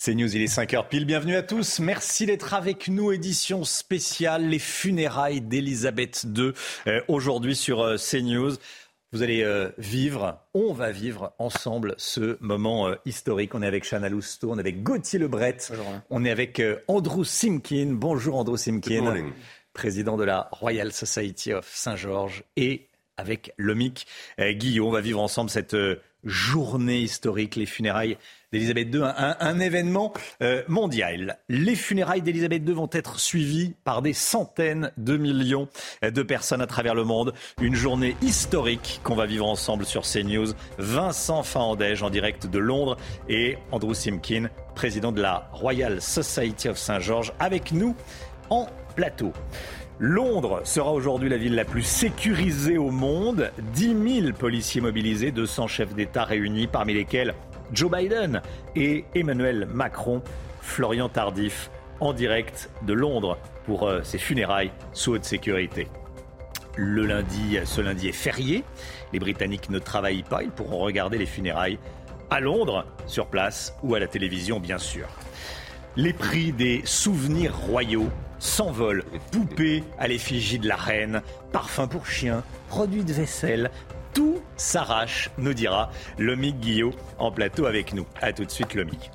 C'est News, il est 5h pile. Bienvenue à tous. Merci d'être avec nous. Édition spéciale, les funérailles d'Elisabeth II. Euh, Aujourd'hui sur euh, CNews. Vous allez euh, vivre, on va vivre ensemble ce moment euh, historique. On est avec Chana Lousteau, on est avec Gauthier Lebret, on est avec euh, Andrew Simkin. Bonjour Andrew Simkin, président de la Royal Society of Saint-Georges et avec Lomic euh, Guillaume. On va vivre ensemble cette euh, journée historique, les funérailles d'Elisabeth II, un, un événement euh, mondial. Les funérailles d'Elisabeth II vont être suivies par des centaines de millions de personnes à travers le monde. Une journée historique qu'on va vivre ensemble sur CNews. Vincent Fahandège en direct de Londres et Andrew Simkin, président de la Royal Society of Saint-Georges, avec nous en plateau. Londres sera aujourd'hui la ville la plus sécurisée au monde. 10 000 policiers mobilisés, 200 chefs d'État réunis, parmi lesquels Joe Biden et Emmanuel Macron. Florian Tardif en direct de Londres pour euh, ses funérailles sous haute sécurité. Le lundi, ce lundi est férié. Les Britanniques ne travaillent pas. Ils pourront regarder les funérailles à Londres, sur place ou à la télévision, bien sûr. Les prix des souvenirs royaux s'envolent. Poupées à l'effigie de la reine, parfums pour chiens, produits de vaisselle. Tout s'arrache, nous dira Lomic Guillot en plateau avec nous. A tout de suite, Lomic.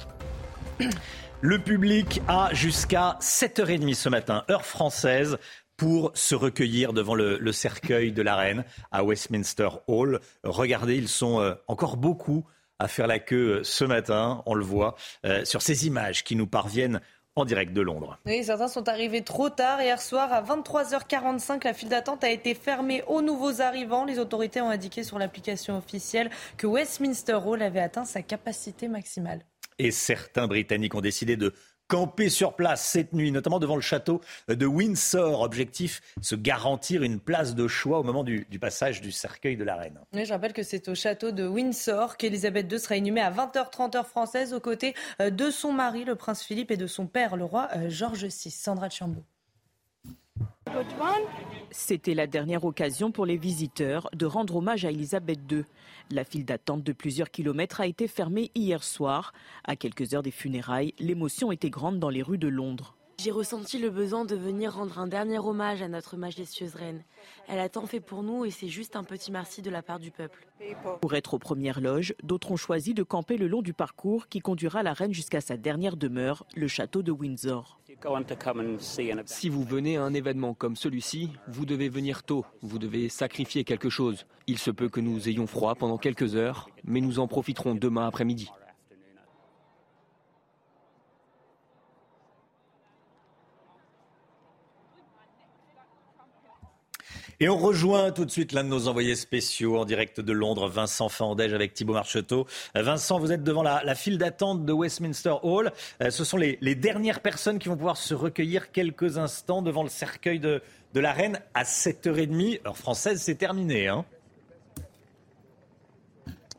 Le public a jusqu'à 7h30 ce matin, heure française, pour se recueillir devant le, le cercueil de la reine à Westminster Hall. Regardez, ils sont euh, encore beaucoup à faire la queue euh, ce matin, on le voit, euh, sur ces images qui nous parviennent en direct de Londres. Oui, certains sont arrivés trop tard. Hier soir, à 23h45, la file d'attente a été fermée aux nouveaux arrivants. Les autorités ont indiqué sur l'application officielle que Westminster Hall avait atteint sa capacité maximale. Et certains Britanniques ont décidé de camper sur place cette nuit, notamment devant le château de Windsor. Objectif, se garantir une place de choix au moment du, du passage du cercueil de la reine. Oui, je rappelle que c'est au château de Windsor qu'Elisabeth II sera inhumée à 20h30 heure française aux côtés euh, de son mari, le prince Philippe, et de son père, le roi euh, George VI. Sandra Chambaud. C'était la dernière occasion pour les visiteurs de rendre hommage à Elisabeth II. La file d'attente de plusieurs kilomètres a été fermée hier soir. À quelques heures des funérailles, l'émotion était grande dans les rues de Londres. J'ai ressenti le besoin de venir rendre un dernier hommage à notre majestueuse reine. Elle a tant fait pour nous et c'est juste un petit merci de la part du peuple. Pour être aux premières loges, d'autres ont choisi de camper le long du parcours qui conduira la reine jusqu'à sa dernière demeure, le château de Windsor. Si vous venez à un événement comme celui-ci, vous devez venir tôt, vous devez sacrifier quelque chose. Il se peut que nous ayons froid pendant quelques heures, mais nous en profiterons demain après-midi. Et on rejoint tout de suite l'un de nos envoyés spéciaux en direct de Londres, Vincent Fandège avec Thibault Marcheteau. Euh, Vincent, vous êtes devant la, file d'attente de Westminster Hall. Euh, ce sont les, dernières personnes qui vont pouvoir se recueillir quelques instants devant le cercueil de, de la reine à 7h30. Heure française, c'est terminé. Hein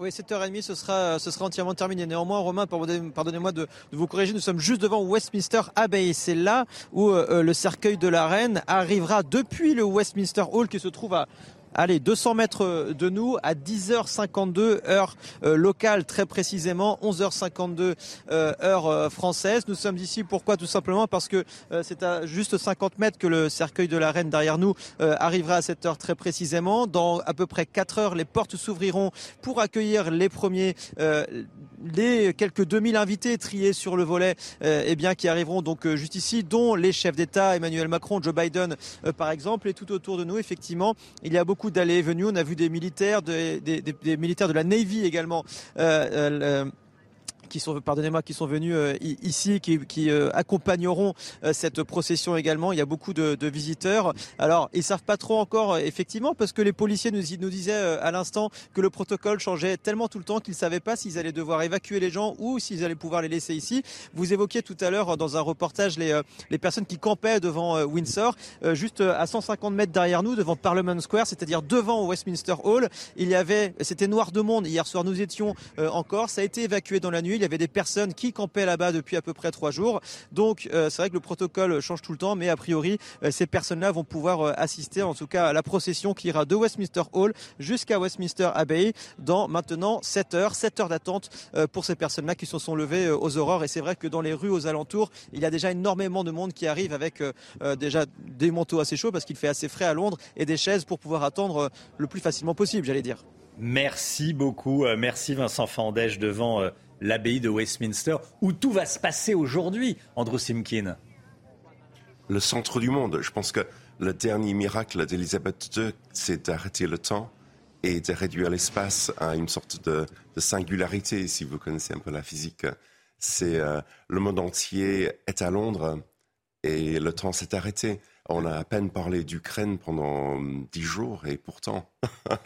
Oui, 7h30, ce sera, ce sera entièrement terminé. Néanmoins, Romain, pardonnez- pardonnez-moi de, vous corriger, nous sommes juste devant Westminster Abbey. C'est là où euh, le cercueil de la reine arrivera depuis le Westminster Hall qui se trouve à Allez, 200 mètres de nous à 10h52 heure euh, locale très précisément, 11h52 euh, heure euh, française. Nous sommes ici pourquoi? Tout simplement parce que euh, c'est à juste 50 mètres que le cercueil de la reine derrière nous euh, arrivera à cette heure très précisément. Dans à peu près 4 heures, les portes s'ouvriront pour accueillir les premiers, euh, les quelques 2000 invités triés sur le volet, euh, eh bien qui arriveront donc euh, juste ici, dont les chefs d'État Emmanuel Macron, Joe Biden euh, par exemple, et tout autour de nous effectivement, il y a beaucoup d'allées et venues. On a vu des militaires, des militaires de la Navy également. euh, euh, qui sont, pardonnez-moi, qui sont venus euh, ici, qui, qui euh, accompagneront euh, cette procession également. Il y a beaucoup de, de, visiteurs. Alors, ils savent pas trop encore, effectivement, parce que les policiers nous, nous disaient à l'instant que le protocole changeait tellement tout le temps qu'ils savaient pas s'ils allaient devoir évacuer les gens ou s'ils allaient pouvoir les laisser ici. Vous évoquiez tout à l'heure dans un reportage les, les personnes qui campaient devant Windsor, juste à 150 mètres derrière nous, devant Parliament Square, c'est-à-dire devant Westminster Hall. Il y avait, c'était noir de monde. Hier soir, nous étions encore. Ça a été évacué dans la nuit. Il y avait des personnes qui campaient là-bas depuis à peu près trois jours. Donc euh, c'est vrai que le protocole change tout le temps, mais a priori euh, ces personnes-là vont pouvoir euh, assister en tout cas à la procession qui ira de Westminster Hall jusqu'à Westminster Abbey dans maintenant 7 heures, 7 heures d'attente pour ces personnes-là qui se sont levées aux aurores. Et c'est vrai que dans les rues aux alentours, il y a déjà énormément de monde qui arrive avec déjà des manteaux assez chauds parce qu'il fait assez frais à Londres et des chaises pour pouvoir attendre le plus facilement possible, j'allais dire. Merci beaucoup. Merci Vincent Fandège devant l'abbaye de Westminster, où tout va se passer aujourd'hui, Andrew Simkin Le centre du monde. Je pense que le dernier miracle d'Elisabeth II, c'est d'arrêter le temps et de réduire l'espace à une sorte de, singularité, si vous connaissez un peu la physique. C'est euh, le monde entier est à Londres et le temps s'est arrêté. On a à peine parlé d'Ukraine pendant dix jours et pourtant.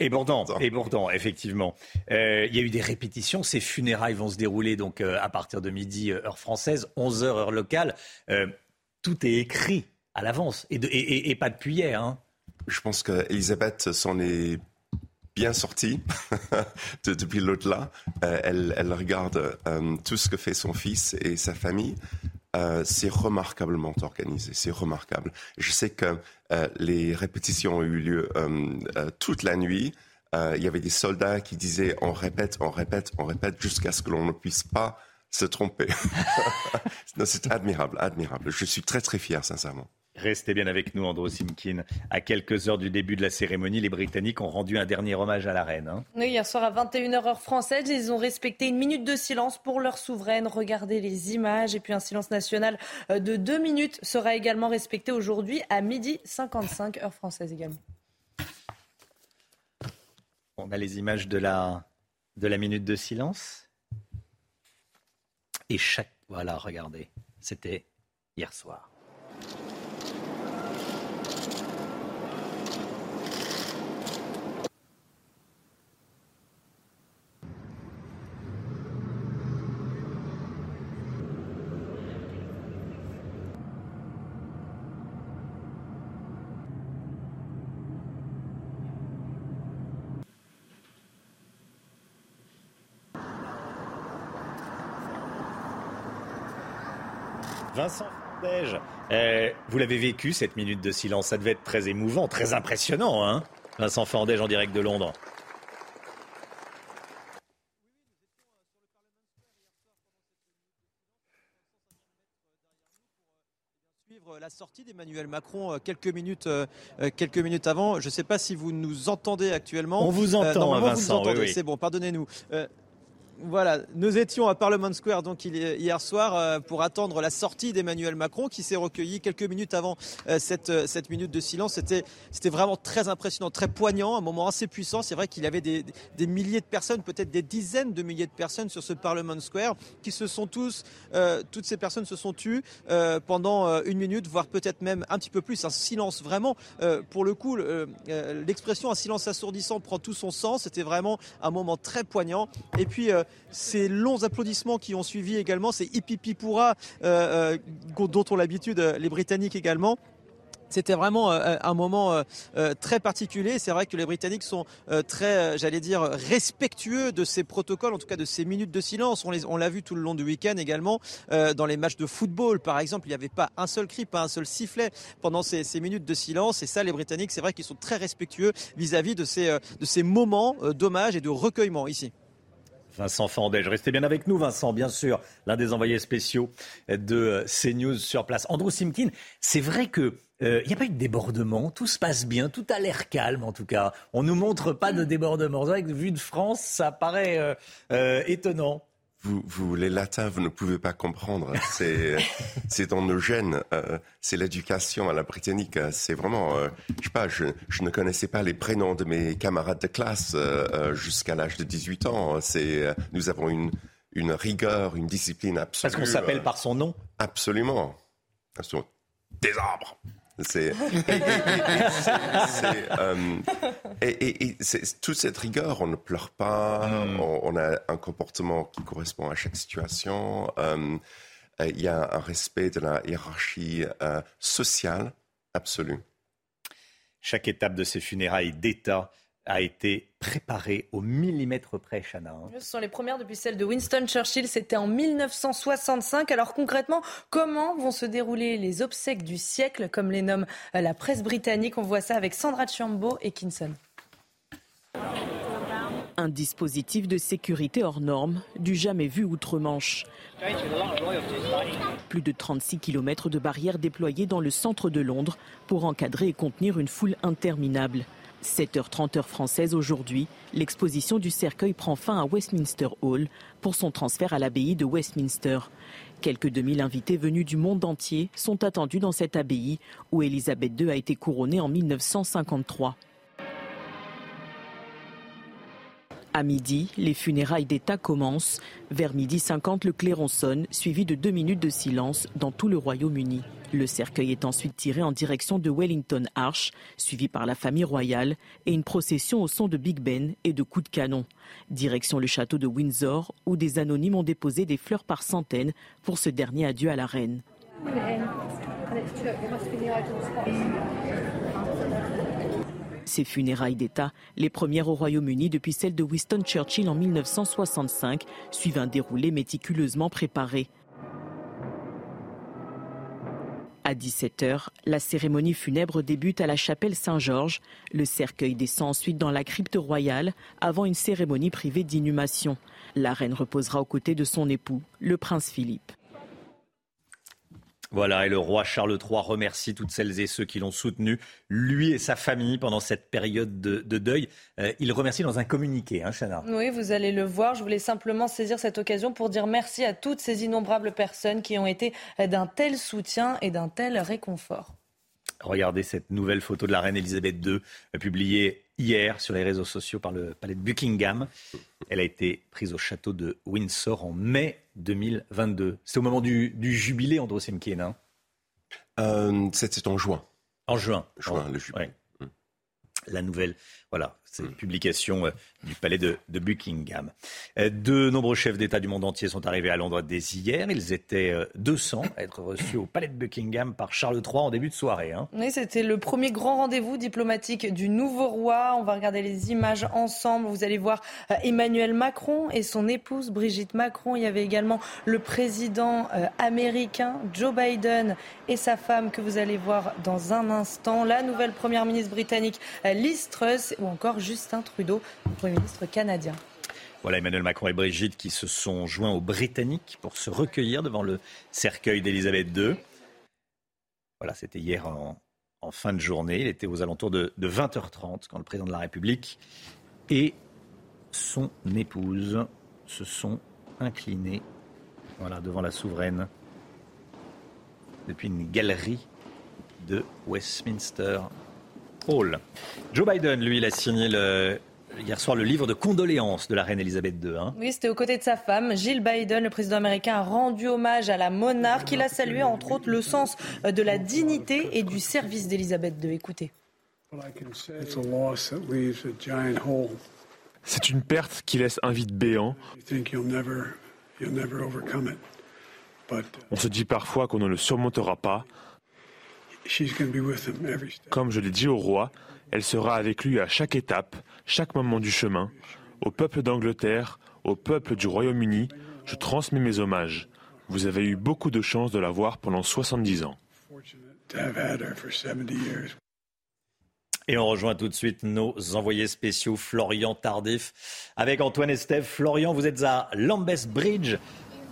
et pourtant, et pourtant, effectivement. Euh, il y a eu des répétitions. Ces funérailles vont se dérouler donc euh, à partir de midi, euh, heure française, 11 heures, heure locale. tout est écrit à l'avance et, pas depuis hier. Hein. Je pense qu'Elisabeth s'en est bien sortie depuis l'au-delà. elle, elle, regarde tout ce que fait son fils et sa famille. Euh, c'est remarquablement organisé, c'est remarquable. Je sais que euh, les répétitions ont eu lieu euh, toute la nuit. Il y avait des soldats qui disaient on répète, on répète, on répète jusqu'à ce que l'on ne puisse pas se tromper. c'est admirable, admirable. Je suis très très fier, sincèrement. Restez bien avec nous, Andrew Simkin. À quelques heures du début de la cérémonie, les Britanniques ont rendu un dernier hommage à la reine. Hein. Oui, hier soir à 21h heure française, ils ont respecté une minute de silence pour leur souveraine. Regardez les images. Et puis un silence national euh, de deux minutes sera également respecté aujourd'hui à midi 55 heure française également. On a les images de la, de la minute de silence. Et chaque... Voilà, regardez. C'était hier soir. Vincent euh, vous l'avez vécu cette minute de silence, ça devait être très émouvant, très impressionnant, hein Vincent Fandège en direct de Londres. la sortie d'Emmanuel Macron euh, quelques minutes, euh, quelques minutes avant. Je ne sais pas si vous nous entendez actuellement. On vous entend, Vincent. C'est bon, pardonnez-nous. Voilà, nous étions à Parliament Square donc hier soir euh, pour attendre la sortie d'Emmanuel Macron qui s'est recueilli quelques minutes avant euh, cette, euh, cette minute de silence. C'était, c'était vraiment très impressionnant, très poignant, un moment assez puissant. C'est vrai qu'il y avait des, des milliers de personnes, peut-être des dizaines de milliers de personnes sur ce Parliament Square qui se sont tous, toutes ces personnes se sont tues pendant une minute, voire peut-être même un petit peu plus. Un silence vraiment, pour le coup, l'expression un silence assourdissant prend tout son sens. C'était vraiment un moment très poignant. Et puis ces longs applaudissements qui ont suivi également, ces hippipipura euh, euh, dont ont l'habitude euh, les Britanniques également. C'était vraiment un moment très particulier. C'est vrai que les Britanniques sont très, j'allais dire, respectueux de ces protocoles, en tout cas de ces minutes de silence. On l'a vu tout le long du week-end également. dans les matchs de football, par exemple, il n'y avait pas un seul cri, pas un seul sifflet pendant ces, minutes de silence. Et ça, les Britanniques, c'est vrai qu'ils sont très respectueux vis-à-vis de, ces, de ces moments d'hommage et de recueillement ici. Vincent Fandège. Restez bien avec nous, Vincent, bien sûr, l'un des envoyés spéciaux de euh, CNews sur place. Andrew Simkin, c'est vrai que il euh, n'y a pas eu de débordement, tout se passe bien, tout a l'air calme en tout cas. On ne nous montre pas de débordement. C'est vrai que vu de France, ça paraît euh, étonnant vous, vous, les latins, vous ne pouvez pas comprendre. C'est, c'est dans nos gènes. Euh, c'est l'éducation à la britannique. C'est vraiment, euh, je sais pas, je, je, ne connaissais pas les prénoms de mes camarades de classe euh, jusqu'à l'âge de 18 ans. C'est, nous avons une une rigueur, une discipline absolue. Parce qu'on s'appelle par son nom Absolument. Des arbres. C'est et, toute cette rigueur, on ne pleure pas, hmm. on, a un comportement qui correspond à chaque situation. Euh, il y a un respect de la hiérarchie euh, sociale absolue. Chaque étape de ces funérailles d'État a été préparée au millimètre près, Chana. Hein. Ce sont les premières depuis celle de Winston Churchill, c'était en 1965. Alors concrètement, comment vont se dérouler les obsèques du siècle, comme les nomme euh, la presse britannique? On voit ça avec Sandra Chiambo et Kinson. Un dispositif de sécurité hors norme, du jamais vu outre-Manche. Plus de 36 km de barrières déployées dans le centre de Londres pour encadrer et contenir une foule interminable. 7h30 heure française aujourd'hui, l'exposition du cercueil prend fin à Westminster Hall pour son transfert à l'abbaye de Westminster. Quelques 2000 invités venus du monde entier sont attendus dans cette abbaye où Elisabeth II a été couronnée en 1953. À midi, les funérailles d'État commencent. Vers midi 50, le clairon sonne, suivi de deux minutes de silence dans tout le Royaume-Uni. Le cercueil est ensuite tiré en direction de Wellington Arch, suivi par la famille royale, et une procession au son de Big Ben et de coups de canon. Direction le château de Windsor, où des anonymes ont déposé des fleurs par centaines pour ce dernier adieu à la reine. Ces funérailles d'État, les premières au Royaume-Uni depuis celles de Winston Churchill en 1965, suivent un déroulé méticuleusement préparé. À 17h, la cérémonie funèbre débute à la chapelle Saint-Georges. Le cercueil descend ensuite dans la crypte royale avant une cérémonie privée d'inhumation. La reine reposera aux côtés de son époux, le prince Philippe. Voilà, et le roi Charles III remercie toutes celles et ceux qui l'ont soutenu, lui et sa famille, pendant cette période de, deuil. Euh, il remercie dans un communiqué, hein, Chana Oui, vous allez le voir. Je voulais simplement saisir cette occasion pour dire merci à toutes ces innombrables personnes qui ont été d'un tel soutien et d'un tel réconfort. Regardez cette nouvelle photo de la reine Elisabeth II, euh, publiée hier sur les réseaux sociaux par le palais de Buckingham. Elle a été prise au château de Windsor en mai 2022. C'est au moment du, jubilé, Andrew Simkin. Hein? Euh, C'était en juin. En juin. Juin, le jubilé. La nouvelle voilà, c'est une publication euh, du palais de, Buckingham. Euh, de nombreux chefs d'État du monde entier sont arrivés à Londres dès hier. Ils étaient 200 euh, à être reçus au palais de Buckingham par Charles III en début de soirée. Hein. Oui, c'était le premier grand rendez-vous diplomatique du nouveau roi. On va regarder les images ensemble. Vous allez voir Emmanuel Macron et son épouse Brigitte Macron. Il y avait également le président américain Joe Biden et sa femme que vous allez voir dans un instant. La nouvelle première ministre britannique Liz Truss ou encore Justin Trudeau, Premier ministre canadien. Voilà Emmanuel Macron et Brigitte qui se sont joints aux Britanniques pour se recueillir devant le cercueil d'Elisabeth II. Voilà, c'était hier en, fin de journée. Il était aux alentours de, 20h30 quand le président de la République et son épouse se sont inclinés devant la souveraine depuis une galerie de Westminster Joe Biden, lui, il a signé hier soir le livre de condoléances de la reine Elisabeth II. Hein. Oui, c'était aux côtés de sa femme. Jill Biden, le président américain, a rendu hommage à la monarque. Il a salué, entre autres, le sens de la dignité et du service d'Elisabeth II. Écoutez. C'est une perte qui laisse un vide béant. On se dit parfois qu'on ne le surmontera pas, comme je l'ai dit au roi, elle sera avec lui à chaque étape, chaque moment du chemin. Au peuple d'Angleterre, au peuple du Royaume-Uni, je transmets mes hommages. Vous avez eu beaucoup de chance de la voir pendant 70 ans. Et on rejoint tout de suite nos envoyés spéciaux, Florian Tardif, avec Antoine Estève. Florian, vous êtes à Lambeth Bridge,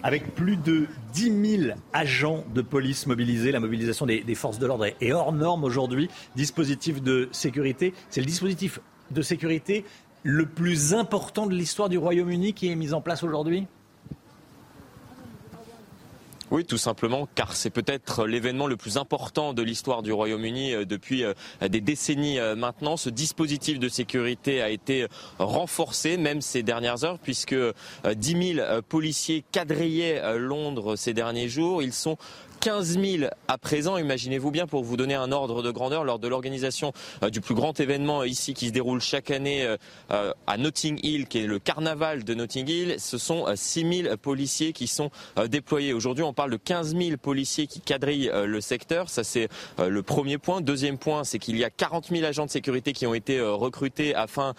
avec plus de 10 000 agents de police mobilisés. La mobilisation des, forces de l'ordre est, hors norme aujourd'hui. Dispositif de sécurité, c'est le dispositif de sécurité le plus important de l'histoire du Royaume-Uni qui est mis en place aujourd'hui? Oui, tout simplement, car c'est peut-être l'événement le plus important de l'histoire du Royaume-Uni euh, depuis euh, des décennies euh, maintenant. Ce dispositif de sécurité a été renforcé, même ces dernières heures, puisque 10 000 policiers quadrillaient Londres ces derniers jours. Ils sont 15 000 à présent. Imaginez-vous bien, pour vous donner un ordre de grandeur, lors de l'organisation euh, du plus grand événement ici qui se déroule chaque année euh, euh, à Notting Hill, qui est le carnaval de Notting Hill, ce sont 6 000 policiers qui sont déployés. Aujourd'hui, on parle de 15 000 policiers qui quadrillent le secteur. Ça, c'est le premier point. Deuxième point, c'est qu'il y a 40 000 agents de sécurité qui ont été recrutés afin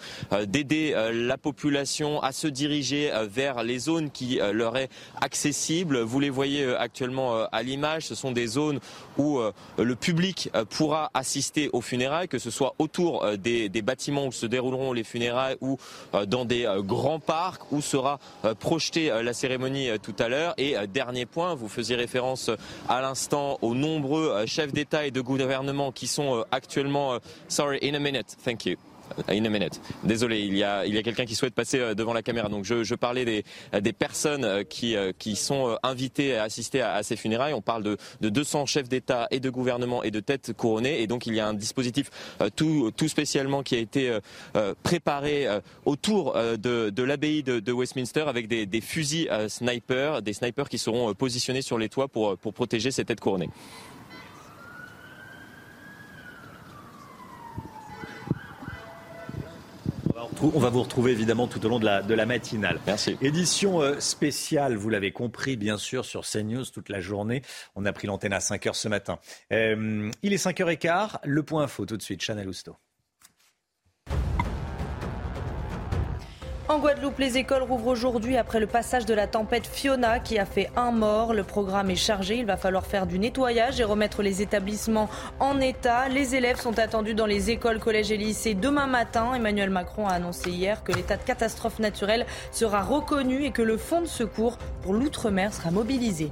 d'aider la population à se diriger vers les zones qui leur est accessibles. Vous les voyez actuellement à l'image ce sont des zones où euh, le public euh, pourra assister aux funérailles, que ce soit autour euh, des, bâtiments où se dérouleront les funérailles ou dans des grands parcs où sera projetée la cérémonie tout à l'heure. Et dernier point, vous faisiez référence à l'instant aux nombreux chefs d'État et de gouvernement qui sont actuellement. Sorry, in a minute. Thank you. In a minute. Désolé, il y a, il y a quelqu'un qui souhaite passer euh, devant la caméra. Donc je, je parlais des, des personnes euh, qui, euh, qui sont invitées à assister à, ces funérailles. On parle de, de 200 chefs d'État et de gouvernement et de têtes couronnées. Et donc il y a un dispositif tout, tout spécialement qui a été préparé autour de, de l'abbaye de, de, Westminster avec des, des fusils snipers, des snipers qui seront positionnés sur les toits pour, pour protéger ces têtes couronnées. On va vous retrouver évidemment tout au long de la, de la matinale. Merci. Édition euh, spéciale, vous l'avez compris, bien sûr, sur CNews toute la journée. On a pris l'antenne à 5h ce matin. Euh, il est 5h15, le point info tout de suite, Chanel Housteau. En Guadeloupe, les écoles rouvrent aujourd'hui après le passage de la tempête Fiona qui a fait un mort. Le programme est chargé. Il va falloir faire du nettoyage et remettre les établissements en état. Les élèves sont attendus dans les écoles, collèges et lycées demain matin. Emmanuel Macron a annoncé hier que l'état de catastrophe naturelle sera reconnu et que le fonds de secours pour l'outre-mer sera mobilisé.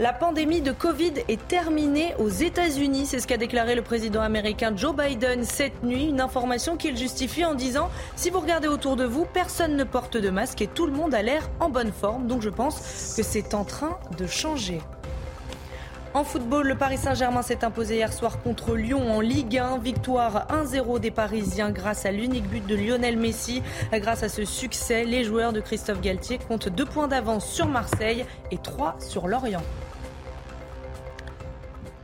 La pandémie de Covid est terminée aux États-Unis. C'est ce qu'a déclaré le président américain Joe Biden cette nuit. Une information qu'il justifie en disant Si vous regardez autour de vous, personne ne porte de masque et tout le monde a l'air en bonne forme. Donc je pense que c'est en train de changer. En football, le Paris Saint-Germain s'est imposé hier soir contre Lyon en Ligue 1. Victoire 1-0 des Parisiens grâce à l'unique but de Lionel Messi. Grâce à ce succès, les joueurs de Christophe Galtier comptent deux points d'avance sur Marseille et trois sur Lorient.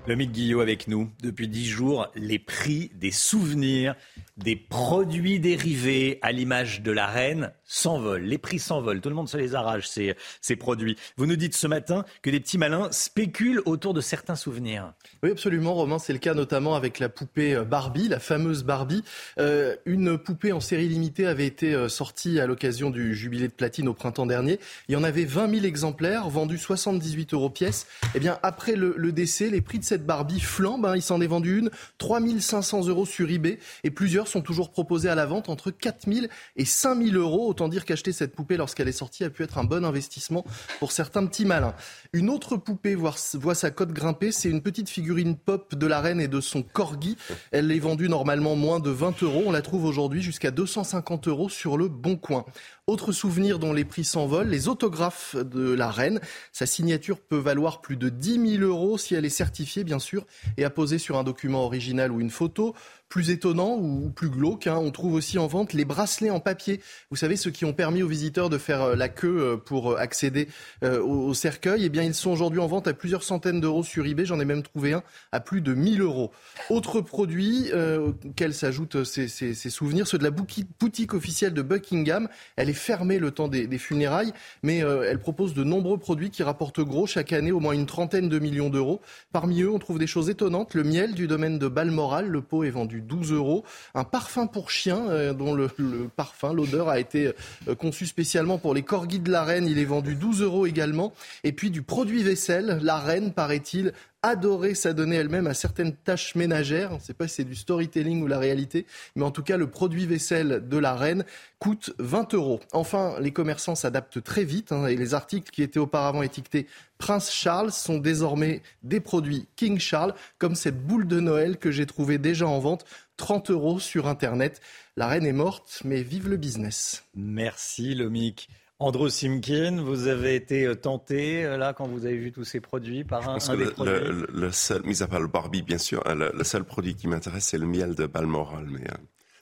Le Mick Guillot avec nous. Depuis dix jours, les prix des souvenirs, des produits dérivés à l'image de la reine s'envolent. Les prix s'envolent. Tout le monde se les arrache, ces, ces produits. Vous nous dites ce matin que des petits malins spéculent autour de certains souvenirs. Oui, absolument, Romain. C'est le cas notamment avec la poupée euh, Barbie, la fameuse Barbie. Euh, une poupée en série limitée avait été euh, sortie à l'occasion du jubilé de platine au printemps dernier. Il y en avait 20 000 exemplaires, vendus 78 euros pièce. Eh bien, après le, décès, les prix de cette Barbie flambent. Hein. Il s'en est vendu une 3 500 euros sur eBay et plusieurs sont toujours proposés à la vente entre 4 000 et 5 000 euros. Autant dire qu'acheter cette poupée lorsqu'elle est sortie a pu être un bon investissement pour certains petits malins. Une autre poupée voit, sa cote grimper, c'est une petite figurine pop de la reine et de son corgi. Elle est vendue normalement moins de 20 euros. On la trouve aujourd'hui jusqu'à 250 euros sur le Bon Coin. Autre souvenir dont les prix s'envolent, les autographes de la reine. Sa signature peut valoir plus de 10 000 euros si elle est certifiée, bien sûr, et apposée sur un document original ou une photo plus étonnant ou plus glauque, hein, on trouve aussi en vente les bracelets en papier. Vous savez, ceux qui ont permis aux visiteurs de faire euh, la queue euh, pour euh, accéder au, cercueil. Eh bien, ils sont aujourd'hui en vente à plusieurs centaines d'euros sur eBay. J'en ai même trouvé un à plus de 1000 euros. Autre produit auquel s'ajoutent ces, souvenirs, ceux de la boutique officielle de Buckingham. Est fermée le temps des, funérailles, mais elle propose de nombreux produits qui rapportent gros chaque année, au moins une trentaine de millions d'euros. Parmi eux, on trouve des choses étonnantes. Le miel du domaine de Balmoral, le pot est vendu 12 euros. Un parfum pour chien euh, dont le, parfum, l'odeur a été euh, conçu spécialement pour les corgis de la reine. Il est vendu 12 euros également. Et puis du produit vaisselle. La reine, paraît-il, adorait s'adonner elle-même à certaines tâches ménagères. On ne sait pas si c'est du storytelling ou la réalité, mais en tout cas, le produit vaisselle de la reine coûte 20 euros. Enfin, les commerçants s'adaptent très vite hein, et les articles qui étaient auparavant étiquetés Prince Charles sont désormais des produits King Charles, comme cette boule de Noël que j'ai trouvée déjà en vente, 30 euros sur Internet. La reine est morte, mais vive le business. Merci Lomic. Andrew Simkin, vous avez été euh, tenté euh, là quand vous avez vu tous ces produits par un, des le, produits? le, le, seul, mis à part le Barbie bien sûr, le, le seul produit qui m'intéresse c'est le miel de Balmoral. Mais,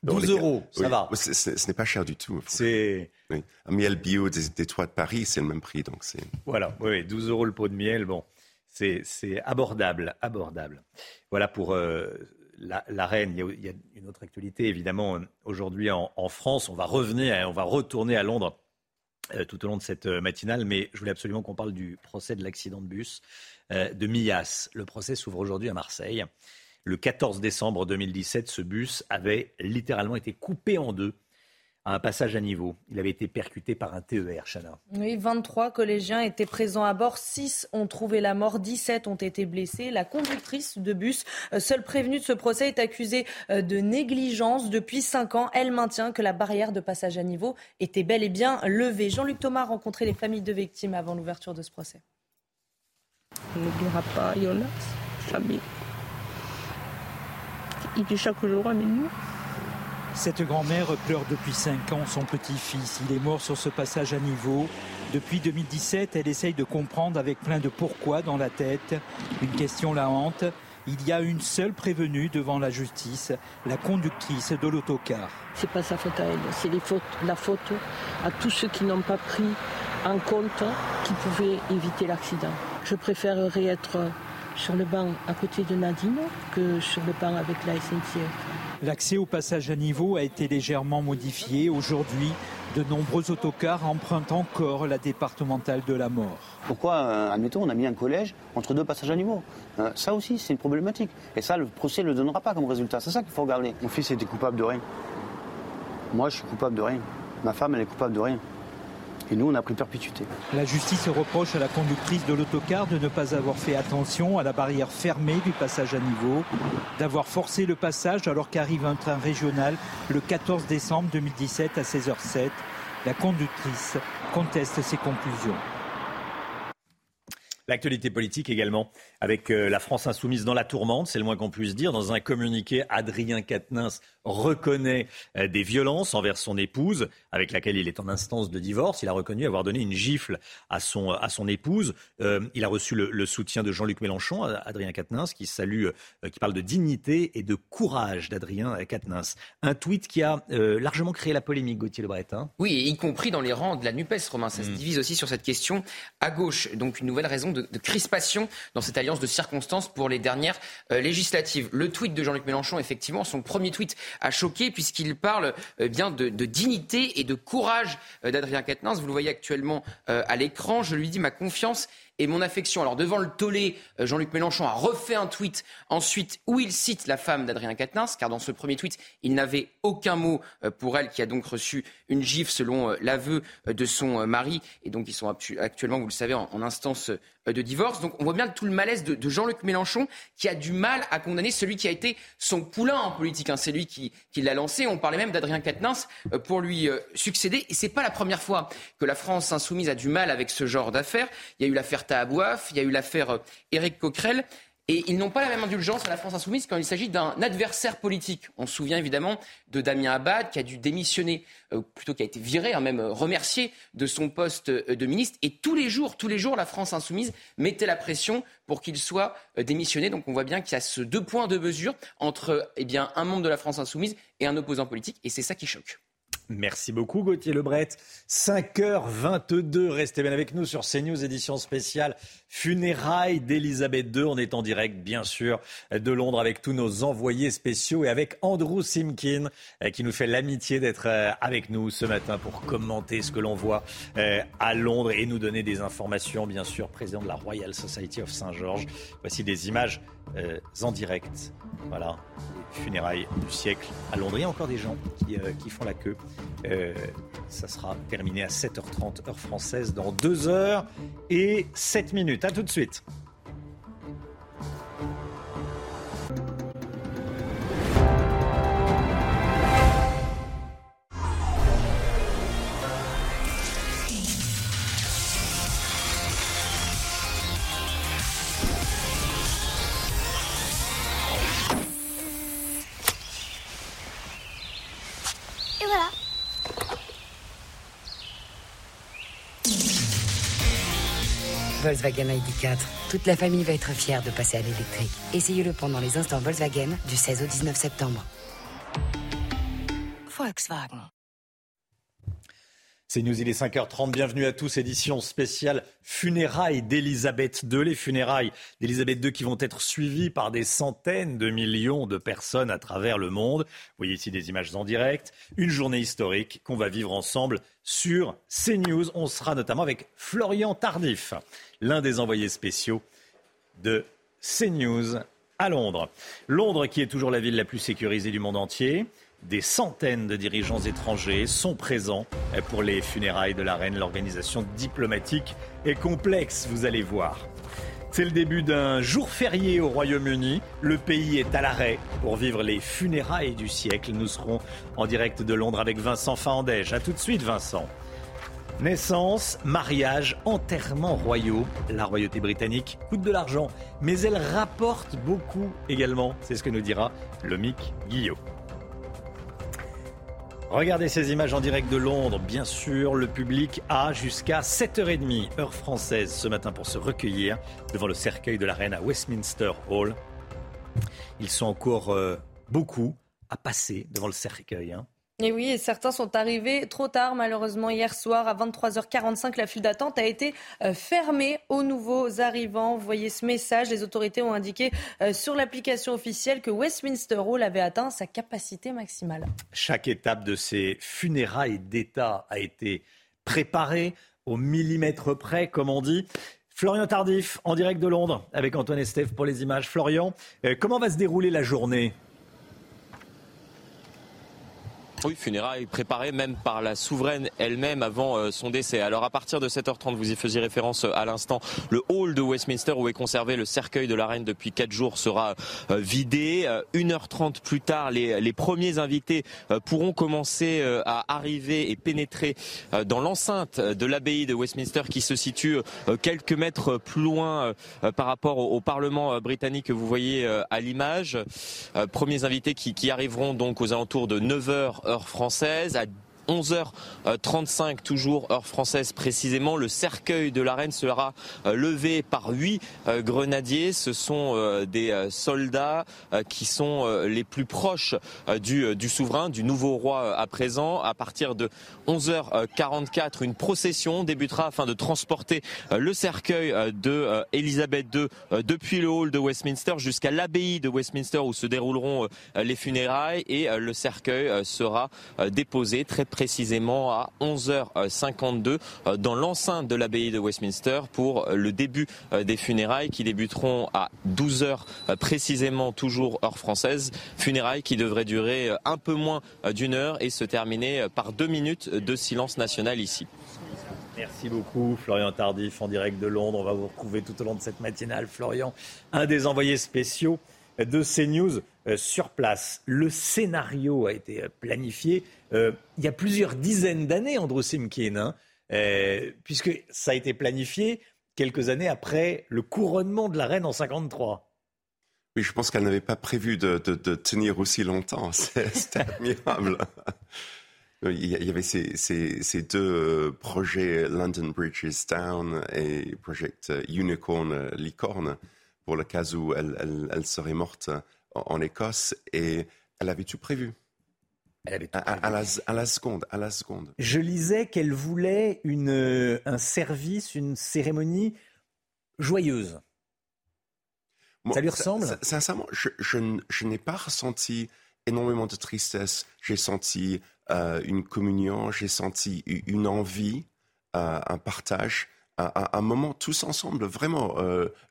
12 euros, ça va. ce n'est pas cher du tout. C'est oui. un miel bio des, des toits de Paris, c'est le même prix donc c'est. Voilà, oui, 12 euros le pot de miel, bon, c'est abordable, abordable. Voilà pour euh, la, la, reine. Il y, a, il y, a, une autre actualité évidemment aujourd'hui en, en, France. On va revenir, on va retourner à Londres euh, tout au long de cette euh, matinale, mais je voulais absolument qu'on parle du procès de l'accident de bus euh, de Millas. Le procès s'ouvre aujourd'hui à Marseille. Le 14 décembre 2017, ce bus avait littéralement été coupé en deux à un passage à niveau. Il avait été percuté par un TER, Chana. Oui, 23 collégiens étaient présents à bord. 6 ont trouvé la mort, 17 ont été blessés. La conductrice de bus, seule prévenue de ce procès, est accusée de négligence. Depuis 5 ans, elle maintient que la barrière de passage à niveau était bel et bien levée. Jean-Luc Thomas a rencontré les familles de victimes avant l'ouverture de ce procès. On n'oubliera pas Jonas, famille. Il dit chaque jour à minuit. Cette grand-mère pleure depuis 5 ans son petit-fils. Il est mort sur ce passage à niveau. Depuis 2017, elle essaye de comprendre avec plein de pourquoi dans la tête. Une question la hante. Il y a une seule prévenue devant la justice, la conductrice de l'autocar. C'est pas sa faute à elle, c'est la faute à tous ceux qui n'ont pas pris en compte qui pouvaient éviter l'accident. Je préférerais être sur le banc à côté de Nadine que sur le banc avec la SNCF. L'accès au passage à niveau a été légèrement modifié. Aujourd'hui, de nombreux autocars empruntent encore la départementale de la mort. Pourquoi, euh, admettons, on a mis un collège entre deux passages à niveau euh, Ça aussi, c'est une problématique. Et ça, le procès ne le donnera pas comme résultat. C'est ça qu'il faut regarder. Mon fils était coupable de rien. Moi, je suis coupable de rien. Ma femme, elle est coupable de rien. Et nous, on a pris perpétuité. La justice reproche à la conductrice de l'autocar de ne pas avoir fait attention à la barrière fermée du passage à niveau, d'avoir forcé le passage alors qu'arrive un train régional le 14 décembre 2017 à 16h07. La conductrice conteste ses conclusions. L'actualité politique également, avec euh, la France insoumise dans la tourmente, c'est le moins qu'on puisse dire. Dans un communiqué, Adrien Quatennens reconnaît euh, des violences envers son épouse, avec laquelle il est en instance de divorce. Il a reconnu avoir donné une gifle à son, à son épouse. Euh, il a reçu le, le soutien de Jean-Luc Mélenchon, Adrien Quatennens, qui salue, euh, qui parle de dignité et de courage d'Adrien Quatennens. Un tweet qui a euh, largement créé la polémique, Gauthier Lebret. Hein oui, y compris dans les rangs de la NUPES, Romain. Ça mmh. se divise aussi sur cette question à gauche. Donc une nouvelle raison de, de crispation dans cette alliance de circonstances pour les dernières euh, législatives. Le tweet de Jean-Luc Mélenchon, effectivement, son premier tweet a choqué puisqu'il parle euh, bien de, de, dignité et de courage euh, d'Adrien Quatennens. Vous le voyez actuellement à l'écran. Je lui dis ma confiance et mon affection. Alors devant le tollé, Jean-Luc Mélenchon a refait un tweet ensuite où il cite la femme d'Adrien Quatennens, car dans ce premier tweet, il n'avait aucun mot pour elle, qui a donc reçu une gifle selon l'aveu de son mari. Et donc ils sont actuellement, vous le savez, en instance de divorce. Donc on voit bien tout le malaise de, Jean-Luc Mélenchon, qui a du mal à condamner celui qui a été son poulain en politique. Hein. C'est lui qui, l'a lancé. On parlait même d'Adrien Quatennens pour lui succéder. Et c'est pas la première fois que la France insoumise a du mal avec ce genre d'affaires. Il y a eu l'affaire Tahabouaf, il y a eu l'affaire Éric Coquerel. Et ils n'ont pas la même indulgence à la France insoumise quand il s'agit d'un adversaire politique. On se souvient évidemment de Damien Abad qui a dû démissionner, euh, plutôt qui a été viré, hein, même remercié de son poste de ministre. Et tous les jours, tous les jours, la France insoumise mettait la pression pour qu'il soit euh, démissionné. Donc on voit bien qu'il y a ce deux points de mesure entre eh bien, un membre de la France insoumise et un opposant politique. Et c'est ça qui choque. Merci beaucoup Gauthier Lebret. 5h22, restez bien avec nous sur CNews édition spéciale Funérailles d'Elisabeth II. On est en direct bien sûr de Londres avec tous nos envoyés spéciaux et avec Andrew Simkin qui nous fait l'amitié d'être avec nous ce matin pour commenter ce que l'on voit à Londres et nous donner des informations bien sûr. Président de la Royal Society of Saint-Georges. Voici des images en direct. Voilà, les funérailles du siècle à Londres. Il y a encore des gens qui, euh, qui font la queue. Euh, ça sera terminé à 7h30 heure française dans 2 heures et 7 minutes. À tout de suite. Volkswagen ID4. Toute la famille va être fière de passer à l'électrique. Essayez-le pendant les instants Volkswagen du 16 au 19 septembre. Volkswagen. C'est News, il est 5h30. Bienvenue à tous. Édition spéciale funérailles d'Elisabeth II. Les funérailles d'Elisabeth II qui vont être suivies par des centaines de millions de personnes à travers le monde. Vous voyez ici des images en direct. Une journée historique qu'on va vivre ensemble sur CNews. On sera notamment avec Florian Tardif, l'un des envoyés spéciaux de CNews à Londres. Londres qui est toujours la ville la plus sécurisée du monde entier. Des centaines de dirigeants étrangers sont présents pour les funérailles de la reine. L'organisation diplomatique est complexe, vous allez voir. C'est le début d'un jour férié au Royaume-Uni. Le pays est à l'arrêt pour vivre les funérailles du siècle. Nous serons en direct de Londres avec Vincent Fahandège. A tout de suite, Vincent. Naissance, mariage, enterrement royaux. La royauté britannique coûte de l'argent, mais elle rapporte beaucoup également. C'est ce que nous dira le Guillot. Regardez ces images en direct de Londres. Bien sûr, le public a jusqu'à 7h30, heure française, ce matin pour se recueillir devant le cercueil de la reine à Westminster Hall. Ils sont encore euh, beaucoup à passer devant le cercueil. Hein. Et oui, et certains sont arrivés trop tard, malheureusement. Hier soir, à 23h45, la file d'attente a été euh, fermée aux nouveaux arrivants. Vous voyez ce message. Les autorités ont indiqué euh, sur l'application officielle que Westminster Hall avait atteint sa capacité maximale. Chaque étape de ces funérailles d'État a été préparée au millimètre près, comme on dit. Florian Tardif, en direct de Londres, avec Antoine Estève pour les images. Florian, euh, comment va se dérouler la journée? Oui, funérailles préparées même par la souveraine elle-même avant euh, son décès. Alors à partir de 7h30, vous y faisiez référence euh, à l'instant, le hall de Westminster où est conservé le cercueil de la reine depuis 4 jours sera euh, vidé. 1h30 plus tard, les, premiers invités pourront commencer à arriver et pénétrer dans l'enceinte de l'abbaye de Westminster qui se situe quelques mètres plus loin par rapport au, Parlement britannique que vous voyez à l'image. Premiers invités qui arriveront donc aux alentours de 9h heure française. À 11h35 toujours heure française précisément. Le cercueil de la reine sera euh, levé par huit euh, grenadiers. Ce sont euh, des soldats qui sont les plus proches du, souverain, du nouveau roi à présent. À partir de 11h44, une procession débutera afin de transporter le cercueil de Elisabeth II depuis le hall de Westminster jusqu'à l'abbaye de Westminster où se dérouleront les funérailles et le cercueil sera déposé très précisément à 11h52 euh, dans l'enceinte de l'abbaye de Westminster pour le début euh, des funérailles qui débuteront à 12h euh, précisément, toujours heure française. Funérailles qui devraient durer un peu moins d'une heure et se terminer par deux minutes de silence national ici. Merci beaucoup, Florian Tardif, en direct de Londres. On va vous retrouver tout au long de cette matinale. Florian, un des envoyés spéciaux de CNews sur place. Le scénario a été planifié euh, il y a plusieurs dizaines d'années, Andrew Simkin, hein, euh, puisque ça a été planifié quelques années après le couronnement de la reine en 53. Oui, je pense qu'elle n'avait pas prévu de, tenir aussi longtemps. C'est admirable. Il y avait ces, deux euh, projets, London Bridge is Down et Project Unicorn, Licorne, pour le cas où elle, serait morte en Écosse. Et elle avait tout prévu à, la, seconde, à la seconde. Je lisais qu'elle voulait une, euh, un service, une cérémonie joyeuse. ça lui ressemble? Sincèrement, je, je, n'ai pas ressenti énormément de tristesse. J'ai senti euh, une communion, j'ai senti une envie, euh, un partage. Un, moment tous ensemble, vraiment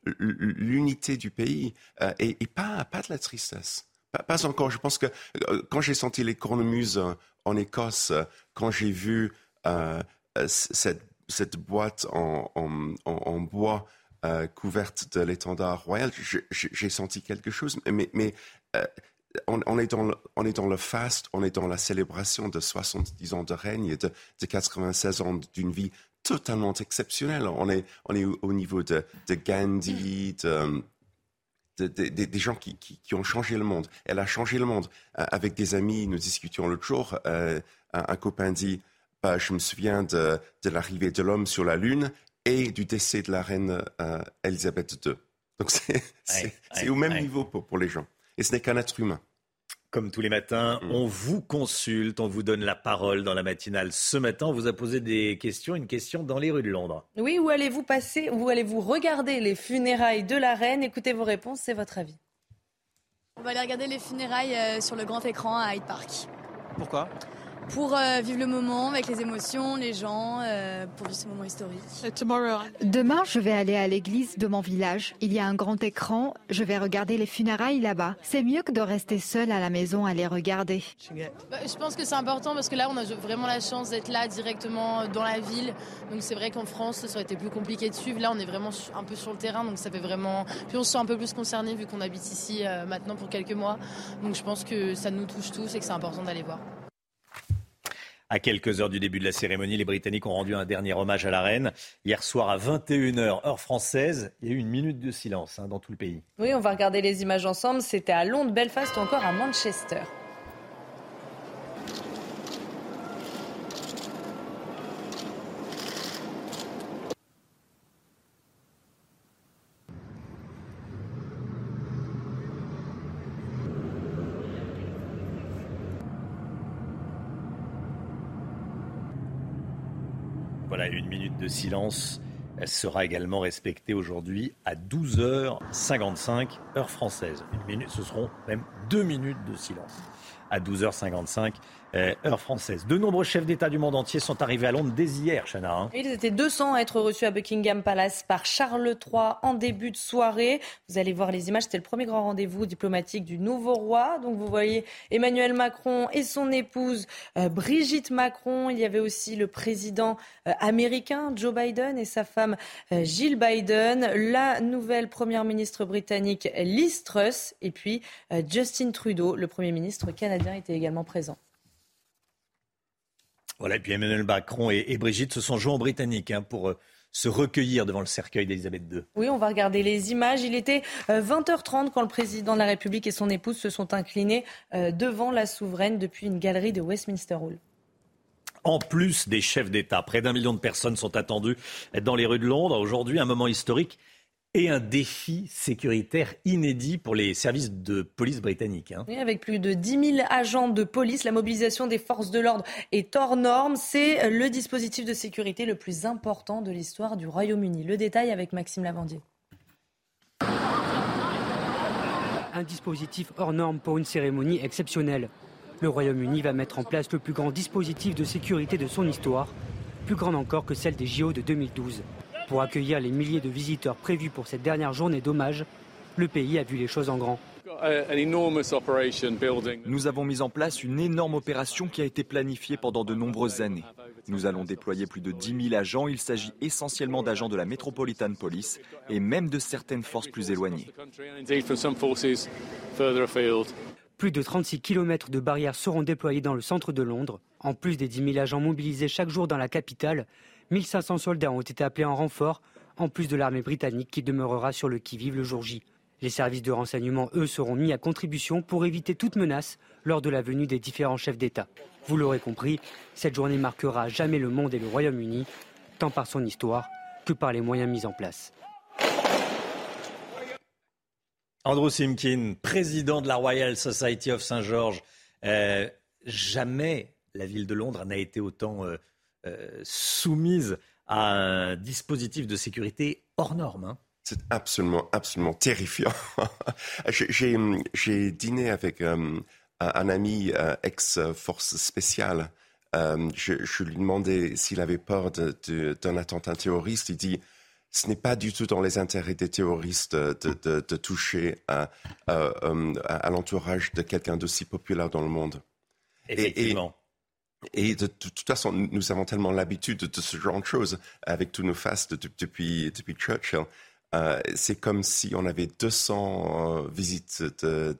l'unité du pays et, et, pas, pas de la tristesse. Pas, encore. Je pense que euh, quand j'ai senti les cornemuses euh, en Écosse, euh, quand j'ai vu cette, cette, boîte en, en, bois couverte de l'étendard royal, j'ai senti quelque chose. Mais, mais on, est dans le, on est dans le faste, on est dans la célébration de 70 ans de règne et de, de 96 ans d'une vie totalement exceptionnelle. On est, on est au, niveau de, de Gandhi, de des gens qui, ont changé le monde. Elle a changé le monde. Euh, avec des amis, nous discutions l'autre jour. Euh, un, copain dit bah, Je me souviens de, l'arrivée de l'homme sur la Lune. et du décès de la reine euh, Elisabeth II. Donc c'est au même niveau pour, pour les gens. Et ce n'est qu'un être humain. Comme tous les matins, Mm. on vous consulte, on vous donne la parole dans la matinale. Ce matin, on vous a posé des questions, une question dans les rues de Londres. Oui, où allez-vous passer, où allez-vous regarder les funérailles de la reine? Écoutez vos réponses, c'est votre avis. On va aller regarder les funérailles euh, sur le grand écran à Hyde Park. Pourquoi? Pour euh, vivre le moment avec les émotions, les gens, euh, pour vivre ce moment historique. Demain, je vais aller à l'église de mon village. Il y a un grand écran. Je vais regarder les funérailles là-bas. C'est mieux que de rester seul à la maison à les regarder. Bah, je pense que c'est important parce que là, on a vraiment la chance d'être là directement dans la ville. Donc c'est vrai qu'en France, ça aurait été plus compliqué de suivre. Là, on est vraiment un peu sur le terrain, donc ça fait vraiment. Puis on se sent un peu plus concerné vu qu'on habite ici euh, maintenant pour quelques mois. Donc je pense que ça nous touche tous et que c'est important d'aller voir. À quelques heures du début de la cérémonie, les Britanniques ont rendu un dernier hommage à la reine. Hier soir à 21h, heure française, il y a eu une minute de silence hein, dans tout le pays. Oui, on va regarder les images ensemble. C'était à Londres, Belfast ou encore à Manchester. Voilà, de silence. Sera également respectée aujourd'hui à 12h55, heure française. Une minute, ce seront même deux minutes de silence à 12h55, euh, heure française. De nombreux chefs d'État du monde entier sont arrivés à Londres dès hier, Chana. hein. Ils étaient 200 à être reçus à Buckingham Palace par Charles III en début de soirée. Vous allez voir les images, c'était le premier grand rendez-vous diplomatique du nouveau roi. Donc vous voyez Emmanuel Macron et son épouse euh, Brigitte Macron. Il y avait aussi le président euh, américain Joe Biden et sa femme Jill Biden, la nouvelle première ministre britannique Liz Truss et puis Justin Trudeau, le premier ministre canadien, était également présent. Voilà, et puis Emmanuel Macron et, et Brigitte se sont joints aux Britanniques hein, pour euh, se recueillir devant le cercueil d'Elisabeth II. Oui, on va regarder les images. Il était euh, 20h30 quand le président de la République et son épouse se sont inclinés euh, devant la souveraine depuis une galerie de Westminster Hall. En plus des chefs d'État, près d'un million de personnes sont attendues dans les rues de Londres. Aujourd'hui, un moment historique et un défi sécuritaire inédit pour les services de police britanniques. hein. Oui, avec plus de 10 000 agents de police, la mobilisation des forces de l'ordre est hors norme. C'est le dispositif de sécurité le plus important de l'histoire du Royaume-Uni. Le détail avec Maxime Lavandier. Un dispositif hors norme pour une cérémonie exceptionnelle. Le Royaume-Uni va mettre en place le plus grand dispositif de sécurité de son histoire, plus grand encore que celle des JO de 2012. Pour accueillir les milliers de visiteurs prévus pour cette dernière journée d'hommage, le pays a vu les choses en grand. Nous avons mis en place une énorme opération qui a été planifiée pendant de nombreuses années. Nous allons déployer plus de 10 000 agents. Il s'agit essentiellement d'agents de la Metropolitan Police et même de certaines forces plus éloignées. Plus de 36 km de barrières seront déployés dans le centre de Londres. En plus des 10 000 agents mobilisés chaque jour dans la capitale, 1500 soldats ont été appelés en renfort, en plus de l'armée britannique qui demeurera sur le qui-vive le jour J. Les services de renseignement, eux, seront mis à contribution pour éviter toute menace lors de la venue des différents chefs d'État. Vous l'aurez compris, cette journée marquera jamais le monde et le Royaume-Uni, tant par son histoire que par les moyens mis en place. Andrew Simkin, président de la Royal Society of Saint-Georges. Euh, jamais la ville de Londres n'a été autant euh, euh, soumise à un dispositif de sécurité hors norme. hein. C'est absolument, absolument terrifiant. J'ai- dîné avec euh, un, ami euh, ex-force spéciale. Euh, je, je lui demandais s'il avait peur d'un attentat terroriste. Il dit ce n'est pas du tout dans les intérêts des terroristes de, de- de toucher à, à- à l'entourage de quelqu'un d'aussi populaire dans le monde. Effectivement. Et de, toute façon, nous- avons tellement l'habitude de, ce genre de choses avec tous nos fastes de- depuis, depuis Churchill. Euh, c'est comme si on avait 200 euh, visites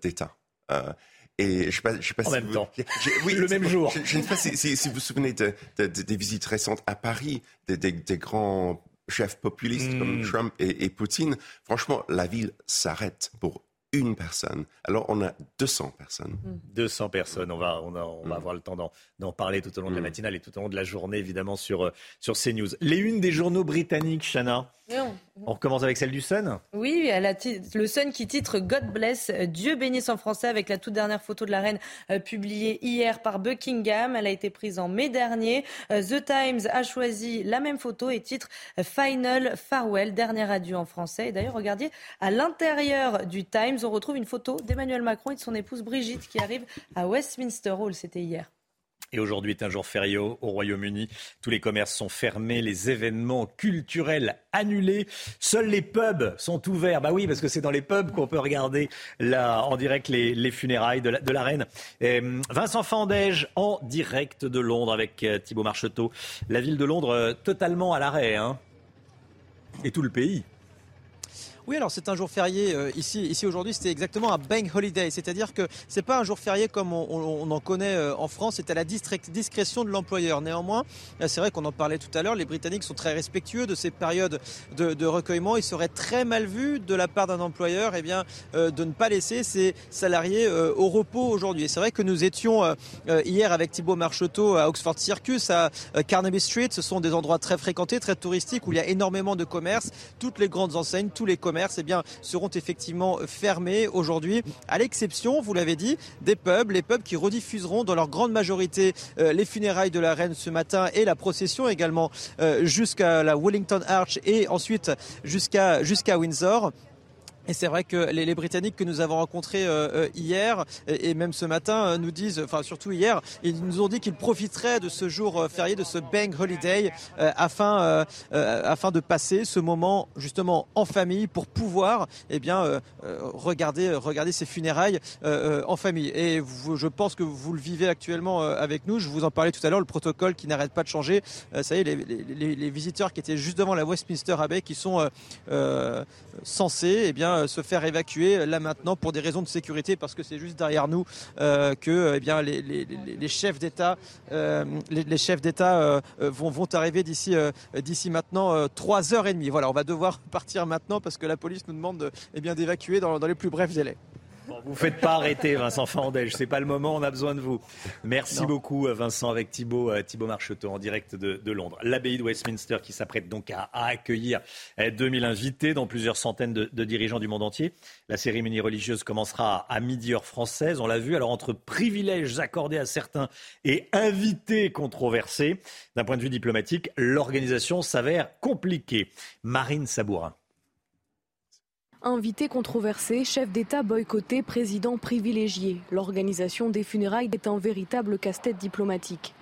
d'État. Euh, et je sais pas, je sais pas En si même vous- temps. j'ai- oui, Le même jour. Je, je ne sais pas si, si- si vous vous souvenez de- de- de- des visites récentes à Paris, des, des- des grands chefs populistes Mm. comme Trump et, et Poutine. Franchement, la ville s'arrête pour une personne. Alors on a 200 personnes. 200 personnes. On va, on, on va avoir le temps d'en parler tout au long de la matinale et tout au long de la journée, évidemment, sur, euh, sur CNews. Les unes des journaux britanniques, Chana. On commence avec celle du Sun Oui, le Sun qui titre God bless, Dieu bénisse en français avec la toute dernière photo de la reine euh, publiée hier par Buckingham. Elle a été prise en mai dernier. Euh, The Times a choisi la même photo et titre Final Farewell, dernier adieu en français. Et d'ailleurs, regardez, à l'intérieur du Times, on retrouve une photo d'Emmanuel Macron et de son épouse Brigitte qui arrive à Westminster Hall. C'était hier. Et aujourd'hui est un jour férié au Royaume-Uni. Tous les commerces sont fermés, les événements culturels annulés. Seuls les pubs sont ouverts. Bah oui, parce que c'est dans les pubs qu'on peut regarder en direct les, funérailles de la, reine. Euh, Vincent Fandège en direct de Londres avec euh, Thibault Marcheteau. La ville de Londres euh, totalement à l'arrêt. Hein. Et tout le pays. Oui, alors c'est un jour férié euh, ici, ici aujourd'hui, c'était exactement un bank holiday, c'est-à-dire que c'est pas un jour férié comme on, en connaît euh, en France, c'est à la discrétion de l'employeur. Néanmoins, c'est vrai qu'on en parlait tout à l'heure, les Britanniques sont très respectueux de ces périodes de, recueillement. Il serait très mal vu de la part d'un employeur, eh bien, euh, de ne pas laisser ses salariés au repos aujourd'hui. C'est vrai que nous étions hier avec Thibaut Marcheteau à Oxford Circus, à Carnaby Street. Ce sont des endroits très fréquentés, très touristiques, où il y a énormément de commerce. Toutes les grandes enseignes, tous les commerces bien, seront effectivement fermés aujourd'hui, à l'exception, vous l'avez dit, des pubs, les pubs qui rediffuseront dans leur grande majorité euh, les funérailles de la reine ce matin et la procession également euh, jusqu'à la Wellington Arch et ensuite jusqu'à jusqu'à Windsor. Et c'est vrai que les, Britanniques que nous avons rencontrés euh, euh, hier et, même ce matin euh, nous disent, enfin surtout hier, ils nous ont dit qu'ils profiteraient de ce jour férié, de ce bank holiday, afin afin de passer ce moment justement en famille pour pouvoir, eh bien, regarder regarder ces funérailles en famille. Et je pense que vous le vivez actuellement avec nous. Je vous en parlais tout à l'heure, le protocole qui n'arrête pas de changer. ça y est, les, les, les, visiteurs qui étaient juste devant la Westminster Abbey, qui sont censés, eh bien euh, se faire évacuer là maintenant pour des raisons de sécurité parce que c'est juste derrière nous euh, que eh les, chefs d'État euh, vont, arriver d'ici maintenant trois heures et demie. Voilà, on va devoir partir maintenant parce que la police nous demande eh d'évacuer dans les plus brefs délais. Vous faites pas arrêter, Vincent Fandège. C'est pas le moment. On a besoin de vous. Merci beaucoup, Vincent, avec Thibault, euh, Thibault Marcheteau en direct de, Londres. L'abbaye de Westminster qui s'apprête donc à, accueillir 2000 euh, invités, dont plusieurs centaines de, dirigeants du monde entier. La cérémonie religieuse commencera à midi heure française. On l'a vu. Alors entre privilèges accordés à certains et invités controversés, d'un point de vue diplomatique, l'organisation s'avère compliquée. Marine Sabourin. Invité controversé, chef d'État boycotté, président privilégié. L'organisation des funérailles est un véritable casse-tête diplomatique.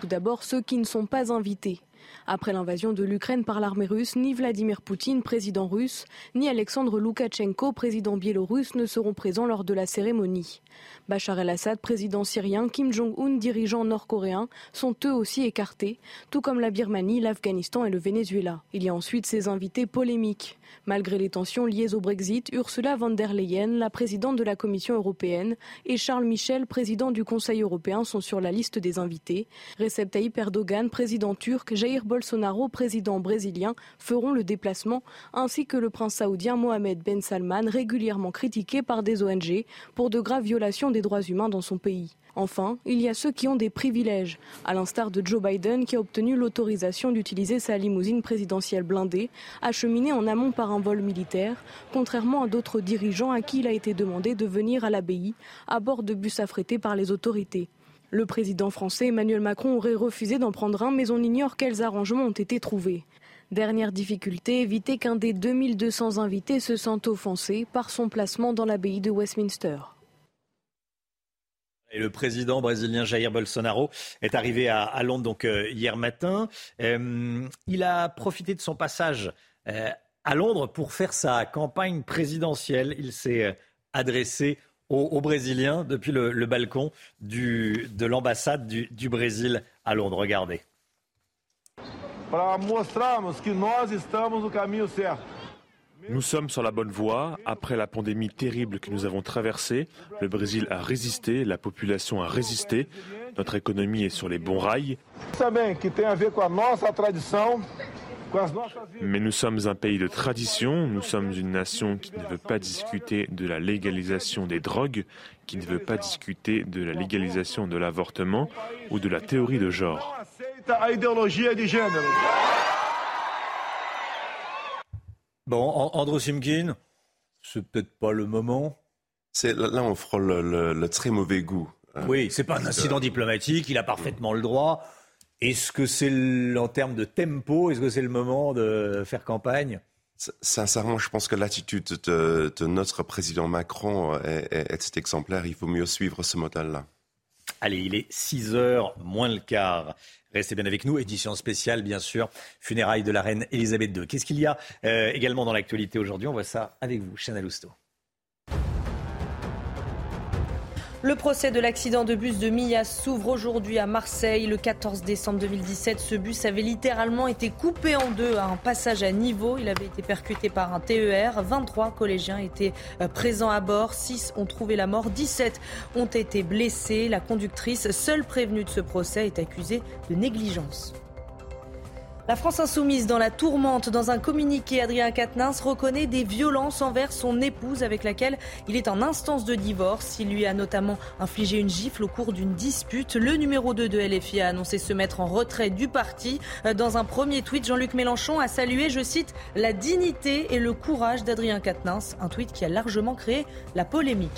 Tout d'abord, ceux qui ne sont pas invités. Après l'invasion de l'Ukraine par l'armée russe, ni Vladimir Poutine, président russe, ni Alexandre Loukachenko, président biélorusse, ne seront présents lors de la cérémonie. Bachar el-Assad, président syrien, Kim Jong-un, dirigeant nord-coréen, sont eux aussi écartés, tout comme la Birmanie, l'Afghanistan et le Venezuela. Il y a ensuite ces invités polémiques. Malgré les tensions liées au Brexit, Ursula von der Leyen, la présidente de la Commission européenne, et Charles Michel, président du Conseil européen, sont sur la liste des invités. Recep Tayyip Erdogan, président turc, Jair Bolsonaro, président brésilien, feront le déplacement, ainsi que le prince saoudien Mohamed Ben Salman, régulièrement critiqué par des ONG pour de graves violations des droits humains dans son pays. Enfin, il y a ceux qui ont des privilèges, à l'instar de Joe Biden qui a obtenu l'autorisation d'utiliser sa limousine présidentielle blindée, acheminée en amont par un vol militaire, contrairement à d'autres dirigeants à qui il a été demandé de venir à l'abbaye à bord de bus affrétés par les autorités. Le président français Emmanuel Macron aurait refusé d'en prendre un, mais on ignore quels arrangements ont été trouvés. Dernière difficulté, éviter qu'un des 2200 invités se sente offensé par son placement dans l'abbaye de Westminster. Le président brésilien Jair Bolsonaro est arrivé à, Londres euh, hier matin. Euh, il a profité de son passage euh, à Londres pour faire sa campagne présidentielle. Il s'est adressé aux, Brésiliens depuis le, balcon du, de l'ambassade du, du Brésil à Londres. Regardez. Para mostrarmos que nós estamos no caminho certo. Nous sommes sur la bonne voie. Après la pandémie terrible que nous avons traversée, le Brésil a résisté, la population a résisté, notre économie est sur les bons rails. Mais nous sommes un pays de tradition, nous sommes une nation qui ne veut pas discuter de la légalisation des drogues, qui ne veut pas discuter de la légalisation de l'avortement ou de la théorie de genre. Bon, Andrew Simkin, c'est peut-être pas le moment. C'est là, on frôle le, très mauvais goût. Hein. oui, c'est pas un incident diplomatique, il a parfaitement le droit. Est-ce que c'est en termes de tempo, est-ce que c'est le moment de faire campagne? Sincèrement, je pense que l'attitude de, notre président Macron est, exemplaire. Il faut mieux suivre ce modèle-là. Allez, il est 6 heures moins le quart. Restez bien avec nous. Édition spéciale, bien sûr. Funérailles de la reine Elisabeth II. Qu'est-ce qu'il y a euh, également dans l'actualité aujourd'hui? On voit ça avec vous, Chanel Lousteau. Le procès de l'accident de bus de Millas s'ouvre aujourd'hui à Marseille. Le 14 décembre 2017, ce bus avait littéralement été coupé en deux à un passage à niveau. Il avait été percuté par un TER. 23 collégiens étaient euh, présents à bord. 6 ont trouvé la mort. 17 ont été blessés. La conductrice, seule prévenue de ce procès, est accusée de négligence. La France insoumise dans la tourmente. Dans un communiqué, Adrien Quatennens reconnaît des violences envers son épouse avec laquelle il est en instance de divorce. Il lui a notamment infligé une gifle au cours d'une dispute. Le numéro 2 de LFI a annoncé se mettre en retrait du parti. Dans un premier tweet, Jean-Luc Mélenchon a salué, je cite, la dignité et le courage d'Adrien Quatennens. Un tweet qui a largement créé la polémique.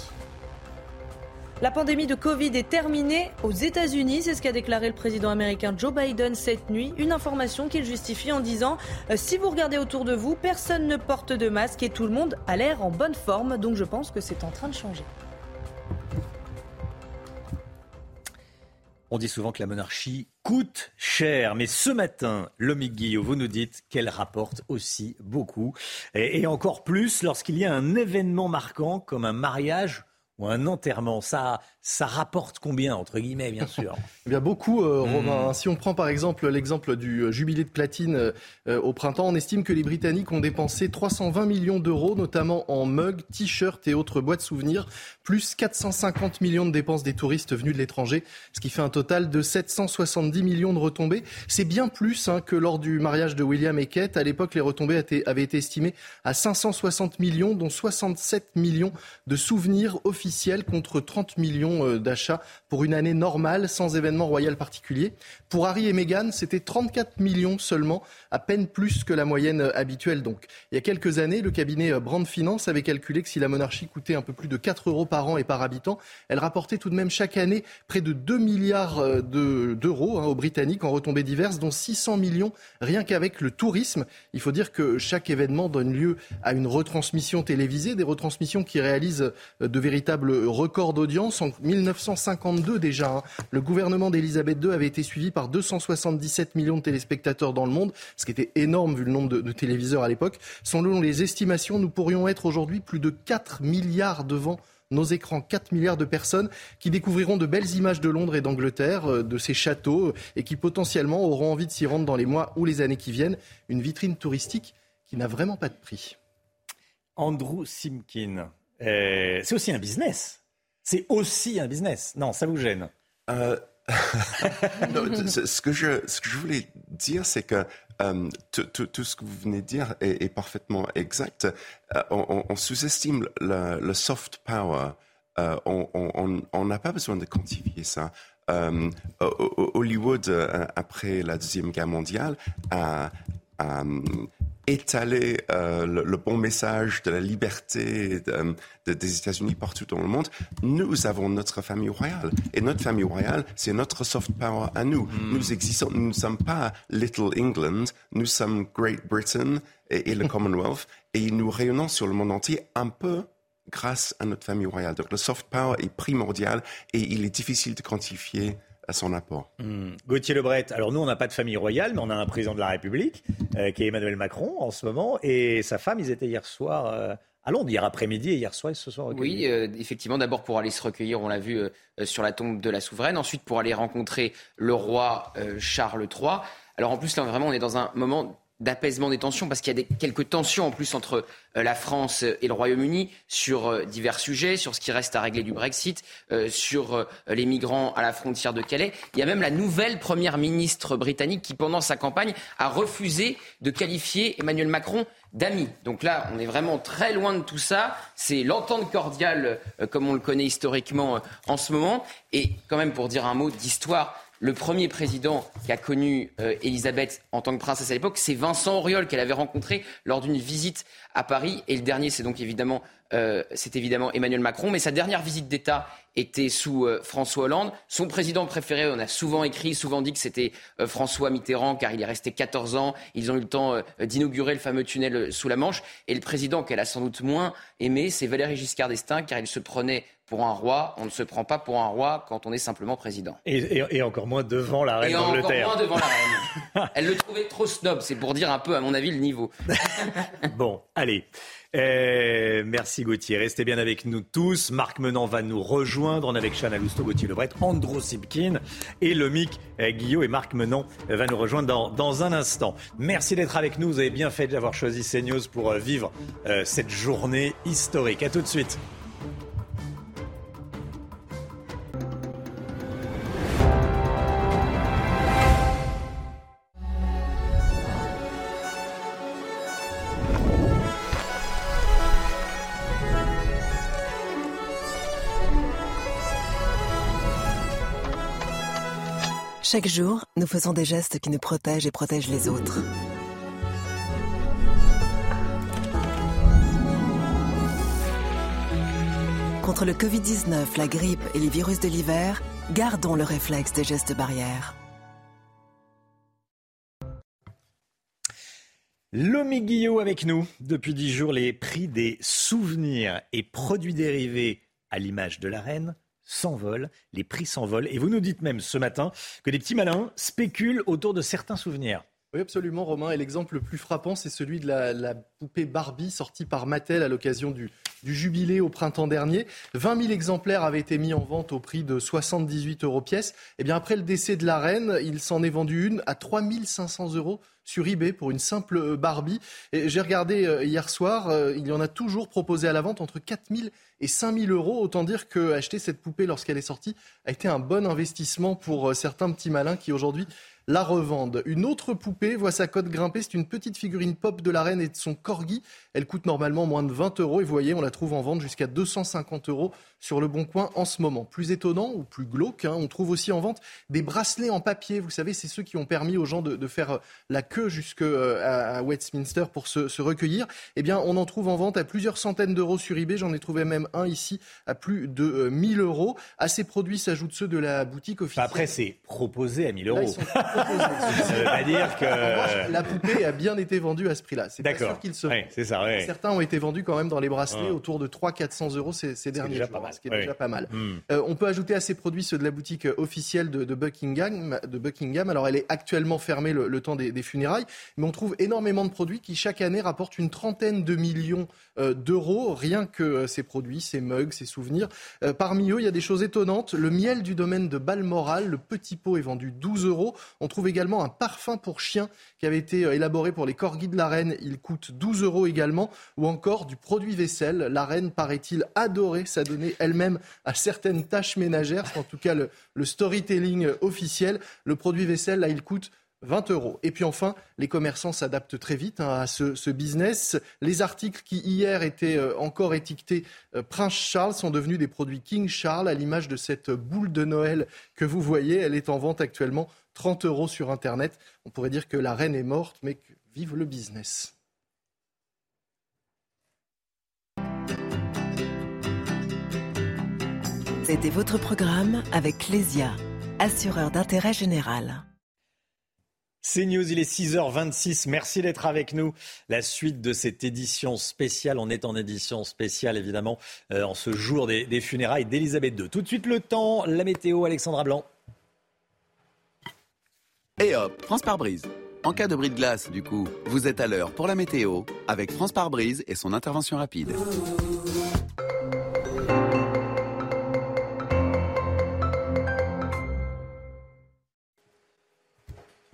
La pandémie de Covid est terminée aux États-Unis, c'est ce qu'a déclaré le président américain Joe Biden cette nuit. Une information qu'il justifie en disant euh, Si vous regardez autour de vous, personne ne porte de masque et tout le monde a l'air en bonne forme. Donc je pense que c'est en train de changer. On dit souvent que la monarchie coûte cher, mais ce matin, Lomique Guillot, vous nous dites qu'elle rapporte aussi beaucoup, et encore plus lorsqu'il y a un événement marquant comme un mariage ou un enterrement, ça, ça rapporte combien, entre guillemets, bien sûr? Eh bien, beaucoup, euh, Romain. Hmm. Si on prend par exemple l'exemple du euh, jubilé de platine euh, au printemps, on estime que les Britanniques ont dépensé 320 millions d'euros, notamment en mugs, t-shirts et autres boîtes souvenirs, plus 450 millions de dépenses des touristes venus de l'étranger, ce qui fait un total de 770 millions de retombées. C'est bien plus hein, que lors du mariage de William et Kate. À l'époque, les retombées avaient été estimées à 560 millions, dont 67 millions de souvenirs officiels officiel contre 30 millions euh, d'achats pour une année normale sans événement royal particulier. Pour Harry et Meghan, c'était 34 millions seulement, à peine plus que la moyenne euh, habituelle donc. Il y a quelques années, le cabinet euh, Brand Finance avait calculé que si la monarchie coûtait un peu plus de 4 euros par an et par habitant, elle rapportait tout de même chaque année près de 2 milliards d'euros hein, aux Britanniques en retombées diverses, dont 600 millions rien qu'avec le tourisme. Il faut dire que chaque événement donne lieu à une retransmission télévisée, des retransmissions qui réalisent de véritables record d'audience. En 1952 déjà, hein. le gouvernement d'Elisabeth II avait été suivi par 277 millions de téléspectateurs dans le monde, ce qui était énorme vu le nombre de, téléviseurs à l'époque. Selon les estimations, nous pourrions être aujourd'hui plus de 4 milliards devant nos écrans, 4 milliards de personnes qui découvriront de belles images de Londres et d'Angleterre, euh, de ces châteaux, euh, et qui potentiellement auront envie de s'y rendre dans les mois ou les années qui viennent. Une vitrine touristique qui n'a vraiment pas de prix. Andrew Simkin, euh, c'est aussi un business. C'est aussi un business. Non, ça vous gêne euh, ce, que je, voulais dire, c'est que euh, tout, ce que vous venez de dire est, parfaitement exact. on, sous-estime le, soft power. on n'a pas besoin de quantifier ça. Hollywood, après la Deuxième Guerre mondiale, a, étaler euh, le, bon message de la liberté des États-Unis partout dans le monde, nous avons notre famille royale. Et notre famille royale, c'est notre soft power à nous. Hmm. Nous existons, nous ne sommes pas Little England, nous sommes Great Britain et, le Commonwealth, et nous rayonnons sur le monde entier un peu grâce à notre famille royale. Donc le soft power est primordial et il est difficile de quantifier à son apport. Hmm. Gauthier Lebret, alors nous on n'a pas de famille royale, mais on a un président de la République euh, qui est Emmanuel Macron en ce moment, et sa femme, ils étaient hier soir euh, à Londres, hier après-midi et hier soir et ce soir. Oui, euh, effectivement, d'abord pour aller se recueillir, on l'a vu sur la tombe de la souveraine, ensuite pour aller rencontrer le roi Charles III. Alors en plus, là vraiment, on est dans un moment d'apaisement des tensions, parce qu'il y a quelques tensions en plus entre euh, la France et le Royaume-Uni sur euh, divers sujets, sur ce qui reste à régler du Brexit, euh, sur les migrants à la frontière de Calais. Il y a même la nouvelle première ministre britannique qui, pendant sa campagne, a refusé de qualifier Emmanuel Macron d'ami. Donc là, on est vraiment très loin de tout ça. C'est l'entente cordiale, comme on le connaît historiquement en ce moment. Et quand même, pour dire un mot d'histoire, le premier président qui a connu euh, Elisabeth en tant que princesse à l'époque, c'est Vincent Auriol qu'elle avait rencontré lors d'une visite à Paris. Et le dernier, c'est donc euh, c'est évidemment Emmanuel Macron. Mais sa dernière visite d'État était sous euh, François Hollande. Son président préféré, on a souvent écrit, souvent dit que c'était François Mitterrand, car il est resté 14 ans. Ils ont eu le temps d'inaugurer le fameux tunnel sous la Manche. Et le président qu'elle a sans doute moins aimé, c'est Valéry Giscard d'Estaing, car il se prenait pour un roi. On ne se prend pas pour un roi quand on est simplement président. Et, encore moins devant la reine d'Angleterre. encore moins devant la reine. Elle le trouvait trop snob. C'est pour dire un peu, à mon avis, le niveau. bon, allez. Euh, merci Gauthier. Restez bien avec nous tous. Marc Menant va nous rejoindre. On est avec Chana Lousteau, Gauthier Lebret, Andro Sibkin et Lomic euh, Guillot. Et Marc Menant euh, va nous rejoindre dans, dans un instant. Merci d'être avec nous. Vous avez bien fait d'avoir choisi CNews pour vivre cette journée historique. À tout de suite. Chaque jour, nous faisons des gestes qui nous protègent et protègent les autres. Contre le Covid-19, la grippe et les virus de l'hiver, gardons le réflexe des gestes barrières. Lomi Guillot avec nous. Depuis dix jours, les prix des souvenirs et produits dérivés à l'image de la reine s'envolent, les prix s'envolent. Et vous nous dites même ce matin que des petits malins spéculent autour de certains souvenirs. Oui, absolument, Romain. Et l'exemple le plus frappant, c'est celui de la, poupée Barbie sortie par Mattel à l'occasion du, jubilé au printemps dernier. 20 000 exemplaires avaient été mis en vente au prix de 78 euros pièce. Et eh bien après le décès de la reine, il s'en est vendu une à 3 500 euros sur eBay pour une simple euh, Barbie. J'ai regardé euh, hier soir, euh, il y en a toujours proposé à la vente entre 4 000 et 5 000 euros. Autant dire que acheter cette poupée lorsqu'elle est sortie a été un bon investissement pour certains petits malins qui aujourd'hui la revendent. Une autre poupée voit sa cote grimper. C'est une petite figurine pop de la reine et de son corgi. Elle coûte normalement moins de 20 euros. Et vous voyez, on la trouve en vente jusqu'à 250 euros sur le Bon Coin en ce moment. Plus étonnant ou plus glauque, hein, on trouve aussi en vente des bracelets en papier. Vous savez, c'est ceux qui ont permis aux gens de, faire euh, la queue jusque euh, à, Westminster pour se, recueillir. Eh bien, on en trouve en vente à plusieurs centaines d'euros sur eBay. J'en ai trouvé même un ici à plus de 1000 euh, euros. À ces produits s'ajoutent ceux de la boutique officielle. Après, c'est proposé à 1000 euros. ça veut pas dire que la poupée a bien été vendue à ce prix-là. C'est pas sûr qu'il se. c'est ça. Certains ont été vendus quand même dans les bracelets autour de 300-400 euros ces, ces derniers jours ce qui est déjà pas mal. Hmm. Euh, on peut ajouter à ces produits ceux de la boutique officielle de, Buckingham, de Buckingham. Alors elle est actuellement fermée le, temps des, funérailles, mais on trouve énormément de produits qui chaque année rapportent une trentaine de millions euh, d'euros, rien que euh, ces produits, ces mugs, ces souvenirs. parmi eux, il y a des choses étonnantes. Le miel du domaine de Balmoral, le petit pot est vendu 12 euros. On trouve également un parfum pour chien qui avait été élaboré pour les corgis de la reine. Il coûte 12 euros également. Ou encore du produit vaisselle. La reine, paraît-il, adorait s'adonner elle-même à certaines tâches ménagères. C'est en tout cas le, storytelling officiel. Le produit vaisselle, là, il coûte 20 euros. Et puis enfin, les commerçants s'adaptent très vite hein, à ce, business. Les articles qui hier étaient euh, encore étiquetés euh, Prince Charles sont devenus des produits King Charles, à l'image de cette boule de Noël que vous voyez. Elle est en vente actuellement 30 euros sur Internet. On pourrait dire que la reine est morte, mais vive le business. C'était votre programme avec Clésia, assureur d'intérêt général. C'est News, il est 6h26. Merci d'être avec nous. La suite de cette édition spéciale, on est en édition spéciale évidemment euh, en ce jour des, des funérailles d'Elisabeth II. Tout de suite le temps, la météo, Alexandra Blanc. Et hop, France par brise. En cas de bris de glace, du coup, vous êtes à l'heure pour la météo avec France par brise et son intervention rapide.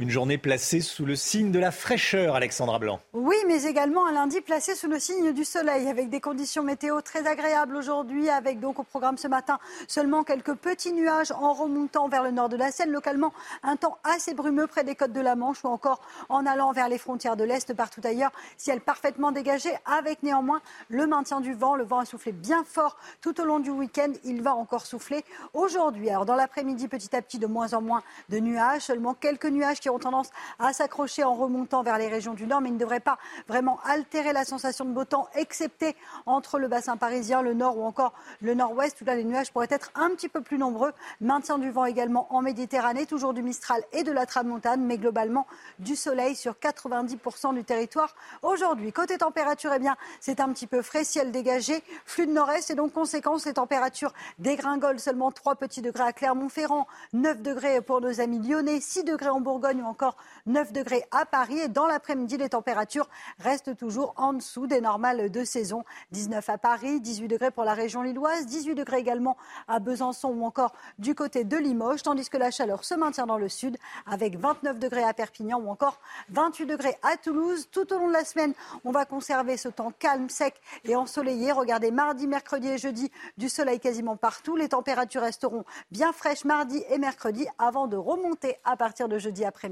Une journée placée sous le signe de la fraîcheur, Alexandra Blanc. Oui, mais également un lundi placé sous le signe du soleil, avec des conditions météo très agréables aujourd'hui, avec donc au programme ce matin seulement quelques petits nuages en remontant vers le nord de la Seine, localement un temps assez brumeux près des côtes de la Manche ou encore en allant vers les frontières de l'Est, partout ailleurs, ciel parfaitement dégagé, avec néanmoins le maintien du vent. Le vent a soufflé bien fort tout au long du week-end, il va encore souffler aujourd'hui. Alors dans l'après-midi, petit à petit, de moins en moins de nuages, seulement quelques nuages qui ont tendance à s'accrocher en remontant vers les régions du nord, mais ils ne devraient pas vraiment altérer la sensation de beau temps, excepté entre le bassin parisien, le nord ou encore le nord-ouest, où là les nuages pourraient être un petit peu plus nombreux. Maintien du vent également en Méditerranée, toujours du Mistral et de la Tramontane, mais globalement du soleil sur 90% du territoire aujourd'hui. Côté température, eh bien, c'est un petit peu frais, ciel dégagé, flux de nord-est et donc conséquence, les températures dégringolent seulement 3 petits degrés à Clermont-Ferrand, 9 degrés pour nos amis lyonnais, 6 degrés en Bourgogne ou encore 9 degrés à Paris. Et dans l'après-midi, les températures restent toujours en dessous des normales de saison. 19 à Paris, 18 degrés pour la région lilloise, 18 degrés également à Besançon ou encore du côté de Limoges, tandis que la chaleur se maintient dans le sud avec 29 degrés à Perpignan ou encore 28 degrés à Toulouse. Tout au long de la semaine, on va conserver ce temps calme, sec et ensoleillé. Regardez, mardi, mercredi et jeudi, du soleil quasiment partout. Les températures resteront bien fraîches mardi et mercredi avant de remonter à partir de jeudi après-midi.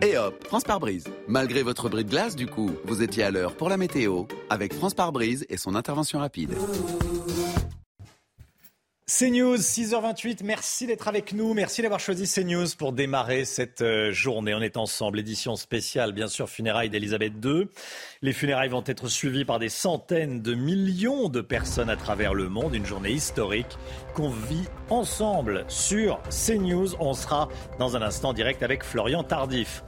Et hop, France par brise. Malgré votre bris de glace, du coup, vous étiez à l'heure pour la météo avec France par brise et son intervention rapide. CNews, 6h28, merci d'être avec nous, merci d'avoir choisi CNews pour démarrer cette euh, journée. On est ensemble, édition spéciale, bien sûr, funérailles d'Elisabeth II. Les funérailles vont être suivies par des centaines de millions de personnes à travers le monde, une journée historique qu'on vit ensemble sur CNews. On sera dans un instant direct avec Florian Tardif.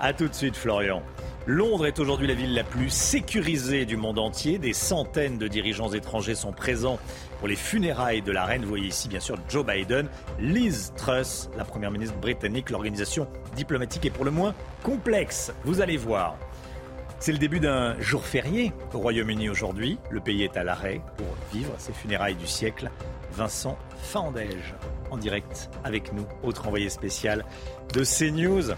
A tout de suite, Florian. Londres est aujourd'hui la ville la plus sécurisée du monde entier. Des centaines de dirigeants étrangers sont présents pour les funérailles de la reine. Vous voyez ici bien sûr Joe Biden, Liz Truss, la première ministre britannique. L'organisation diplomatique est pour le moins complexe. Vous allez voir. C'est le début d'un jour férié au Royaume-Uni aujourd'hui. Le pays est à l'arrêt pour vivre ses funérailles du siècle. Vincent Fandège en direct avec nous, autre envoyé spécial de CNews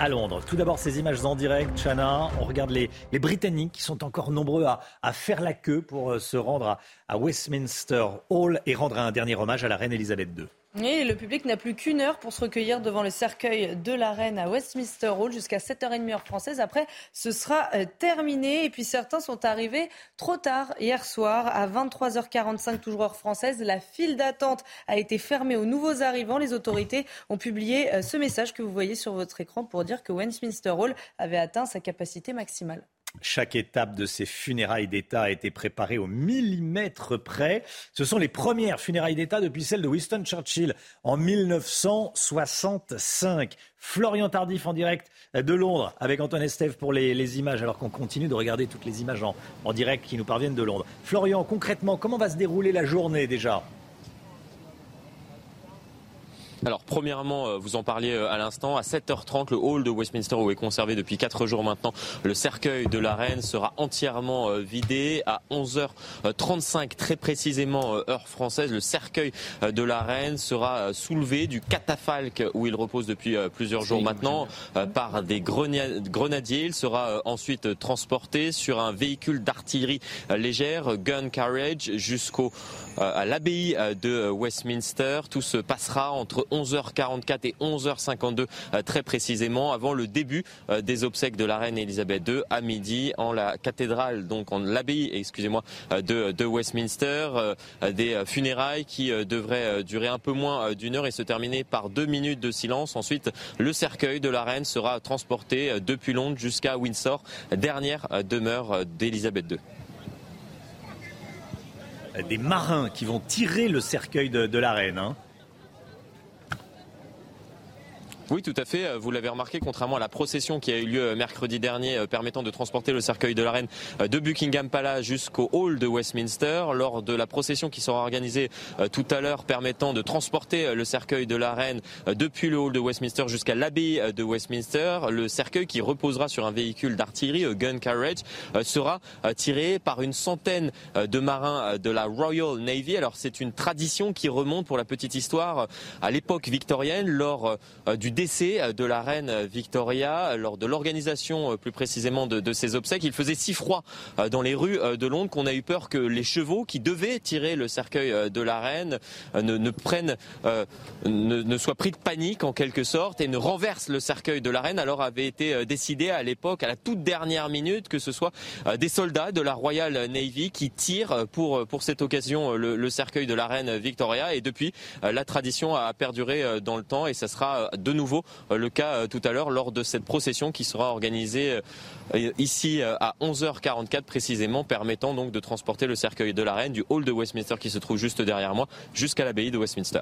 à Londres. Tout d'abord, ces images en direct, Chana. On regarde les, Britanniques qui sont encore nombreux à, à faire la queue pour euh, se rendre à, à Westminster Hall et rendre un dernier hommage à la reine Elisabeth II. Et le public n'a plus qu'une heure pour se recueillir devant le cercueil de la reine à Westminster Hall jusqu'à 7h30 heure française. Après, ce sera euh, terminé. Et puis certains sont arrivés trop tard hier soir à 23h45 toujours heure française. La file d'attente a été fermée aux nouveaux arrivants. Les autorités ont publié euh, ce message que vous voyez sur votre écran pour dire que Westminster Hall avait atteint sa capacité maximale. Chaque étape de ces funérailles d'État a été préparée au millimètre près. Ce sont les premières funérailles d'État depuis celles de Winston Churchill en 1965. Florian Tardif en direct de Londres avec Antoine Estève pour les, images, alors qu'on continue de regarder toutes les images en direct qui nous parviennent de Londres. Florian, concrètement, comment va se dérouler la journée déjà? Alors premièrement, euh, vous en parliez euh, à l'instant, à 7h30, le hall de Westminster où est conservé depuis 4 jours maintenant le cercueil de la reine sera entièrement euh, vidé. À 11h35, très précisément heure française, le cercueil de la reine sera soulevé du catafalque où il repose depuis plusieurs jours maintenant par des grenadiers. Il sera ensuite transporté sur un véhicule d'artillerie légère, gun carriage, jusqu'au à l'abbaye de Westminster. Tout se passera entre 11h44 et 11h52 euh, très précisément avant le début euh, des obsèques de la reine Elisabeth II à midi en la cathédrale, donc en l'abbaye, excusez-moi, euh, de, de, Westminster. Des funérailles qui devraient durer un peu moins d'une heure et se terminer par deux minutes de silence. Ensuite, le cercueil de la reine sera transporté depuis Londres jusqu'à Windsor, dernière demeure d'Elisabeth II des marins qui vont tirer le cercueil de, de la reine. Hein. Oui, tout à fait. Vous l'avez remarqué, contrairement à la procession qui a eu lieu mercredi dernier permettant de transporter le cercueil de la reine de Buckingham Palace jusqu'au hall de Westminster, lors de la procession qui sera organisée tout à l'heure permettant de transporter le cercueil de la reine depuis le hall de Westminster jusqu'à l'abbaye de Westminster, le cercueil qui reposera sur un véhicule d'artillerie, gun carriage, sera tiré par une centaine de marins de la Royal Navy. Alors c'est une tradition qui remonte pour la petite histoire à l'époque victorienne lors euh, du décès de la reine Victoria, lors de l'organisation euh, plus précisément de, ses obsèques. Il faisait si froid euh, dans les rues de Londres qu'on a eu peur que les chevaux qui devaient tirer le cercueil de la reine ne, prennent, ne, ne, soient pris de panique en quelque sorte et ne renversent le cercueil de la reine. Alors avait été décidé à l'époque, à la toute dernière minute, que ce soit des soldats de la Royal Navy qui tirent pour, pour cette occasion le, le cercueil de la reine Victoria. Et depuis, la tradition a perduré dans le temps et ça sera de nouveau le cas tout à l'heure lors de cette procession qui sera organisée ici à 11h44 précisément, permettant donc de transporter le cercueil de la reine du hall de Westminster qui se trouve juste derrière moi jusqu'à l'abbaye de Westminster.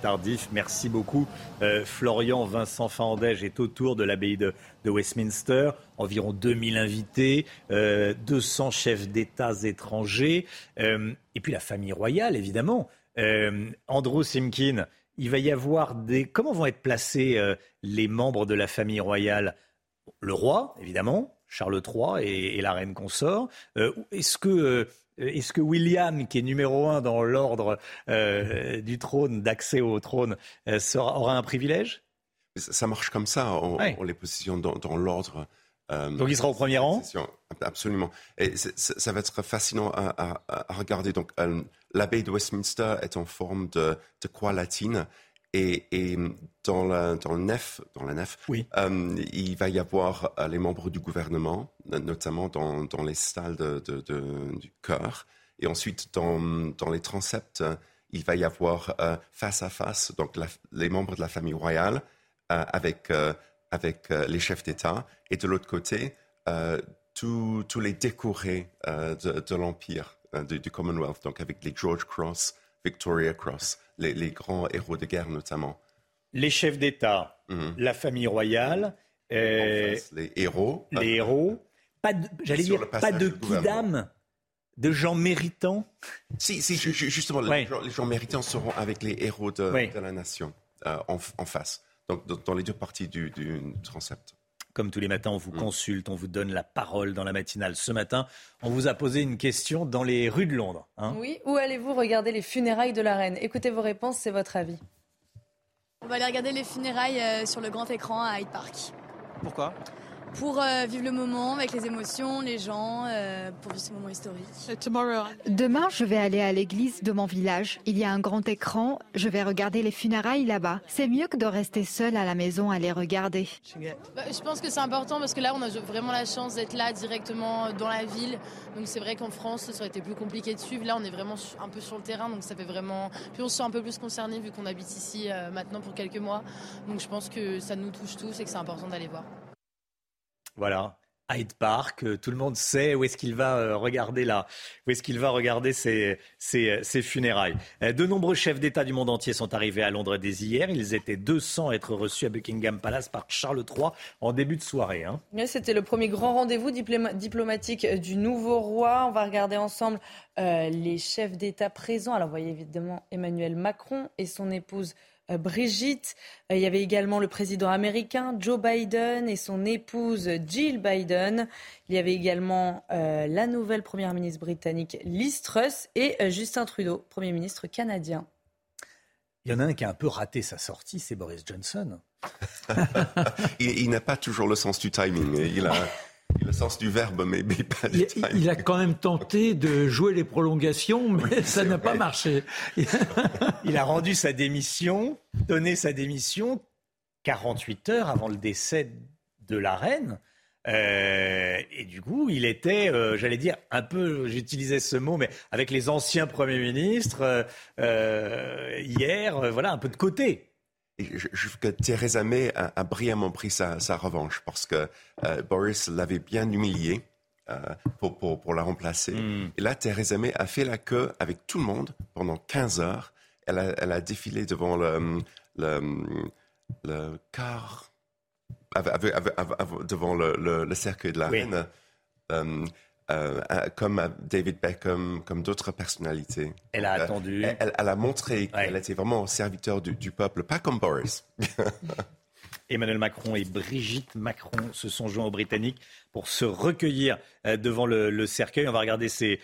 Tardif, merci beaucoup. Euh, Florian Vincent Fandège est autour de l'abbaye de, Westminster. Environ 2000 invités, 200 euh, chefs d'État étrangers, euh, et puis la famille royale, évidemment. Andrew Simkin, il va y avoir des. Comment vont être placés les membres de la famille royale? Le roi, évidemment, Charles III et, et la reine consort. Est-ce que euh, est-ce que William, qui est numéro un dans l'ordre euh, du trône, d'accès au trône, euh, aura un privilège? Ça, marche comme ça, on, les positionne dans, l'ordre. Donc il sera au premier rang Absolument. Et ça va être fascinant à, regarder. Donc l'abbaye de Westminster est en forme de, croix latine. Et, dans, la, dans, le nef, dans la nef, il va y avoir les membres du gouvernement, notamment dans, dans les stalles du chœur. Et ensuite, dans, dans, les transepts, il va y avoir euh, face à face donc les membres de la famille royale euh, avec, euh, avec les chefs d'État. Et de l'autre côté, tous les décorés de, l'Empire, du, Commonwealth, donc avec les George Cross, Victoria Cross, les, les grands héros de guerre notamment. Les chefs d'État, mhm. la famille royale. les héros. Les héros pas j'allais dire, pas de kidam, de gens méritants. Si, si justement, les, gens, méritants seront avec les héros de, la nation euh, en, face, dans les deux parties du, du transept. Comme tous les matins, on vous mm. consulte, on vous donne la parole dans la matinale. Ce matin, on vous a posé une question dans les rues de Londres. Hein. oui, où allez-vous regarder les funérailles de la reine? Écoutez vos réponses, c'est votre avis. On va aller regarder les funérailles euh, sur le grand écran à Hyde Park. Pourquoi? Pour euh, vivre le moment avec les émotions, les gens, euh, pour vivre ce moment historique. Demain, je vais aller à l'église de mon village. Il y a un grand écran. Je vais regarder les funérailles là-bas. C'est mieux que de rester seul à la maison à les regarder. Bah, je pense que c'est important parce que là, on a vraiment la chance d'être là directement dans la ville. Donc c'est vrai qu'en France, ça aurait été plus compliqué de suivre. Là, on est vraiment un peu sur le terrain, donc ça fait vraiment. Puis on se sent un peu plus concerné vu qu'on habite ici euh, maintenant pour quelques mois. Donc je pense que ça nous touche tous et que c'est important d'aller voir. Voilà. Hyde Park, euh, tout le monde sait où est-ce qu'il va euh, regarder là, où est-ce qu'il va regarder ses, funérailles. Euh, de nombreux chefs d'État du monde entier sont arrivés à Londres dès hier. Ils étaient 200 à être reçus à Buckingham Palace par Charles III en début de soirée. Hein. C'était le premier grand rendez-vous diplomatique du nouveau roi. On va regarder ensemble les chefs d'État présents. Alors, vous voyez évidemment Emmanuel Macron et son épouse Brigitte. Euh, il y avait également le président américain Joe Biden et son épouse Jill Biden. Il y avait également euh, la nouvelle première ministre britannique Liz Truss et Justin Trudeau, premier ministre canadien. Il y en a un qui a un peu raté sa sortie, c'est Boris Johnson. il, n'a pas toujours le sens du timing. Il a, le sens du verbe, mais, pas du il, il, a quand même tenté de jouer les prolongations, mais ça n'a pas marché. il a rendu sa démission, donné sa démission 48 heures avant le décès de la reine. Euh, et du coup, il était, euh, j'allais dire, un peu, j'utilisais ce mot, mais avec les anciens premiers ministres, euh, hier, voilà, un peu de côté je, trouve que Theresa May a, brillamment pris sa, revanche parce que euh, Boris l'avait bien humilié euh, pour, pour, la remplacer. Hmm. Et là, Theresa May a fait la queue avec tout le monde pendant 15 heures. Elle a, elle a défilé devant le, le le quart devant le, cercueil de la reine, euh, euh, comme David Beckham, comme d'autres personnalités. Elle a attendu. Elle, a montré qu'elle était vraiment serviteur du, du peuple, pas comme Boris. Emmanuel Macron et Brigitte Macron se sont joints aux Britanniques pour se recueillir euh, devant le, cercueil. On va regarder ces,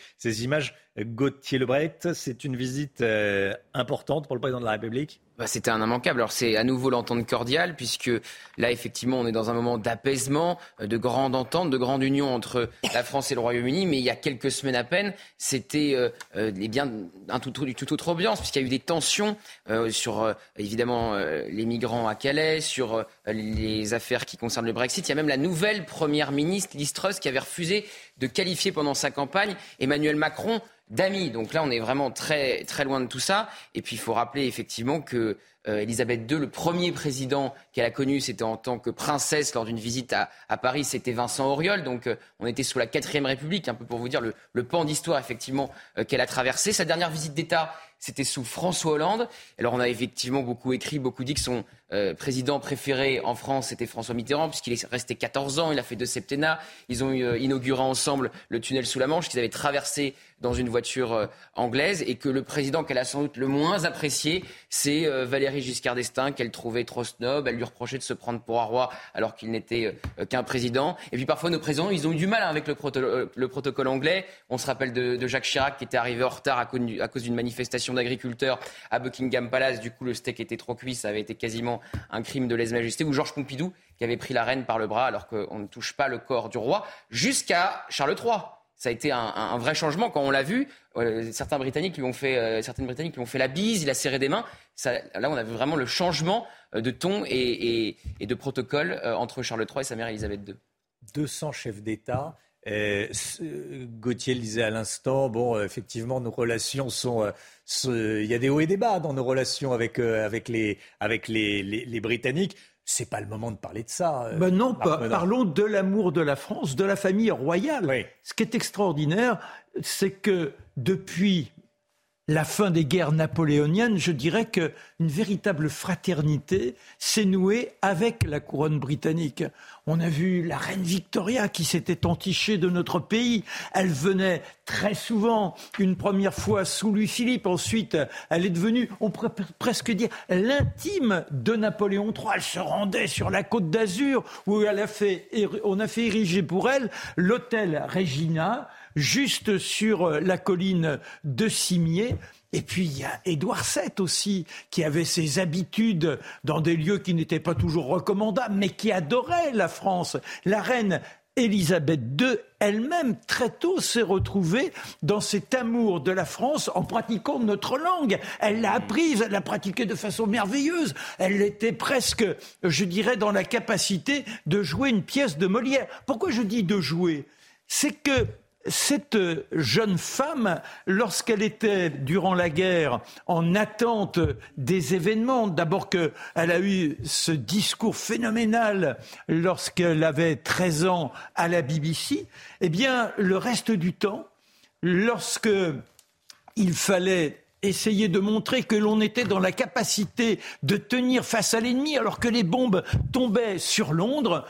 images. Gauthier Lebret, c'est une visite euh, importante pour le président de la République? Bah, C'était un immanquable. Alors c'est à nouveau l'entente cordiale, puisque là, effectivement, on est dans un moment d'apaisement, de grande entente, de grande union entre la France et le Royaume-Uni. Mais il y a quelques semaines à peine, c'était euh, euh eh bien un tout, du tout autre ambiance, puisqu'il y a eu des tensions euh, sur, euh, évidemment, les migrants à Calais, sur les affaires qui concernent le Brexit. Il y a même la nouvelle première ministre, Liz Truss, qui avait refusé de qualifier pendant sa campagne Emmanuel Macron d'amis. Donc là, on est vraiment très, très loin de tout ça. Et puis, il faut rappeler effectivement que euh, Elisabeth II, le premier président qu'elle a connu, c'était en tant que princesse lors d'une visite à, Paris, c'était Vincent Auriol. Donc euh, on était sous la quatrième République, un peu pour vous dire le, pan d'histoire effectivement euh, qu'elle a traversé. Sa dernière visite d'État, c'était sous François Hollande. Alors on a effectivement beaucoup écrit, beaucoup dit que son président préféré en France, c'était François Mitterrand, puisqu'il est resté 14 ans, il a fait deux septennats. Ils ont inauguré ensemble le tunnel sous la Manche qu'ils avaient traversé dans une voiture anglaise et que le président qu'elle a sans doute le moins apprécié, c'est Valérie Giscard d'Estaing, qu'elle trouvait trop snob. Elle lui reprochait de se prendre pour un roi alors qu'il n'était qu'un président. Et puis parfois, nos présidents, ils ont eu du mal avec le, protocole anglais. On se rappelle de, Jacques Chirac qui était arrivé en retard à cause d'une manifestation d'agriculteurs à Buckingham Palace. Du coup, le steak était trop cuit, ça avait été quasiment un crime de lèse-majesté, ou Georges Pompidou qui avait pris la reine par le bras alors qu'on ne touche pas le corps du roi, jusqu'à Charles III. Ça a été un, vrai changement quand on l'a vu. Euh, certains Britanniques lui ont fait, euh, certaines Britanniques lui ont fait la bise, il a serré des mains. là, on a vu vraiment le changement euh, de ton et, de protocole entre Charles III et sa mère Elisabeth II. 200 chefs d'État. Gauthier le disait à l'instant, bon, effectivement, nos relations sont, il y a des hauts et des bas dans nos relations avec, euh, les, Britanniques. C'est pas le moment de parler de ça. Euh, ben non, parlons de l'amour de la France, de la famille royale. Ce qui est extraordinaire, c'est que depuis la fin des guerres napoléoniennes, je dirais qu'une véritable fraternité s'est nouée avec la couronne britannique. On a vu la reine Victoria qui s'était entichée de notre pays. Elle venait très souvent, une première fois sous Louis-Philippe, ensuite elle est devenue, on pourrait presque dire, l'intime de Napoléon III. Elle se rendait sur la côte d'Azur où elle a fait, on a fait ériger pour elle l'hôtel Regina juste sur euh, la colline de Cimier. Et puis il y a Édouard VII aussi, qui avait ses habitudes dans des lieux qui n'étaient pas toujours recommandables, mais qui adorait la France. La reine Élisabeth II elle-même, très tôt, s'est retrouvée dans cet amour de la France en pratiquant notre langue. Elle l'a apprise, elle l'a pratiquée de façon merveilleuse. Elle était presque, je dirais, dans la capacité de jouer une pièce de Molière. Pourquoi je dis de jouer? C'est que cette jeune femme, lorsqu'elle était durant la guerre en attente des événements, d'abord qu'elle a eu ce discours phénoménal lorsqu'elle avait 13 ans à la BBC, eh bien, le reste du temps, lorsque il fallait essayer de montrer que l'on était dans la capacité de tenir face à l'ennemi alors que les bombes tombaient sur Londres,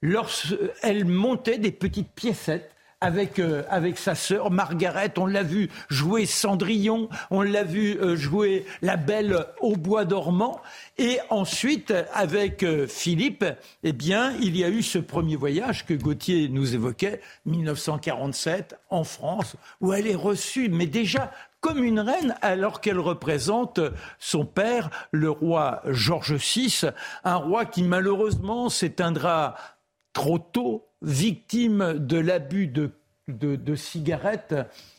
lorsqu'elle montait des petites piécettes avec, euh, avec sa sœur Margaret. On l'a vu jouer Cendrillon, on l'a vu euh, jouer La Belle au bois dormant. Et ensuite, avec euh, Philippe, eh bien, il y a eu ce premier voyage que Gauthier nous évoquait, 1947, en France, où elle est reçue, mais déjà comme une reine alors qu'elle représente son père, le roi George VI, un roi qui malheureusement s'éteindra trop tôt victime de l'abus de, de, cigarettes.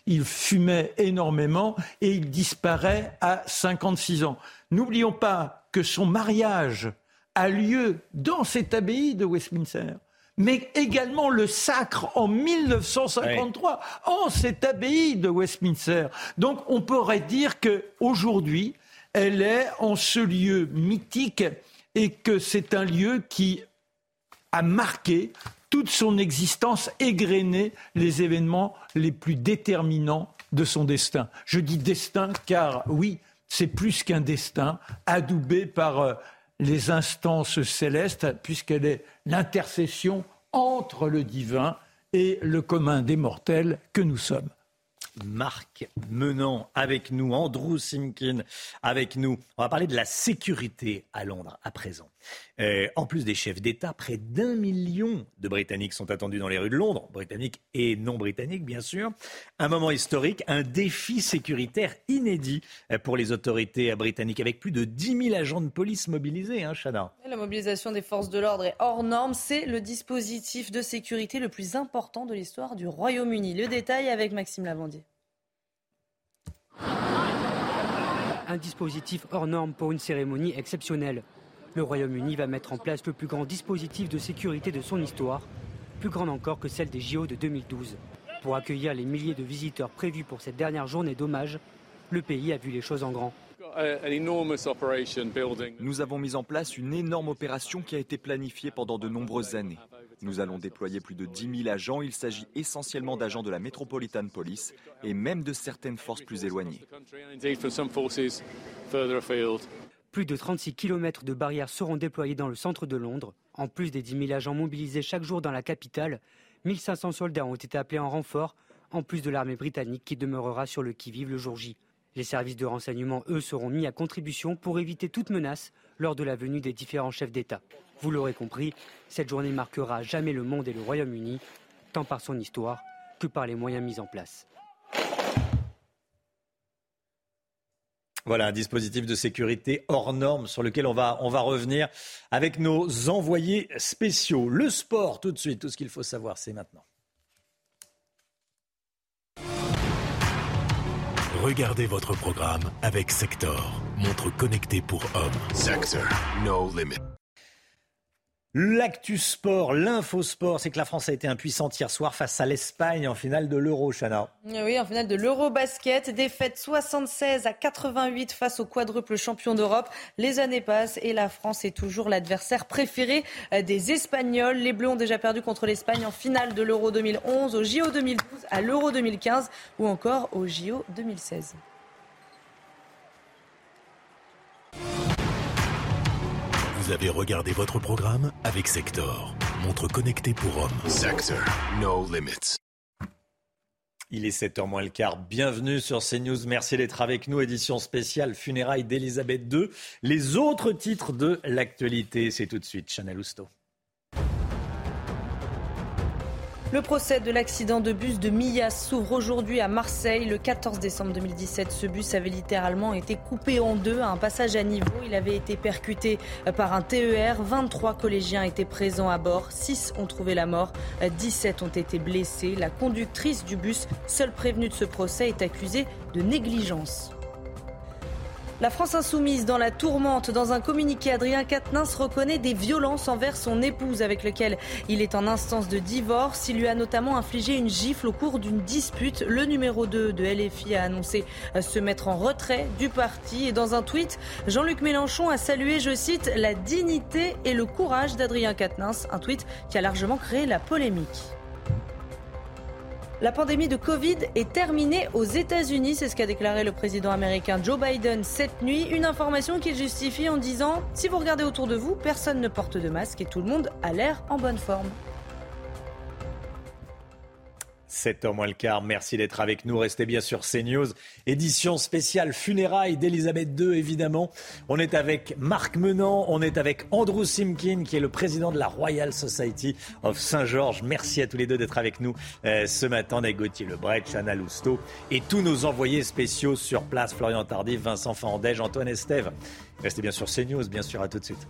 Il fumait énormément et il disparaît à 56 ans. N'oublions pas que son mariage a lieu dans cette abbaye de Westminster mais également le sacre en 1953 en cette abbaye de Westminster. Donc on pourrait dire qu'aujourd'hui, elle est en ce lieu mythique et que c'est un lieu qui a marqué toute son existence égrener les événements les plus déterminants de son destin. Je dis destin car oui, c'est plus qu'un destin, adoubé par euh, les instances célestes, puisqu'elle est l'intercession entre le divin et le commun des mortels que nous sommes. Marc Menant avec nous, Andrew Simkin avec nous. On va parler de la sécurité à Londres à présent. Euh, en plus des chefs d'État, près d'un million de Britanniques sont attendus dans les rues de Londres, britanniques et non britanniques bien sûr. Un moment historique, un défi sécuritaire inédit pour les autorités britanniques, avec plus de 10 000 agents de police mobilisés, hein, Chana. La mobilisation des forces de l'ordre est hors norme. C'est le dispositif de sécurité le plus important de l'histoire du Royaume-Uni. Le détail avec Maxime Lavandier. Un dispositif hors norme pour une cérémonie exceptionnelle. Le Royaume-Uni va mettre en place le plus grand dispositif de sécurité de son histoire, plus grand encore que celle des JO de 2012. Pour accueillir les milliers de visiteurs prévus pour cette dernière journée d'hommage, le pays a vu les choses en grand. Nous avons mis en place une énorme opération qui a été planifiée pendant de nombreuses années. Nous allons déployer plus de 10 000 agents. Il s'agit essentiellement d'agents de la Metropolitan Police et même de certaines forces plus éloignées. Plus de 36 km de barrières seront déployés dans le centre de Londres. En plus des 10 000 agents mobilisés chaque jour dans la capitale, 1500 soldats ont été appelés en renfort, en plus de l'armée britannique qui demeurera sur le qui-vive le jour J. Les services de renseignement, eux, seront mis à contribution pour éviter toute menace lors de la venue des différents chefs d'État. Vous l'aurez compris, cette journée marquera jamais le monde et le Royaume-Uni, tant par son histoire que par les moyens mis en place. Voilà un dispositif de sécurité hors norme sur lequel on va, on va revenir avec nos envoyés spéciaux. Le sport, tout de suite, tout ce qu'il faut savoir, c'est maintenant. Regardez votre programme avec Sector, montre connectée pour hommes. Sector, no limit. L'actu sport, l'infosport, c'est que la France a été impuissante hier soir face à l'Espagne en finale de l'Euro, Chana. Oui, en finale de l'Euro basket, défaite 76 à 88 face au quadruple champion d'Europe. Les années passent et la France est toujours l'adversaire préféré euh, des Espagnols. Les Bleus ont déjà perdu contre l'Espagne en finale de l'Euro 2011, au JO 2012, à l'Euro 2015 ou encore au JO 2016. Vous avez regardé votre programme avec Sector, montre connectée pour hommes. Sector, no limits. Il est 7h moins le quart. Bienvenue sur CNews. Merci d'être avec nous. Édition spéciale funérailles d'Elisabeth II. Les autres titres de l'actualité, c'est tout de suite. Chanel Housteau. Le procès de l'accident de bus de Millas s'ouvre aujourd'hui à Marseille. Le 14 décembre 2017, ce bus avait littéralement été coupé en deux à un passage à niveau. Il avait été percuté par un TER. 23 collégiens étaient présents à bord. 6 ont trouvé la mort. 17 ont été blessés. La conductrice du bus, seule prévenue de ce procès, est accusée de négligence. La France insoumise dans la tourmente. Dans un communiqué, Adrien Quatennens reconnaît des violences envers son épouse avec lequel il est en instance de divorce. Il lui a notamment infligé une gifle au cours d'une dispute. Le numéro 2 de LFI a annoncé euh, se mettre en retrait du parti. Et dans un tweet, Jean-Luc Mélenchon a salué, je cite, la dignité et le courage d'Adrien Quatennens. Un tweet qui a largement créé la polémique. La pandémie de Covid est terminée aux États-Unis, c'est ce qu'a déclaré le président américain Joe Biden cette nuit. Une information qu'il justifie en disant Si vous regardez autour de vous, personne ne porte de masque et tout le monde a l'air en bonne forme. 7h moins le quart, merci d'être avec nous. Restez bien sur CNews. Édition spéciale funérailles d'Elisabeth II, évidemment. On est avec Marc Menant, on est avec Andrew Simkin, qui est le président de la Royal Society of Saint-Georges. Merci à tous les deux d'être avec nous euh, ce matin. On a Gauthier Lebret, Chana Lousteau et tous nos envoyés spéciaux sur place. Florian Tardif, Vincent Fandège, Antoine Estève. Restez bien sur CNews, bien sûr, à tout de suite.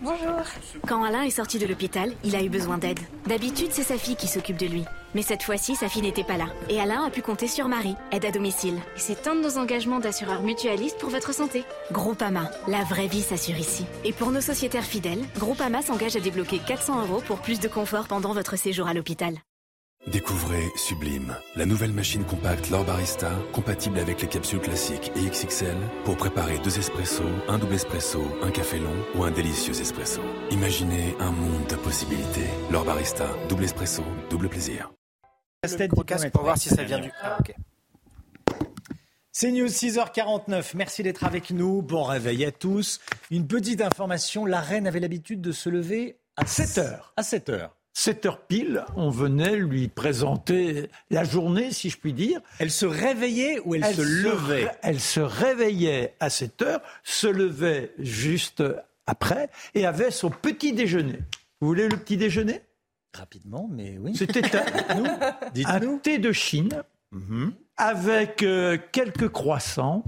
Bonjour. Quand Alain est sorti de l'hôpital, il a eu besoin d'aide. D'habitude, c'est sa fille qui s'occupe de lui. Mais cette fois-ci, sa fille n'était pas là. Et Alain a pu compter sur Marie, aide à domicile. C'est un de nos engagements d'assureur mutualiste pour votre santé. Groupama, la vraie vie s'assure ici. Et pour nos sociétaires fidèles, Groupama s'engage à débloquer 400 euros pour plus de confort pendant votre séjour à l'hôpital. Découvrez Sublime, la nouvelle machine compacte L'Or Barista, compatible avec les capsules classiques et XXL pour préparer deux espressos, un double espresso, un café long ou un délicieux espresso. Imaginez un monde de possibilités. L'Or Barista, double espresso, double plaisir. le pour voir si ça vient du. Ah, ok. C'est News 6h49. Merci d'être avec nous. Bon réveil à tous. Une petite information. La reine avait l'habitude de se lever à 7 h À 7 h 7 heures pile, on venait lui présenter la journée, si je puis dire. Elle se réveillait ou elle, se levait? Elle se réveillait à 7 heures, se levait juste après et avait son petit déjeuner. Vous voulez le petit déjeuner? Rapidement, mais oui. C'était un, un thé de Chine Mhm. avec euh, quelques croissants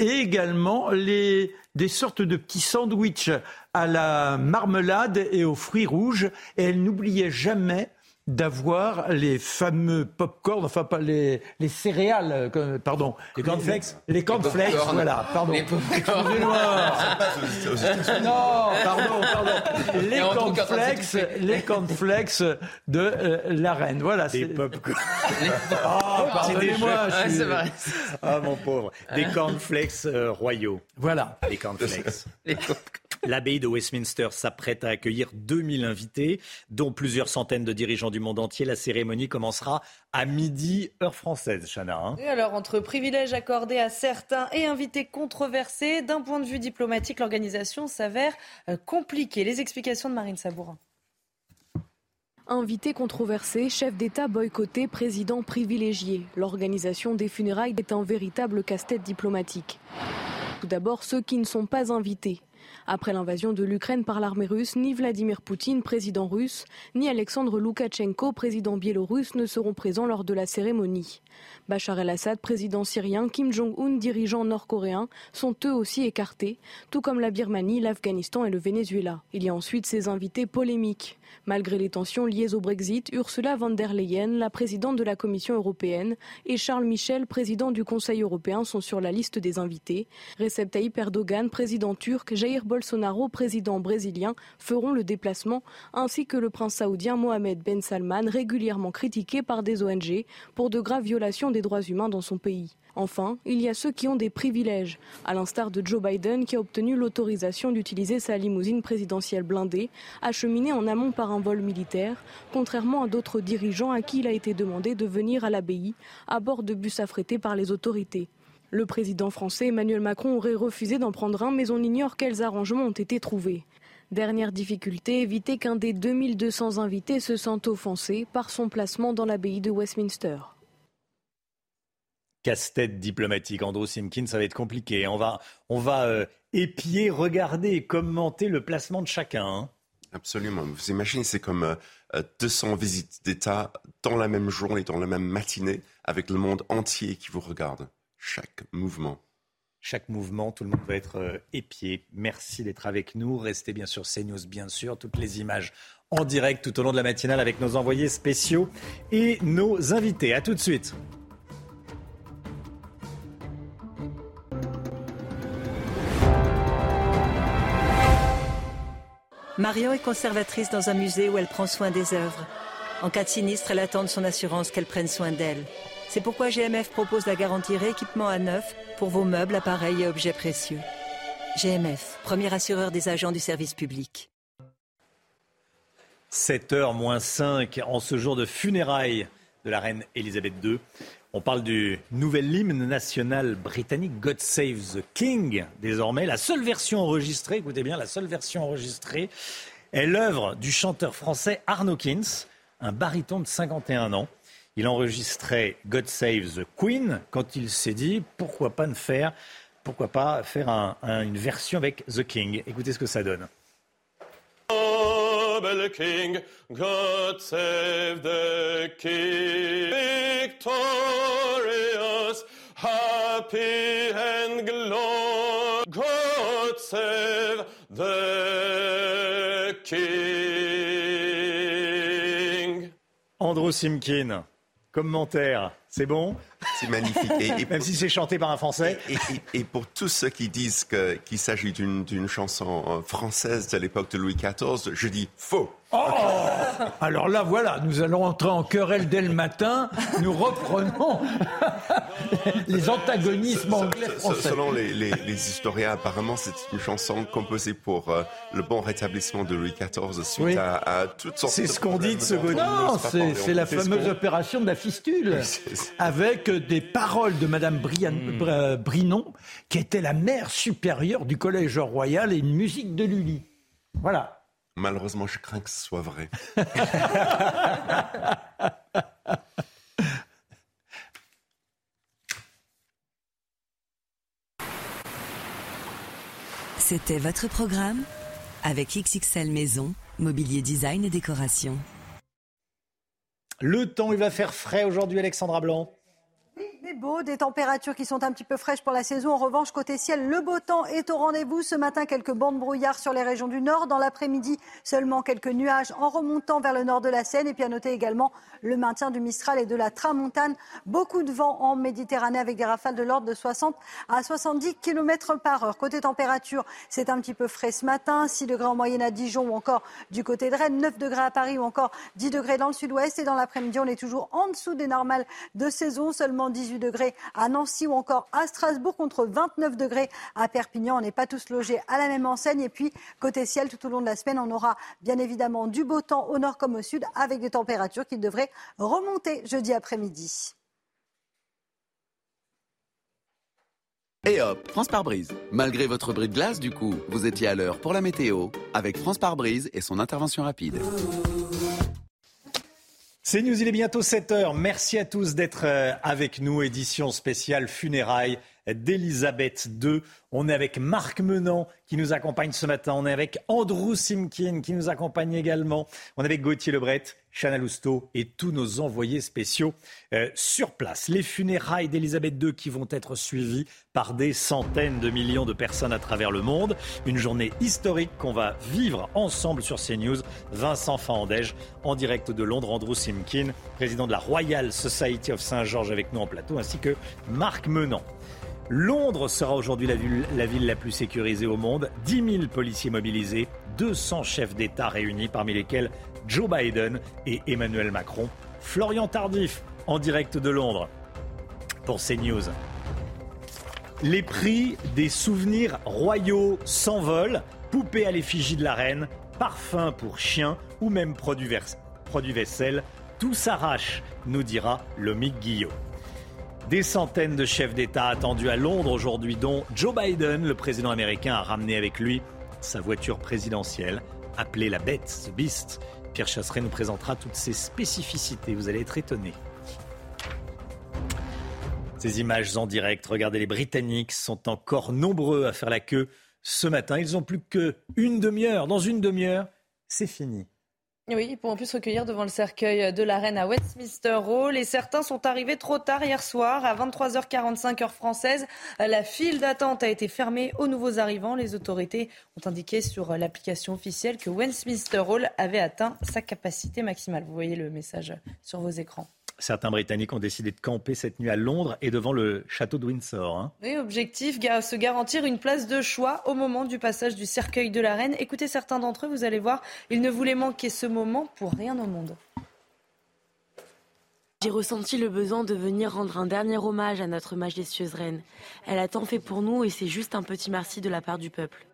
et également les, des sortes de petits sandwichs à la marmelade et aux fruits rouges. Et elle n'oubliait jamais d'avoir les fameux pop-corn, enfin pas les, les céréales, euh, que- pardon. Les cornflakes Les cornflakes, voilà, pardon. Les pop-corn. Excusez-moi. Non, pardon, pardon. Les cornflakes, les cornflakes de euh, la reine. Voilà. Des c'est- pop-corn. Ah, pardonnez-moi. Ouais, vrai. Ah mon pauvre. Des cornflakes euh, royaux. Voilà. Les cornflakes. Les pop- L'abbaye de Westminster s'apprête à accueillir 2000 invités, dont plusieurs centaines de dirigeants du monde entier. La cérémonie commencera à midi, heure française, Chana. hein. Et alors, entre privilèges accordés à certains et invités controversés, d'un point de vue diplomatique, l'organisation s'avère euh, compliquée. Les explications de Marine Sabourin. Invité controversé, chef d'État boycotté, président privilégié. L'organisation des funérailles est un véritable casse-tête diplomatique. Tout d'abord, ceux qui ne sont pas invités. Après l'invasion de l'Ukraine par l'armée russe, ni Vladimir Poutine, président russe, ni Alexandre Loukachenko, président biélorusse, ne seront présents lors de la cérémonie. Bachar el-Assad, président syrien, Kim Jong-un, dirigeant nord-coréen, sont eux aussi écartés, tout comme la Birmanie, l'Afghanistan et le Venezuela. Il y a ensuite ces invités polémiques. Malgré les tensions liées au Brexit, Ursula von der Leyen, la présidente de la Commission européenne, et Charles Michel, président du Conseil européen, sont sur la liste des invités. Recep Tayyip Erdogan, président turc, Jair Bolsonaro, président brésilien, feront le déplacement, ainsi que le prince saoudien Mohamed Ben Salman, régulièrement critiqué par des ONG pour de graves violations des droits humains dans son pays. Enfin, il y a ceux qui ont des privilèges, à l'instar de Joe Biden qui a obtenu l'autorisation d'utiliser sa limousine présidentielle blindée, acheminée en amont par un vol militaire, contrairement à d'autres dirigeants à qui il a été demandé de venir à l'abbaye à bord de bus affrétés par les autorités. Le président français Emmanuel Macron aurait refusé d'en prendre un, mais on ignore quels arrangements ont été trouvés. Dernière difficulté, éviter qu'un des 2200 invités se sente offensé par son placement dans l'abbaye de Westminster. Casse-tête diplomatique. Andrew Simkin, ça va être compliqué. On va, on va euh, épier, regarder et commenter le placement de chacun. hein. Absolument. Vous imaginez, c'est comme euh, euh, 200 visites d'État dans la même journée, dans la même matinée, avec le monde entier qui vous regarde. Chaque mouvement. Chaque mouvement, tout le monde va être euh, épié. Merci d'être avec nous. Restez bien sûr CNews, bien sûr. Toutes les images en direct tout au long de la matinale avec nos envoyés spéciaux et nos invités. À tout de suite. Marion est conservatrice dans un musée où elle prend soin des œuvres. En cas de sinistre, elle attend de son assurance qu'elle prenne soin d'elle. C'est pourquoi GMF propose la garantie rééquipement à neuf pour vos meubles, appareils et objets précieux. GMF, premier assureur des agents du service public. 7h moins 5 en ce jour de funérailles de la reine Elisabeth II. On parle du nouvel hymne national britannique God Save the King. Désormais, la seule version enregistrée, écoutez bien, la seule version enregistrée est l'œuvre du chanteur français Arno Kins, un baryton de 51 ans. Il enregistrait God Save the Queen quand il s'est dit pourquoi pas faire, une version avec The King. Écoutez ce que ça donne. Noble King, God save the King, victorious, happy and glorious. God save the King. Andrew Simkin, commentaire, c'est bon? C'est magnifique. Et, et- Même si c'est chanté par un Français. Et, et- et pour tous ceux qui disent qu'il s'agit d'une d'une chanson euh, française de l'époque de Louis XIV, je dis faux. Oh Alors là, voilà, nous allons entrer en querelle dès le matin. Nous reprenons les antagonismes anglais-français. Selon les, les, les, historiens, apparemment, c'est une chanson composée pour euh, le bon rétablissement de Louis XIV suite Oui. à, à toutes sortes C'est de ce qu'on dit de ce. Non, c'est c'est la C'est ce fameuse opération de la fistule, avec des paroles de Madame Brian- Hmm. Br- Brinon, qui était la mère supérieure du Collège Royal, et une musique de Lully. Voilà. Malheureusement, je crains que ce soit vrai. C'était votre programme avec XXL Maison, Mobilier Design et Décoration. Le temps, il va faire frais aujourd'hui, Alexandra Blanc. Mais beau, des températures qui sont un petit peu fraîches pour la saison. En revanche, côté ciel, le beau temps est au rendez-vous. Ce matin, quelques bandes brouillard sur les régions du nord. Dans l'après-midi, seulement quelques nuages en remontant vers le nord de la Seine. Et puis à noter également le maintien du Mistral et de la Tramontane. Beaucoup de vent en Méditerranée avec des rafales de l'ordre de 60 à 70 km par heure. Côté température, c'est un petit peu frais ce matin. 6 degrés en moyenne à Dijon ou encore du côté de Rennes. 9 degrés à Paris ou encore 10 degrés dans le sud-ouest. Et dans l'après-midi, on est toujours en dessous des normales de saison. Seulement 18 degrés à Nancy ou encore à Strasbourg contre 29 degrés à Perpignan. On n'est pas tous logés à la même enseigne. Et puis, côté ciel, tout au long de la semaine, on aura bien évidemment du beau temps au nord comme au sud avec des températures qui devraient remonter jeudi après-midi. Et hop, France par brise. Malgré votre bris de glace, du coup, vous étiez à l'heure pour la météo avec France par brise et son intervention rapide. C'est News, il est bientôt 7h. Merci à tous d'être euh, avec nous. Édition spéciale funérailles d'Elisabeth II. On est avec Marc Menant qui nous accompagne ce matin. On est avec Andrew Simkin qui nous accompagne également. On est avec Gauthier Lebret, Chana Lousteau et tous nos envoyés spéciaux euh, sur place. Les funérailles d'Elisabeth II qui vont être suivies par des centaines de millions de personnes à travers le monde. Une journée historique qu'on va vivre ensemble sur CNews. Vincent Fahandège en direct de Londres, Andrew Simkin, président de la Royal Society of Saint-Georges avec nous en plateau, ainsi que Marc Menant. Londres sera aujourd'hui la ville, la ville la plus sécurisée au monde. 10 000 policiers mobilisés, 200 chefs d'État réunis, parmi lesquels Joe Biden et Emmanuel Macron. Florian Tardif, en direct de Londres, pour CNews. Les prix des souvenirs royaux s'envolent. Poupées à l'effigie de la reine, parfums pour chiens ou même produits, vaisselle. Tout s'arrache, nous dira Lomique Guillot. Des centaines de chefs d'État attendus à Londres aujourd'hui, dont Joe Biden, le président américain, a ramené avec lui sa voiture présidentielle, appelée la Bête, The Beast. Pierre Chasseret nous présentera toutes ses spécificités. Vous allez être étonnés. Ces images en direct, regardez, les Britanniques sont encore nombreux à faire la queue ce matin. Ils ont plus qu'une demi-heure. Dans une demi-heure, c'est fini. Oui, ils pourront plus recueillir devant le cercueil de la reine à Westminster Hall. Et certains sont arrivés trop tard hier soir, à 23h45 heure française. La file d'attente a été fermée aux nouveaux arrivants. Les autorités ont indiqué sur l'application officielle que Westminster Hall avait atteint sa capacité maximale. Vous voyez le message sur vos écrans. Certains Britanniques ont décidé de camper cette nuit à Londres et devant le château de Windsor. hein. Oui, objectif, se garantir une place de choix au moment du passage du cercueil de la reine. Écoutez certains d'entre eux, vous allez voir, ils ne voulaient manquer ce moment pour rien au monde. J'ai ressenti le besoin de venir rendre un dernier hommage à notre majestueuse reine. Elle a tant fait pour nous et c'est juste un petit merci de la part du peuple.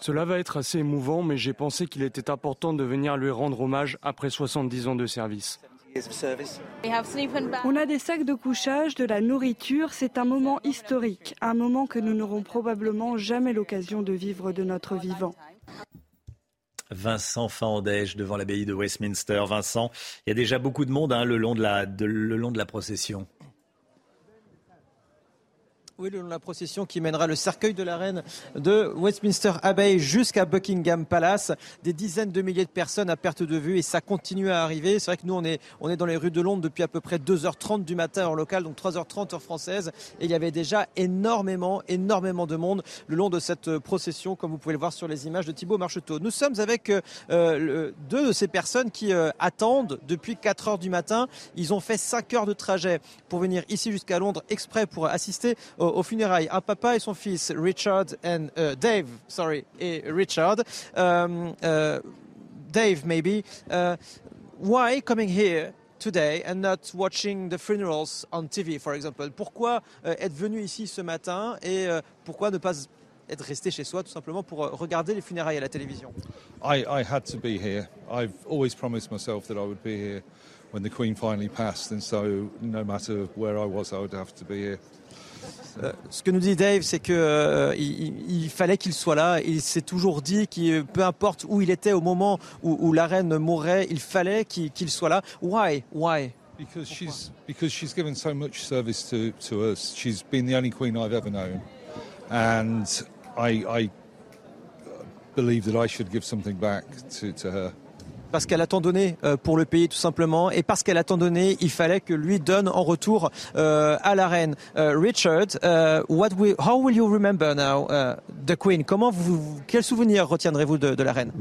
Cela va être assez émouvant, mais j'ai pensé qu'il était important de venir lui rendre hommage après 70 ans de service. On a des sacs de couchage, de la nourriture. C'est un moment historique, un moment que nous n'aurons probablement jamais l'occasion de vivre de notre vivant. Vincent Fandège devant l'abbaye de Westminster. Vincent, il y a déjà beaucoup de monde hein, le, long de la, de- le long de la procession. Oui, le long de la procession qui mènera le cercueil de la reine de Westminster Abbey jusqu'à Buckingham Palace. Des dizaines de milliers de personnes à perte de vue et ça continue à arriver. C'est vrai que nous, on est, on est dans les rues de Londres depuis à peu près 2h30 du matin heure locale, donc 3h30 heure française. Et il y avait déjà énormément, énormément de monde le long de cette euh, procession, comme vous pouvez le voir sur les images de Thibaut Marcheteau. Nous sommes avec euh, euh, deux de ces personnes qui attendent depuis 4 heures du matin. Ils ont fait 5 heures de trajet pour venir ici jusqu'à Londres exprès pour assister au- aux funérailles. Un papa et son fils, Richard and euh, Dave, sorry, et Richard. Euh, euh, Dave, maybe. Uh, why coming here today and not watching the funerals on TV, for example? Pourquoi euh, être venu ici ce matin et euh, pourquoi ne pas être resté chez soi tout simplement pour euh, regarder les funérailles à la télévision? I, I had to be here. I've always promised myself that I would be here when the Queen finally passed, and so no matter where I was, I would have to be here. Euh, ce que nous dit Dave, c'est que euh, il, fallait qu'il soit là. Il s'est toujours dit que peu importe où il était au moment où, où la reine mourrait, il fallait qu'il qu soit là. Why? Why? Because she's because she's given so much service to, to us. She's been the only queen I've ever known, and I, I believe that I should give something back to, to her. Parce qu'elle a tant donné euh, pour le pays tout simplement et parce qu'elle a tant donné, il fallait que lui donne en retour euh, à la reine. Uh, Richard, uh, what we, how will you remember now the Queen? Quel souvenir retiendrez-vous de, de, la reine?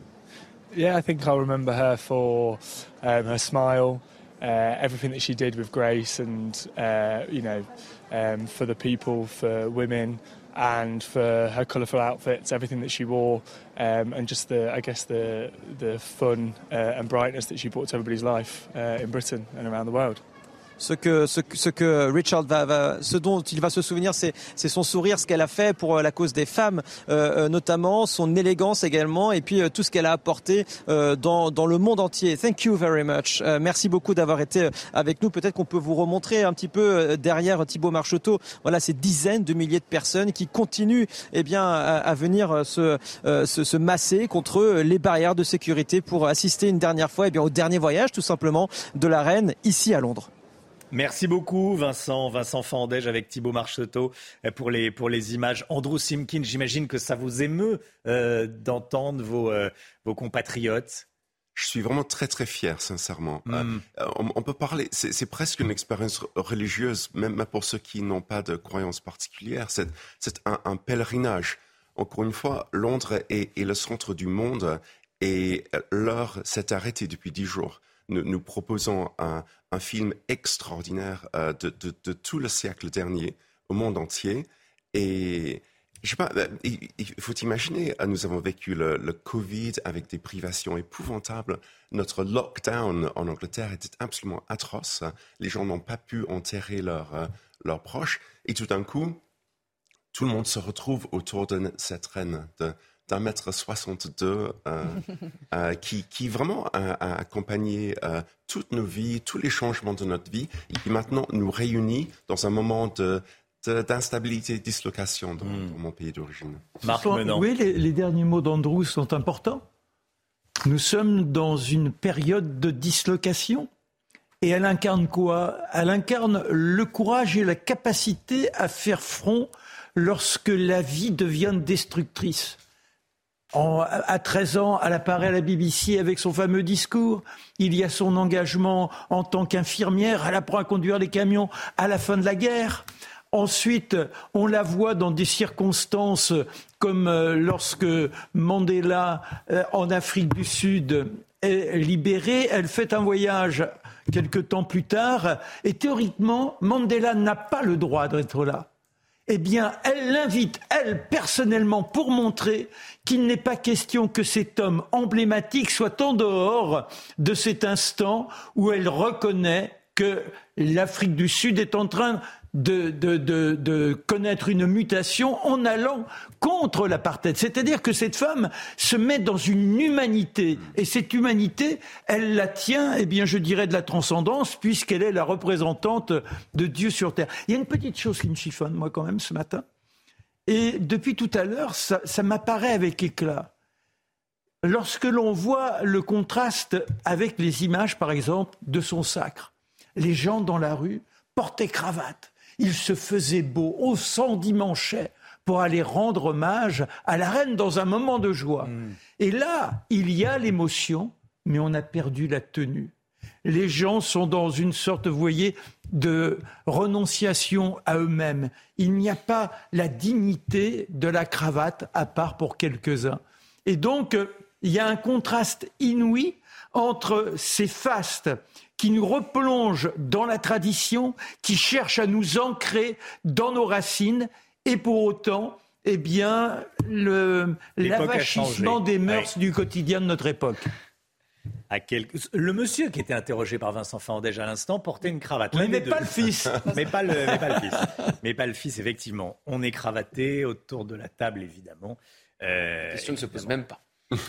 Yeah, I think I'll remember her for um, her smile, uh, everything that she did with grace, and uh, you know, um, for the people, for women. and for her colourful outfits, everything that she wore, um, and just the, I guess, the the fun uh, and brightness that she brought to everybody's life uh, in Britain and around the world. Ce que, ce, ce que Richard va, va, ce dont il va se souvenir, c'est son sourire, ce qu'elle a fait pour euh, la cause des femmes, euh, euh, notamment son élégance également, et puis euh, tout ce qu'elle a apporté euh, dans, dans le monde entier. Thank you very much. Euh, merci beaucoup d'avoir été avec nous. Peut-être qu'on peut vous remontrer un petit peu derrière Thibaut Marcheteau. Voilà, ces dizaines de milliers de personnes qui continuent, eh bien, à, venir se, se, se, masser contre les barrières de sécurité pour assister une dernière fois, eh bien, au dernier voyage, tout simplement, de la reine ici à Londres. Merci beaucoup Vincent, Vincent Fandège avec Thibaut Marcheteau pour les, pour les images. Andrew Simkin, j'imagine que ça vous émeut euh, d'entendre vos, euh, vos compatriotes. Je suis vraiment très très fier, sincèrement. Mm. Euh, on, on, peut parler, c'est presque une expérience religieuse, même pour ceux qui n'ont pas de croyance particulière. C'est un, un, pèlerinage. Encore une fois, Londres est, est le centre du monde et l'heure s'est arrêtée depuis dix jours nous, proposons un, film extraordinaire euh, de, tout le siècle dernier au monde entier. Et je sais pas, euh, il, faut imaginer, euh, nous avons vécu le, le, Covid avec des privations épouvantables. Notre lockdown en Angleterre était absolument atroce. Les gens n'ont pas pu enterrer leurs leurs proches. Et tout d'un coup, tout le monde se retrouve autour de cette reine de, d'un mètre 62 euh, euh, qui, qui vraiment a, a accompagné euh, toutes nos vies, tous les changements de notre vie et qui maintenant nous réunit dans un moment de d'instabilité et dislocation dans, mm. dans mon pays d'origine. Oui, les, les, derniers mots d'Andrew sont importants. Nous sommes dans une période de dislocation. Et elle incarne quoi? Elle incarne le courage et la capacité à faire front lorsque la vie devient destructrice. À 13 ans, elle apparaît à la BBC avec son fameux discours. Il y a son engagement en tant qu'infirmière. Elle apprend à conduire les camions à la fin de la guerre. Ensuite, on la voit dans des circonstances comme euh, lorsque Mandela, euh, en Afrique du Sud, est libéré. Elle fait un voyage quelque temps plus tard. Et théoriquement, Mandela n'a pas le droit d'être là eh bien, elle l'invite, elle, personnellement, pour montrer qu'il n'est pas question que cet homme emblématique soit en dehors de cet instant où elle reconnaît que l'Afrique du Sud est en train de, de, de, connaître une mutation en allant contre l'apartheid. C'est-à-dire que cette femme se met dans une humanité, et cette humanité, elle la tient, eh bien, je dirais, de la transcendance, puisqu'elle est la représentante de Dieu sur terre. Il y a une petite chose qui me chiffonne, moi, quand même, ce matin. Et depuis tout à l'heure, ça, ça m'apparaît avec éclat. Lorsque l'on voit le contraste avec les images, par exemple, de son sacre, les gens dans la rue portaient cravate, il se faisait beau, au s'endimanchait pour aller rendre hommage à la reine dans un moment de joie. Mm. Et là, il y a l'émotion, mais on a perdu la tenue. Les gens sont dans une sorte, vous voyez, de renonciation à eux-mêmes. Il n'y a pas la dignité de la cravate, à part pour quelques-uns. Et donc, il y a un contraste inouï entre ces fastes qui nous replonge dans la tradition, qui cherche à nous ancrer dans nos racines, et pour autant, eh bien, l'avachissement des mœurs oui. du quotidien de notre époque. à quelques... Le monsieur qui était interrogé par Vincent Fandège à l'instant portait une cravate. Oui, mais pas le fils. mais, pas le, mais pas le fils. Mais pas le fils, effectivement. On est cravaté autour de la table, évidemment. Euh, La question ne se pose même pas.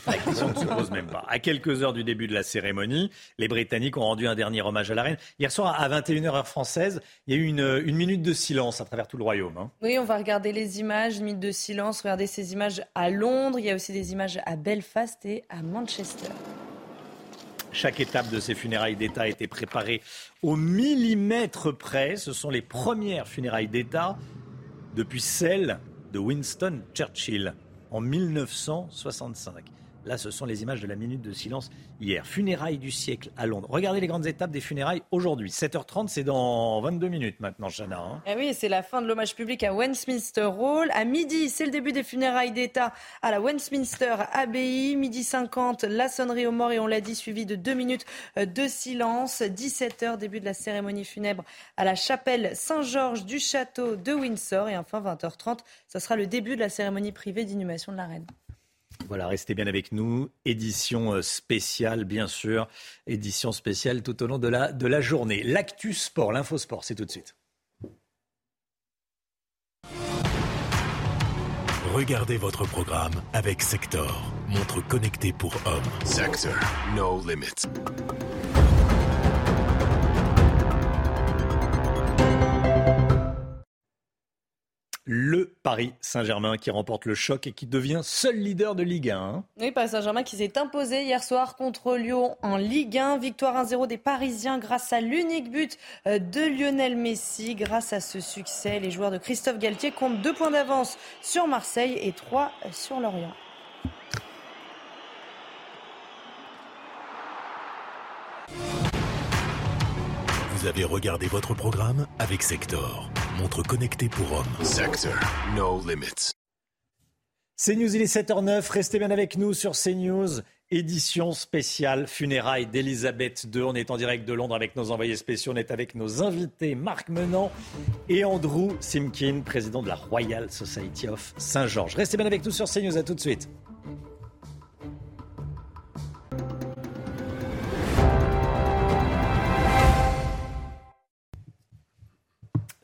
La question ne se pose même pas. À quelques heures du début de la cérémonie, les Britanniques ont rendu un dernier hommage à la reine. Hier soir, à 21h heure française, il y a eu une, une minute de silence à travers tout le royaume. hein. Oui, on va regarder les images, une minute de silence. Regardez ces images à Londres. Il y a aussi des images à Belfast et à Manchester. Chaque étape de ces funérailles d'État a été préparée au millimètre près. Ce sont les premières funérailles d'État depuis celles de Winston Churchill en 1965. Là, ce sont les images de la minute de silence hier. Funérailles du siècle à Londres. Regardez les grandes étapes des funérailles aujourd'hui. 7h30, c'est dans 22 minutes maintenant, Chana. hein. Ah oui, c'est la fin de l'hommage public à Westminster Hall. À midi, c'est le début des funérailles d'État à la Westminster Abbey. Midi 50, la sonnerie aux morts et on l'a dit, suivi de deux minutes euh, de silence. 17h, début de la cérémonie funèbre à la chapelle Saint-Georges du château de Windsor. Et enfin, 20h30, ça sera le début de la cérémonie privée d'inhumation de la reine. Voilà, restez bien avec nous. Édition euh, spéciale, bien sûr. Édition spéciale tout au long de la, de la journée. L'actu sport, l'infosport, c'est tout de suite. Regardez votre programme avec Sector, montre connectée pour hommes. Sector, no limits. Le Paris Saint-Germain qui remporte le choc et qui devient seul leader de Ligue 1. hein. Oui, Paris Saint-Germain qui s'est imposé hier soir contre Lyon en Ligue 1. Victoire 1-0 des Parisiens grâce à l'unique but euh, de Lionel Messi. Grâce à ce succès, les joueurs de Christophe Galtier comptent deux points d'avance sur Marseille et trois sur Lorient. Vous avez regardé votre programme avec Sector, montre connectée pour hommes. Sector, no limits. CNews, il est 7h09. Restez bien avec nous sur CNews. Édition spéciale funérailles d'Elisabeth II. On est en direct de Londres avec nos envoyés spéciaux. On est avec nos invités Marc Menant et Andrew Simkin, président de la Royal Society of Saint-Georges. Restez bien avec nous sur CNews. À tout de suite.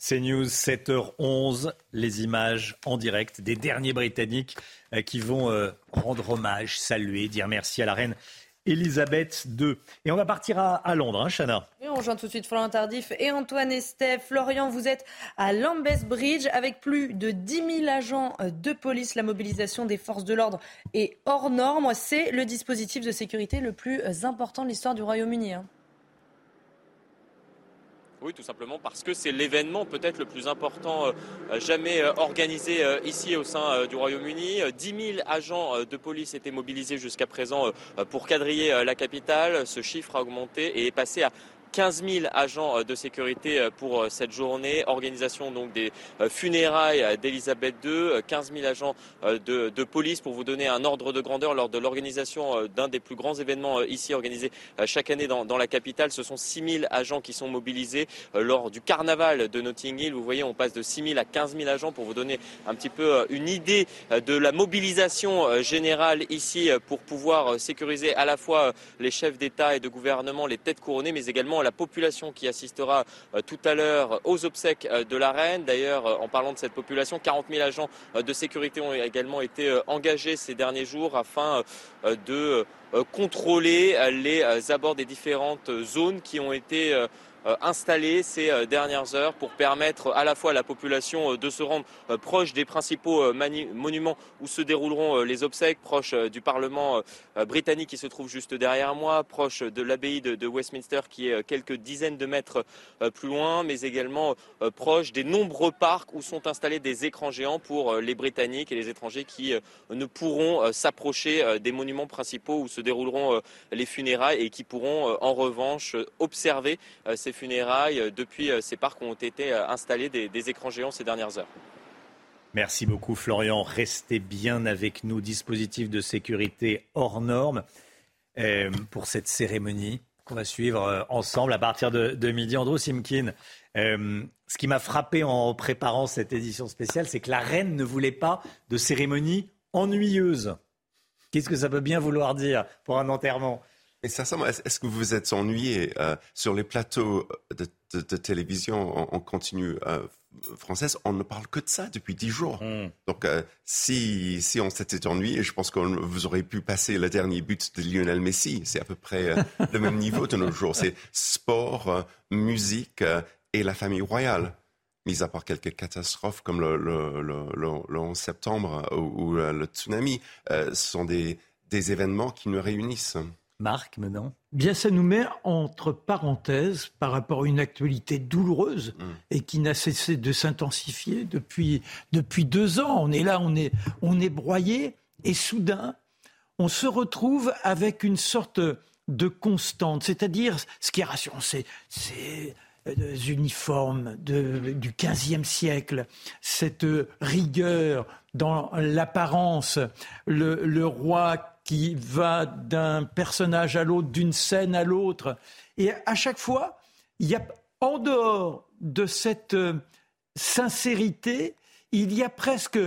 CNews, 7h11, les images en direct des derniers Britanniques euh, qui vont euh, rendre hommage, saluer, dire merci à la reine Elisabeth II. Et on va partir à, Londres, hein, Chana? On rejoint tout de suite Florian Tardif et Antoine Estève. Florian, vous êtes à Lambeth Bridge avec plus de 10 000 agents euh, de police. La mobilisation des forces de l'ordre est hors norme. C'est le dispositif de sécurité le plus important de l'histoire du Royaume-Uni. hein. Oui, tout simplement parce que c'est l'événement peut-être le plus important euh, jamais euh, organisé euh, ici au sein euh, du Royaume-Uni. Euh, 10 000 agents euh, de police étaient mobilisés jusqu'à présent euh, pour quadriller euh, la capitale. Ce chiffre a augmenté et est passé à 15 000 agents euh, de sécurité euh, pour euh, cette journée. Organisation donc des funérailles d'Elisabeth II. euh, 15 000 agents de, police pour vous donner un ordre de grandeur lors de l'organisation d'un des plus grands événements ici organisés chaque année dans, dans la capitale. Ce sont 6 000 agents qui sont mobilisés lors du carnaval de Notting Hill. Vous voyez, on passe de 6 000 à 15 000 agents pour vous donner un petit peu une idée de la mobilisation générale ici pour pouvoir sécuriser à la fois les chefs d'État et de gouvernement, les têtes couronnées, mais également la population qui assistera euh, tout à l'heure aux obsèques euh, de la reine. D'ailleurs, euh, en parlant de cette population, 40 000 agents euh, de sécurité ont également été euh, engagés ces derniers jours afin euh, de euh, contrôler euh, les euh, abords des différentes euh, zones qui ont été euh, installées ces euh, dernières heures pour permettre à la fois à la population euh, de se rendre proche des principaux monuments où se dérouleront les obsèques, proche du Parlement britannique qui se trouve juste derrière moi, proche de l'abbaye de, Westminster qui est quelques dizaines de mètres plus loin, mais également proche des nombreux parcs où sont installés des écrans géants pour les Britanniques et les étrangers qui ne pourront s'approcher des monuments principaux où se dérouleront les funérailles et qui pourront en revanche observer ces funérailles euh, depuis euh, ces parcs ont été euh, installés des, écrans géants ces dernières heures. Merci beaucoup Florian. Restez bien avec nous. Dispositif de sécurité hors norme pour cette cérémonie qu'on va suivre ensemble à partir de, midi. Andrew Simkin, ce qui m'a frappé en préparant cette édition spéciale, c'est que la reine ne voulait pas de cérémonie ennuyeuse. Qu'est-ce que ça peut bien vouloir dire pour un enterrement? Et sincèrement, est-ce que vous vous êtes ennuyé euh, sur les plateaux de, de- de télévision en, en continu euh, française? On ne parle que de ça depuis dix jours. Donc, euh, si, si on s'était ennuyé, je pense que vous aurez pu passer le dernier but de Lionel Messi. C'est à peu près euh, le même niveau de nos jours. C'est sport, euh, musique euh, et la famille royale. Mis à part quelques catastrophes comme le, le, le, le- le 11 septembre euh, ou, ou, euh, le tsunami, euh, ce sont des, des événements qui nous réunissent. Marc, maintenant. Bien, ça nous met entre parenthèses par rapport à une actualité douloureuse et qui n'a cessé de s'intensifier depuis, depuis deux ans. On est là, on est, on est broyé et soudain, on se retrouve avec une sorte de constante, c'est-à-dire ce qui est rassurant, c'est ces euh, uniformes de- du XVe siècle, cette rigueur dans l'apparence, le, le roi qui va d'un personnage à l'autre, d'une scène à l'autre, et à chaque fois, il y a en dehors de cette euh, sincérité, il y a presque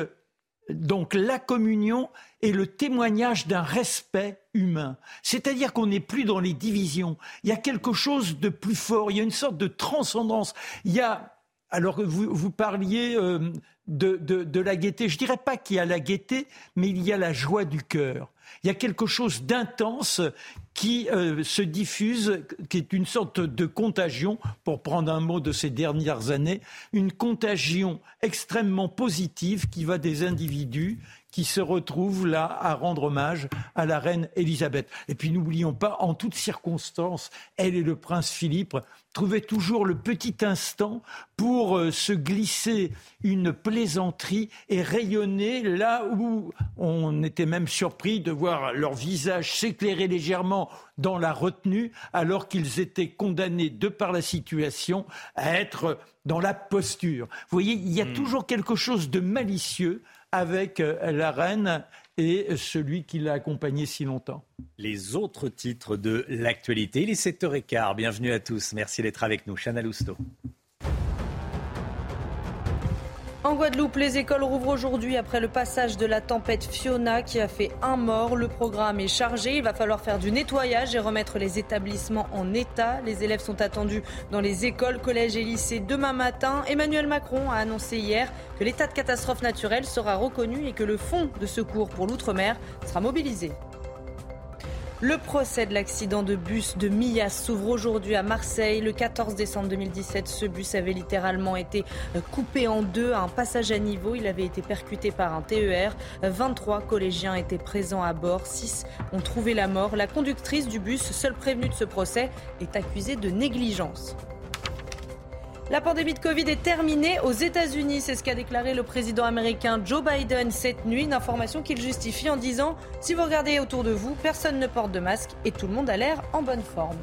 donc la communion et le témoignage d'un respect humain. C'est-à-dire qu'on n'est plus dans les divisions. Il y a quelque chose de plus fort, il y a une sorte de transcendance. Il y a, alors que vous, vous parliez euh, de, de- de la gaieté, je dirais pas qu'il y a la gaieté, mais il y a la joie du cœur. Il y a quelque chose d'intense qui euh, se diffuse, qui est une sorte de contagion, pour prendre un mot de ces dernières années, une contagion extrêmement positive qui va des individus qui se retrouvent là à rendre hommage à la reine Élisabeth. Et puis n'oublions pas, en toutes circonstances, elle et le prince Philippe trouvaient toujours le petit instant pour euh, se glisser une plaisanterie et rayonner là où on était même surpris de voir leur visage s'éclairer légèrement dans la retenue alors qu'ils étaient condamnés de par la situation à être dans la posture. Vous voyez, il y a toujours quelque chose de malicieux avec euh, la reine et celui qui l'a accompagnée si longtemps. Les autres titres de l'actualité. Il est 7h15. Bienvenue à tous. Merci d'être avec nous. Chana Lousteau. En Guadeloupe, les écoles rouvrent aujourd'hui après le passage de la tempête Fiona qui a fait un mort. Le programme est chargé. Il va falloir faire du nettoyage et remettre les établissements en état. Les élèves sont attendus dans les écoles, collèges et lycées demain matin. Emmanuel Macron a annoncé hier que l'état de catastrophe naturelle sera reconnu et que le fonds de secours pour l'outre-mer sera mobilisé. Le procès de l'accident de bus de Millas s'ouvre aujourd'hui à Marseille. Le 14 décembre 2017, ce bus avait littéralement été coupé en deux à un passage à niveau. Il avait été percuté par un TER. 23 collégiens étaient présents à bord. 6 ont trouvé la mort. La conductrice du bus, seule prévenue de ce procès, est accusée de négligence. La pandémie de Covid est terminée aux États-Unis, c'est ce qu'a déclaré le président américain Joe Biden cette nuit, une information qu'il justifie en disant si vous regardez autour de vous, personne ne porte de masque et tout le monde a l'air en bonne forme.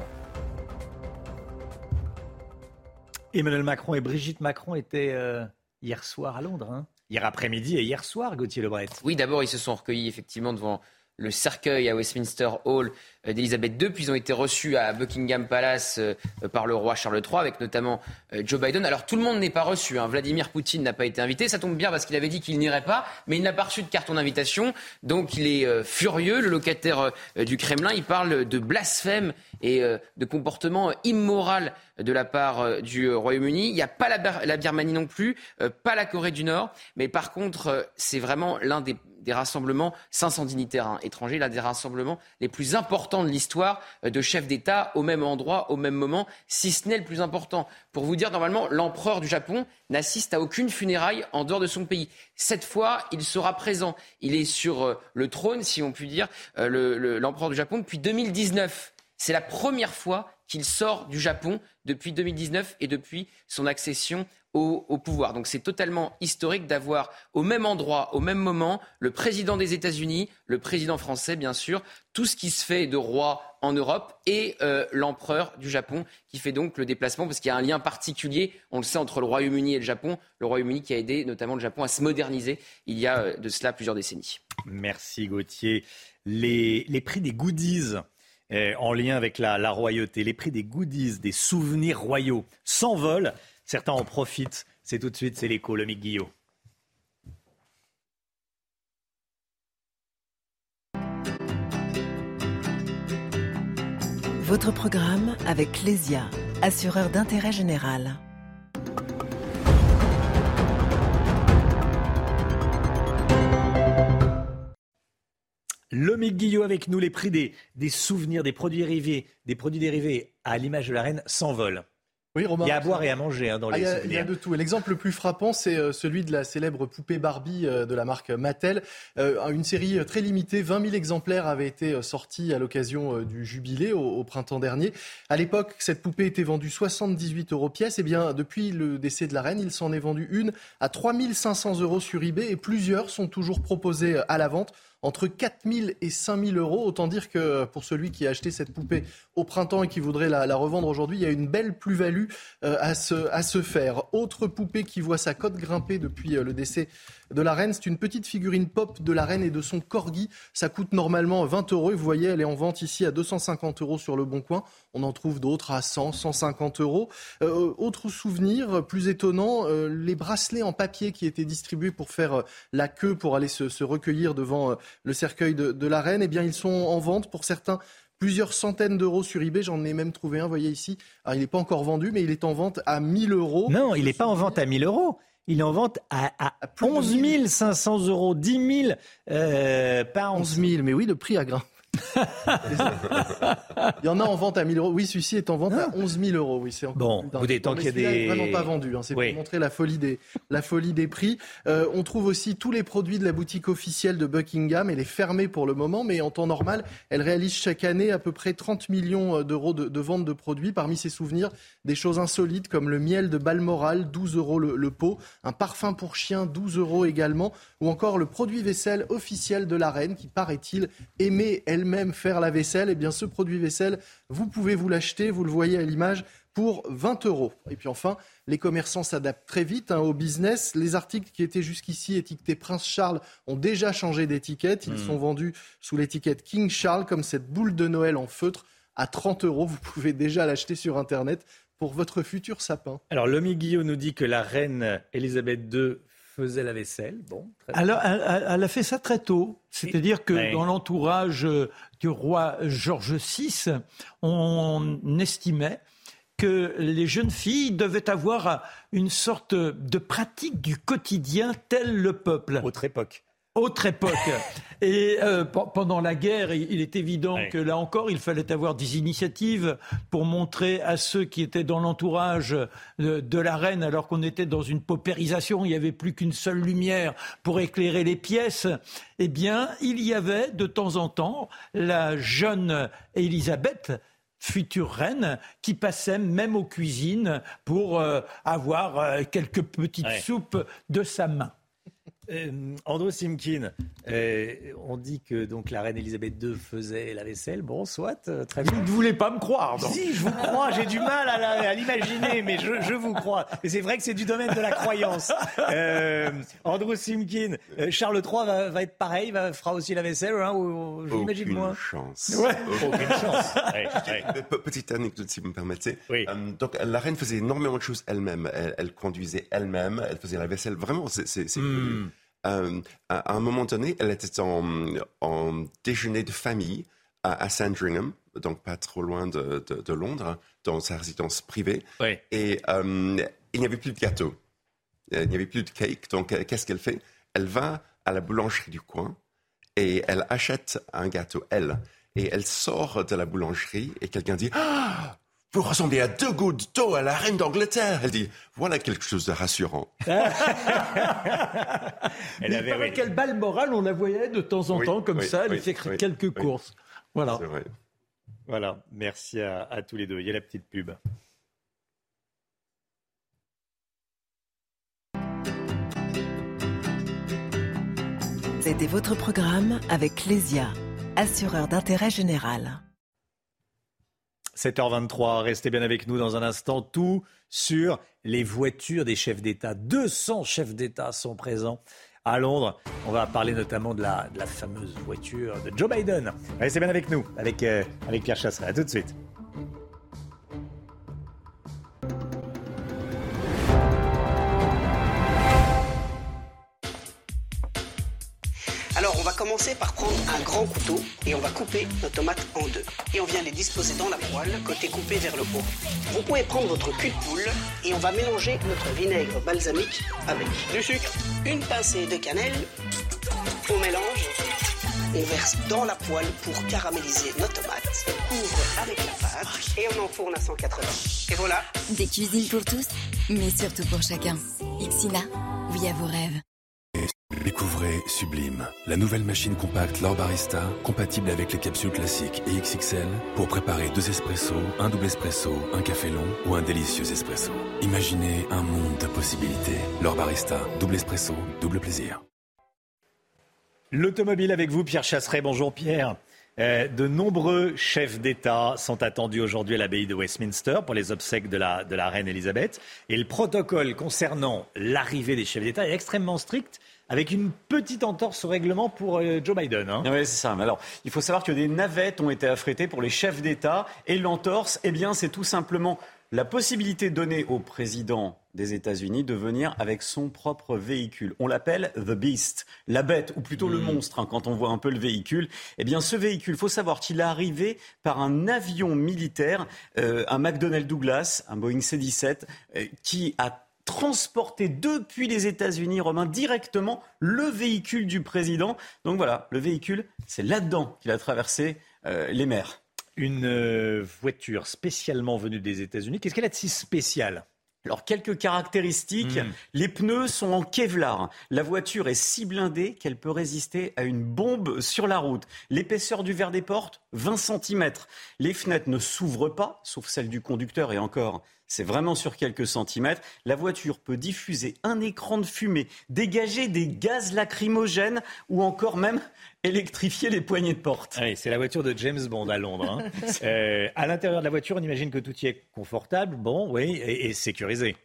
Emmanuel Macron et Brigitte Macron étaient euh, hier soir à Londres. hein. Hier après-midi et hier soir, Gauthier Lebret. Oui, d'abord, ils se sont recueillis effectivement devant le cercueil à Westminster Hall d'Elisabeth II, puis ils ont été reçus à Buckingham Palace euh, par le roi Charles III, avec notamment euh, Joe Biden. Alors tout le monde n'est pas reçu, hein. Vladimir Poutine n'a pas été invité, ça tombe bien parce qu'il avait dit qu'il n'irait pas, mais il n'a pas reçu de carton d'invitation, donc il est euh, furieux, le locataire du Kremlin, il parle de blasphème et de comportement immoral de la part du Royaume-Uni. Il n'y a pas la, Birmanie non plus, pas la Corée du Nord, mais par contre, c'est vraiment l'un des, des rassemblements, 500 dignitaires étrangers, l'un des rassemblements les plus importants de l'histoire euh, de chefs d'État au même endroit, au même moment, si ce n'est le plus important. Pour vous dire, normalement, l'empereur du Japon n'assiste à aucune funéraille en dehors de son pays. Cette fois, il sera présent. Il est sur euh, le trône, si on peut dire, euh, le- le- l'empereur du Japon depuis 2019. C'est la première fois qu'il sort du Japon depuis 2019 et depuis son accession au, pouvoir. Donc c'est totalement historique d'avoir au même endroit, au même moment, le président des États-Unis, le président français, bien sûr, tout ce qui se fait de roi en Europe et euh, l'empereur du Japon qui fait donc le déplacement parce qu'il y a un lien particulier, on le sait, entre le Royaume-Uni et le Japon. Le Royaume-Uni qui a aidé notamment le Japon à se moderniser il y a euh, de cela plusieurs décennies. Merci Gauthier. Les, les prix des goodies euh, en lien avec la, la royauté, les prix des goodies, des souvenirs royaux s'envolent. Certains en profitent. C'est tout de suite, c'est l'écho, le Mick Guillot. votre programme avec Clésia, assureur d'intérêt général. Le Guillot avec nous, les prix des, des souvenirs, des produits dérivés, des produits dérivés à l'image de la reine s'envolent. Oui, Romain. Il y a à boire et à manger hein, dans Ah, les il, y a, souvenirs. il y a de tout. Et L'exemple le plus frappant, c'est euh, celui de la célèbre poupée Barbie euh, de la marque Mattel. Euh, une série très limitée, 20 000 exemplaires avaient été sortis à l'occasion du jubilé au, au printemps dernier. À l'époque, cette poupée était vendue 78 euros pièce. Et bien, depuis le décès de la reine, il s'en est vendu une à 3 500 euros sur eBay et plusieurs sont toujours proposées à la vente entre 4 000 et 5 000 euros. Autant dire que pour celui qui a acheté cette poupée au printemps et qui voudrait la, la revendre aujourd'hui, il y a une belle plus-value euh, à, se, à se faire. Autre poupée qui voit sa cote grimper depuis euh, le décès de la reine, c'est une petite figurine pop de la reine et de son corgi. Ça coûte normalement 20 euros vous voyez, elle est en vente ici à 250 euros sur le Bon Coin. On en trouve d'autres à 100, 150 euros. Euh, autre souvenir plus étonnant, euh, les bracelets en papier qui étaient distribués pour faire euh, la queue pour aller se, recueillir devant le cercueil de, la reine, eh bien ils sont en vente pour certains plusieurs centaines d'euros sur eBay. J'en ai même trouvé un, voyez ici. Alors, il n'est pas encore vendu, mais il est en vente à 1000 euros. Non, il n'est pas en vente à 1000 euros. Il en vente à, à 11 500 euros, 10 000 euh, pounds. 11 000, mais oui, le prix a grimpé. Il y en a en vente à 1000 euros. Oui, celui-ci est en vente à 11 000 euros. Oui, c'est encore Bon, plus vous détend Mais qu'il y a des- vraiment pas vendu. hein. C'est Oui. pour montrer la folie des, la folie des prix. Euh, on trouve aussi tous les produits de la boutique officielle de Buckingham. Elle est fermée pour le moment, mais en temps normal, elle réalise chaque année à peu près 30 millions d'euros de, de vente de produits. Parmi ses souvenirs, des choses insolites comme le miel de Balmoral, 12 euros le, le pot, un parfum pour chien, 12 euros également, ou encore le produit vaisselle officiel de la reine qui, paraît-il, aimait elle-même faire la vaisselle. Eh bien, ce produit vaisselle, vous pouvez vous l'acheter, vous le voyez à l'image, pour 20 euros. Et puis enfin, les commerçants s'adaptent très vite hein, au business. Les articles qui étaient jusqu'ici étiquetés Prince Charles ont déjà changé d'étiquette. Ils Hmm. sont vendus sous l'étiquette King Charles, comme cette boule de Noël en feutre, à 30 euros. Vous pouvez déjà l'acheter sur Internet pour votre futur sapin. Alors, Lomi Guillot nous dit que la reine Elisabeth II faisait la vaisselle. Bon, très bien. Alors, elle, a fait ça très tôt. C'est-à-dire que Ouais. dans l'entourage euh, du roi George VI, on estimait que les jeunes filles devaient avoir une sorte de pratique du quotidien tel le peuple. Autre époque. Autre époque. Et euh, pe- pendant la guerre, il il est évident Ouais. que là encore, il fallait avoir des initiatives pour montrer à ceux qui étaient dans l'entourage de, de la reine, alors qu'on était dans une paupérisation, il n'y avait plus qu'une seule lumière pour éclairer les pièces. Eh bien, il y avait de temps en temps la jeune Élisabeth future reine qui passait même aux cuisines pour euh, avoir euh, quelques petites Ouais. soupes de sa main. Euh, Andrew Simkin, euh, on dit que donc la reine Elisabeth II faisait la vaisselle. Bon, soit, euh, très bien. Vous ne voulez pas me croire, donc. Si, je vous crois, j'ai du mal à, la- à l'imaginer, mais je, je vous crois. Et c'est vrai que c'est du domaine de la croyance. Euh, Andrew Simkin, euh, Charles III va, va être pareil, va, fera aussi la vaisselle, hein, ou, ou- je l'imagine Aucune moins. chance. Ouais. Aucune chance. Ouais, ouais. Petite anecdote, si vous me permettez. Oui. Euh, donc, la reine faisait énormément de choses elle-même. Elle, elle conduisait elle-même, elle faisait la vaisselle. Vraiment, c'est. Euh, à un moment donné, elle était en, en déjeuner de famille à, à Sandringham, donc pas trop loin de, de- de Londres, dans sa résidence privée. Et euh, il n'y avait plus de gâteau. Euh, Il n'y avait plus de cake. Donc, qu'est-ce qu'elle fait? Elle va à la boulangerie du coin et elle achète un gâteau, elle. Et elle sort de la boulangerie et quelqu'un dit Ah Vous ressemblez à deux gouttes d'eau à la reine d'Angleterre. Elle dit Voilà quelque chose de rassurant. Elle Il avait, paraît oui. quelle balle morale, on la voyait de temps en Oui, temps, comme oui, ça, elle oui, fait oui, quelques oui. courses. Voilà. C'est vrai. Voilà, merci à, à tous les deux. Il y a la petite pub. C'était votre programme avec Clésia, assureur d'intérêt général. 7h23, restez bien avec nous dans un instant. Tout sur les voitures des chefs d'État. 200 chefs d'État sont présents à Londres. On va parler notamment de la, fameuse voiture de Joe Biden. Restez bien avec nous, avec, euh, Pierre Chasseret. À tout de suite. Commencer par prendre un grand couteau et on va couper nos tomates en deux. Et on vient les disposer dans la poêle, côté coupé vers le haut. Vous pouvez prendre votre cul de poule et on va mélanger notre vinaigre balsamique avec du sucre, une pincée de cannelle. On mélange, on verse dans la poêle pour caraméliser nos tomates. On couvre avec la pâte et on enfourne à 180. Et voilà, Des cuisines pour tous, mais surtout pour chacun. Ixina, oui à vos rêves. Découvrez Sublime, la nouvelle machine compacte L'Or Barista, compatible avec les capsules classiques et XXL pour préparer deux espressos, un double espresso, un café long ou un délicieux espresso. Imaginez un monde de possibilités. L'Or Barista, double espresso, double plaisir. L'automobile avec vous, Pierre Chasseret. Bonjour Pierre. Euh, de nombreux chefs d'État sont attendus aujourd'hui à l'abbaye de Westminster pour les obsèques de la, de la reine Elisabeth. Et le protocole concernant l'arrivée des chefs d'État est extrêmement strict, avec une petite entorse au règlement pour euh, Joe Biden. hein. Oui, c'est ça. Alors, il faut savoir que des navettes ont été affrétées pour les chefs d'État. Et l'entorse, eh bien, c'est tout simplement la possibilité donnée au président des États-Unis de venir avec son propre véhicule. On l'appelle The Beast, la bête, ou plutôt le monstre, hein, quand on voit un peu le véhicule. Eh bien, ce véhicule, il faut savoir qu'il est arrivé par un avion militaire, euh, un McDonnell Douglas, un Boeing C-17, euh, qui a transporté depuis les États-Unis, Romain, directement le véhicule du président. Donc voilà, le véhicule, c'est là-dedans qu'il a traversé euh, les mers. Une euh, voiture spécialement venue des États-Unis. Qu'est-ce qu'elle a de si spécial? Alors, quelques caractéristiques. Mm. Les pneus sont en Kevlar. La voiture est si blindée qu'elle peut résister à une bombe sur la route. L'épaisseur du verre des portes, 20 cm. Les fenêtres ne s'ouvrent pas, sauf celle du conducteur, et encore, c'est vraiment sur quelques centimètres. La voiture peut diffuser un écran de fumée, dégager des gaz lacrymogènes ou encore même électrifier les poignées de porte. Oui, c'est la voiture de James Bond à Londres. hein. Euh, à l'intérieur de la voiture, on imagine que tout y est confortable, bon, oui, et, et sécurisé.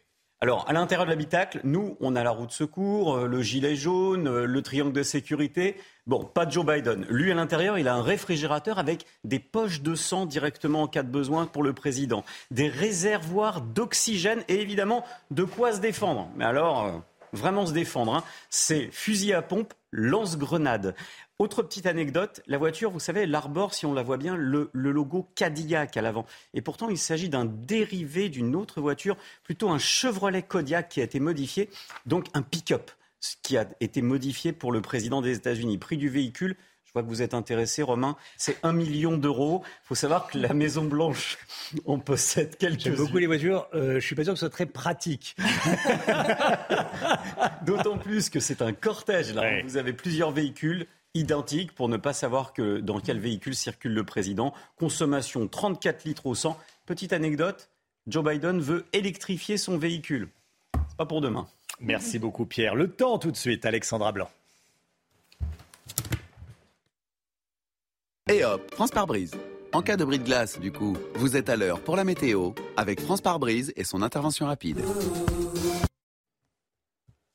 Alors, à l'intérieur de l'habitacle, nous, on a la roue de secours, euh, le gilet jaune, euh, le triangle de sécurité. Bon, pas Joe Biden. Lui, à l'intérieur, il a un réfrigérateur avec des poches de sang directement en cas de besoin pour le président, des réservoirs d'oxygène et évidemment de quoi se défendre. Mais alors, euh, vraiment se défendre, hein. c'est fusil à pompe, lance-grenade. Autre petite anecdote, la voiture, vous savez, elle si on la voit bien, le, le logo Cadillac à l'avant. Et pourtant, il s'agit d'un dérivé d'une autre voiture, plutôt un Chevrolet Kodiak qui a été modifié, donc un pick-up, qui a été modifié pour le président des États-Unis. Prix du véhicule, vois que vous êtes intéressé, Romain, c'est un million d'euros. Il faut savoir que la Maison Blanche en possède quelques J'aime beaucoup les voitures, euh, je suis pas sûr que ce soit très pratique. D'autant plus que c'est un cortège. Là. Ouais. Vous avez plusieurs véhicules identiques pour ne pas savoir que dans quel véhicule circule le président. Consommation 34 litres au 100. Petite anecdote, Joe Biden veut électrifier son véhicule. Pas pour demain. Merci beaucoup, Pierre. Le temps tout de suite, Alexandra Blanc. Et hop, France par brise. En cas de bris de glace, du coup, vous êtes à l'heure pour la météo avec France par brise et son intervention rapide.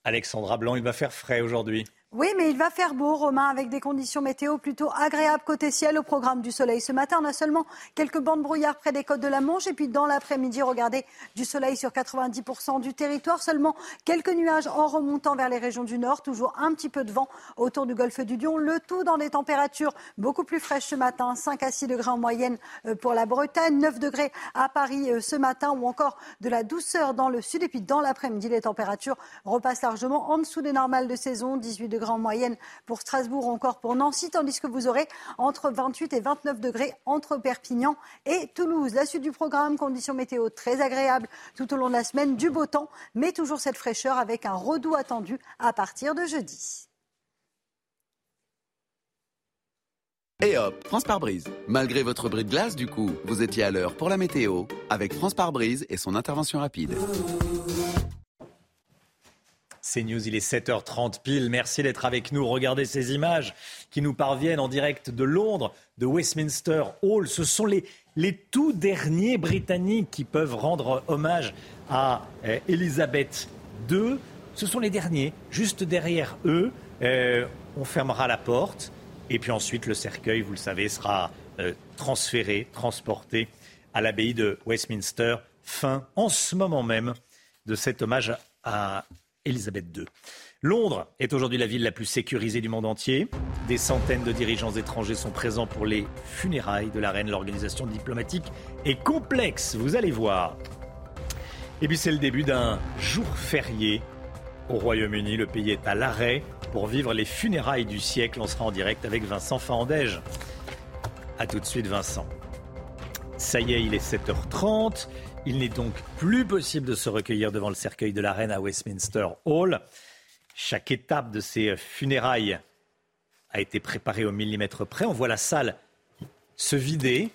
Alexandra Blanc, il va faire frais aujourd'hui. Oui, mais il va faire beau, Romain, avec des conditions météo plutôt agréables côté ciel au programme du soleil. Ce matin, on a seulement quelques bandes brouillard près des côtes de la Manche. Et puis dans l'après-midi, regardez, du soleil sur 90% du territoire. Seulement quelques nuages en remontant vers les régions du nord. Toujours un petit peu de vent autour du golfe du Lion. Le tout dans des températures beaucoup plus fraîches ce matin. 5 à 6 degrés en moyenne euh, pour la Bretagne. 9 degrés à Paris euh, ce matin. Ou encore de la douceur dans le sud. Et puis dans l'après-midi, les températures repassent largement en dessous des normales de saison. 18 degrés en moyenne pour Strasbourg ou encore pour Nancy, tandis que vous aurez entre 28 et 29 degrés entre Perpignan et Toulouse. La suite du programme, conditions météo très agréables tout au long de la semaine, du beau temps, mais toujours cette fraîcheur avec un redout attendu à partir de jeudi. Et hop, France par brise. Malgré votre bris de glace, du coup, vous étiez à l'heure pour la météo avec France par brise et son intervention rapide. C'est News, il est 7h30 pile. Merci d'être avec nous. Regardez ces images qui nous parviennent en direct de Londres, de Westminster Hall. Ce sont les, les tout derniers Britanniques qui peuvent rendre hommage à euh, Elisabeth II. Ce sont les derniers. Juste derrière eux, euh, on fermera la porte. Et puis ensuite, le cercueil, vous le savez, sera euh, transféré, transporté à l'abbaye de Westminster. Fin, en ce moment même, de cet hommage à Elisabeth II. Londres est aujourd'hui la ville la plus sécurisée du monde entier. Des centaines de dirigeants étrangers sont présents pour les funérailles de la reine. L'organisation diplomatique est complexe, vous allez voir. Et puis c'est le début d'un jour férié au Royaume-Uni. Le pays est à l'arrêt pour vivre les funérailles du siècle. On sera en direct avec Vincent Fandège. A tout de suite Vincent. Ça y est, il est 7h30. Il n'est donc plus possible de se recueillir devant le cercueil de la reine à Westminster Hall. Chaque étape de ces funérailles a été préparée au millimètre près. On voit la salle se vider.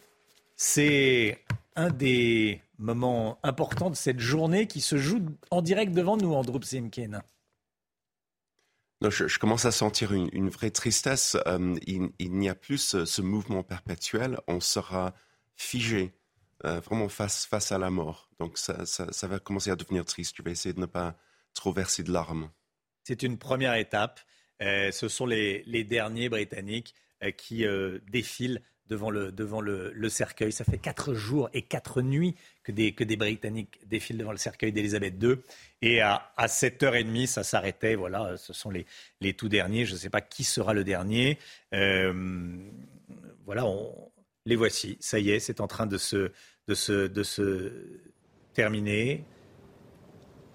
C'est un des moments importants de cette journée qui se joue en direct devant nous, Andrew Simkin. je, commence à sentir une, vraie tristesse. Euh, il, n'y a plus ce, mouvement perpétuel. On sera figé, euh, vraiment face, face à la mort. Donc ça, ça, va commencer à devenir triste. Je vais essayer de ne pas trop verser de larmes. C'est une première étape. Euh, ce sont les, derniers Britanniques euh, qui euh, défilent devant, le, devant le, cercueil. Ça fait quatre jours et quatre nuits que des, que des Britanniques défilent devant le cercueil d'Elisabeth II. Et à, à 7h30, ça s'arrêtait. Voilà, ce sont les, les tout derniers. Je ne sais pas qui sera le dernier. voilà, on, les voici. Ça y est, c'est en train de se, de se, de se terminer.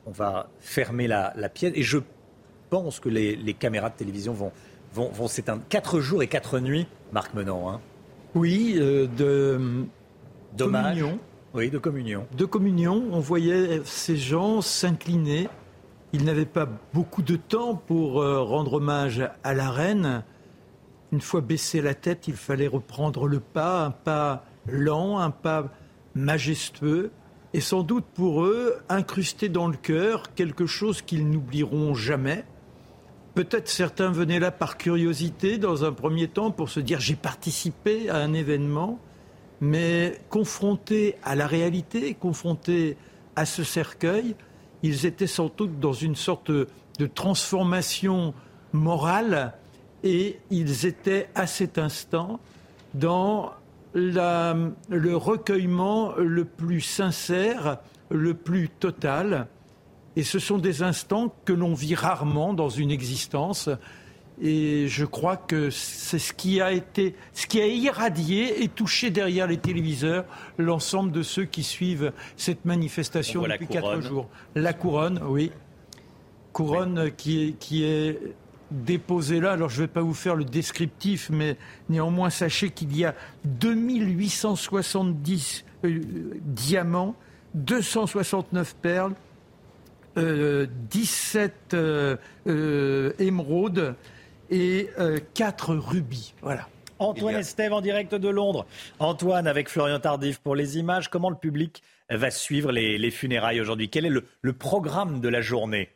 On va fermer la, la pièce. Et je pense que les, caméras de télévision vont, vont, vont s'éteindre. Quatre jours et quatre nuits, Marc Menant. Hein. Oui, euh, de communion. Oui, de communion. De communion, on voyait ces gens s'incliner. Ils n'avaient pas beaucoup de temps pour euh, rendre hommage à la reine. Une fois baissé la tête, il fallait reprendre le pas, un pas lent, un pas majestueux, et sans doute pour eux, incrusté dans le cœur, quelque chose qu'ils n'oublieront jamais. Peut-être certains venaient là par curiosité dans un premier temps pour se dire j'ai participé à un événement, mais confrontés à la réalité, confrontés à ce cercueil, ils étaient sans doute dans une sorte de transformation morale et ils étaient à cet instant dans le recueillement le plus sincère, le plus total et ce sont des instants que l'on vit rarement dans une existence. Et je crois que c'est ce qui a été, ce qui a irradié et touché derrière les téléviseurs l'ensemble de ceux qui suivent cette manifestation depuis quatre jours. La couronne, oui. Couronne qui, est, qui est déposée là. Alors je ne vais pas vous faire le descriptif, mais néanmoins sachez qu'il y a 2870 euh, diamants, 269 perles, 17 euh, euh, émeraudes et 4 euh, rubis. Voilà. Antoine Estève en direct de Londres. Antoine avec Florian Tardif pour les images. Comment le public va suivre les, funérailles aujourd'hui? Quel est le, le programme de la journée?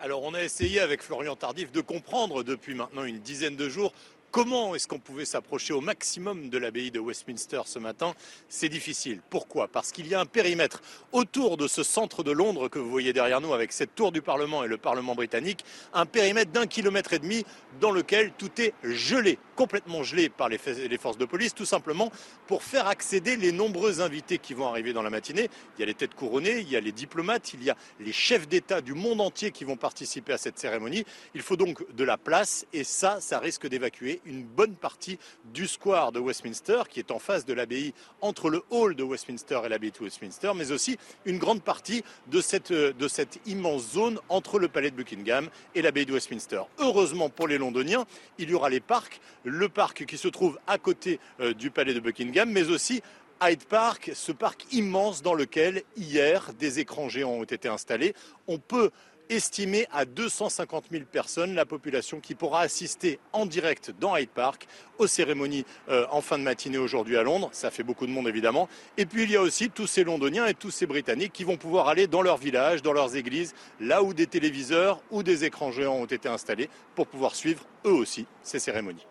Alors on a essayé avec Florian Tardif de comprendre depuis maintenant une dizaine de jours Comment est-ce qu'on pouvait s'approcher au maximum de l'abbaye de Westminster ce matin? C'est difficile. Pourquoi? Parce qu'il y a un périmètre autour de ce centre de Londres que vous voyez derrière nous avec cette tour du Parlement et le Parlement britannique, un périmètre d'un kilomètre et demi dans lequel tout est gelé, complètement gelé par les, forces de police, tout simplement pour faire accéder les nombreux invités qui vont arriver dans la matinée. Il y a les têtes couronnées, il y a les diplomates, il y a les chefs d'État du monde entier qui vont participer à cette cérémonie. Il faut donc de la place et ça, ça risque d'évacuer une bonne partie du square de Westminster, qui est en face de l'abbaye, entre le hall de Westminster et l'abbaye de Westminster, mais aussi une grande partie de cette, de cette immense zone entre le palais de Buckingham et l'abbaye de Westminster. Heureusement pour les Londoniens, il y aura les parcs, le parc qui se trouve à côté euh, du palais de Buckingham, mais aussi Hyde Park, ce parc immense dans lequel hier des écrans géants ont été installés. On peut estimé à 250 000 personnes, la population qui pourra assister en direct dans Hyde Park aux cérémonies euh, en fin de matinée aujourd'hui à Londres. Ça fait beaucoup de monde évidemment. Et puis il y a aussi tous ces Londoniens et tous ces Britanniques qui vont pouvoir aller dans leurs villages, dans leurs églises, là où des téléviseurs ou des écrans géants ont été installés pour pouvoir suivre eux aussi ces cérémonies.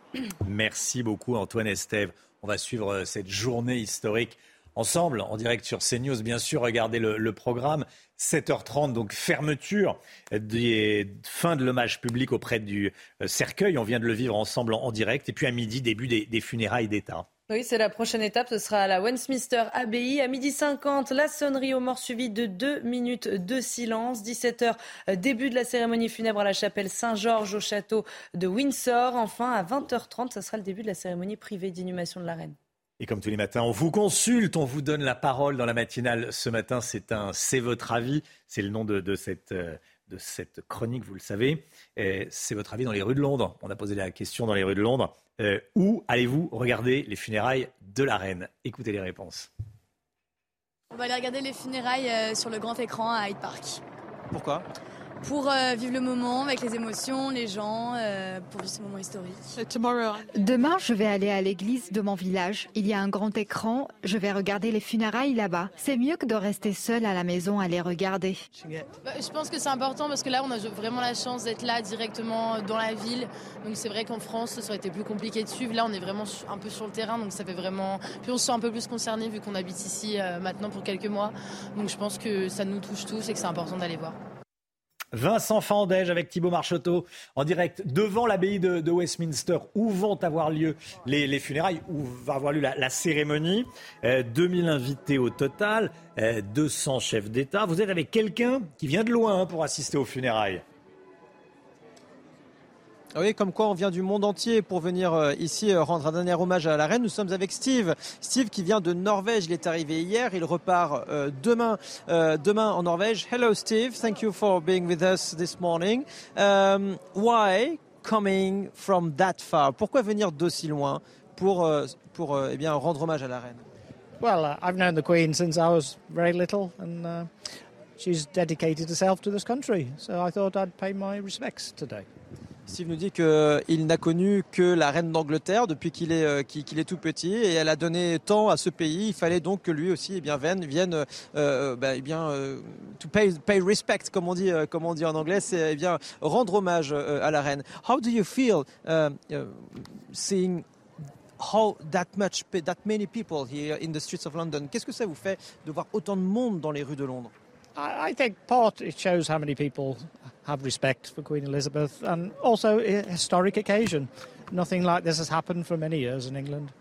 Merci beaucoup Antoine Estève. On va suivre euh, cette journée historique ensemble, en direct sur CNews, bien sûr, regardez le, programme. 7h30, donc fermeture des fins de l'hommage public auprès du euh, cercueil. On vient de le vivre ensemble en, direct. Et puis à midi, début des, funérailles d'État. Oui, c'est la prochaine étape. Ce sera à la Westminster Abbey. À midi 50, la sonnerie aux morts suivie de deux minutes de silence. 17h, début de la cérémonie funèbre à la chapelle Saint-Georges au château de Windsor. Enfin, à 20h30, ce sera le début de la cérémonie privée d'inhumation de la reine. Et comme tous les matins, on vous consulte, on vous donne la parole dans la matinale. Ce matin, c'est un C'est votre avis. C'est le nom de, cette, euh, de cette chronique, vous le savez. C'est votre avis dans les rues de Londres. On a posé la question dans les rues de Londres. Euh, où allez-vous regarder les funérailles de la reine? Écoutez les réponses. On va aller regarder les funérailles euh, sur le grand écran à Hyde Park. Pourquoi? Pour euh, vivre le moment avec les émotions, les gens, euh, pour vivre ce moment historique. Demain, je vais aller à l'église de mon village. Il y a un grand écran. Je vais regarder les funérailles là-bas. C'est mieux que de rester seul à la maison à les regarder. Bah, je pense que c'est important parce que là, on a vraiment la chance d'être là directement dans la ville. Donc c'est vrai qu'en France, ça aurait été plus compliqué de suivre. Là, on est vraiment un peu sur le terrain, donc ça fait vraiment. Puis on se sent un peu plus concerné vu qu'on habite ici euh, maintenant pour quelques mois. Donc je pense que ça nous touche tous et que c'est important d'aller voir. Vincent Fandège avec Thibault Marcheteau en direct devant l'abbaye de, Westminster où vont avoir lieu les, funérailles, où va avoir lieu la, cérémonie. 2000 euh, invités au total, 200 euh, chefs d'État. Vous êtes avec quelqu'un qui vient de loin pour assister aux funérailles. Ah oui, comme quoi on vient du monde entier pour venir euh, ici euh, rendre un dernier hommage à la reine. Nous sommes avec Steve. Steve qui vient de Norvège. Il est arrivé hier. Il repart euh, demain, demain en Norvège. Hello Steve. Thank you for being with us this morning. Um, why coming from that far? Pourquoi venir d'aussi loin pour, pour eh bien, rendre hommage à la reine? Well, uh, I've known the Queen since I was very little and uh, she's dedicated herself to this country. So I thought I'd pay my respects today. Steve nous dit qu'il n'a connu que la reine d'Angleterre depuis qu'il est, euh, qu'il est tout petit et elle a donné tant à ce pays. Il fallait donc que lui aussi eh bien, vienne, vienne euh, euh, bien, respect, comme on dit, en anglais, c'est eh bien, rendre hommage à la reine. How do you feel seeing how that much, that many people here in the streets of London? Qu'est-ce que ça vous fait de voir autant de monde dans les rues de Londres? I, think part it shows how many people have respect for Queen Elizabeth and also a historic occasion. Nothing like this has happened for many years in England.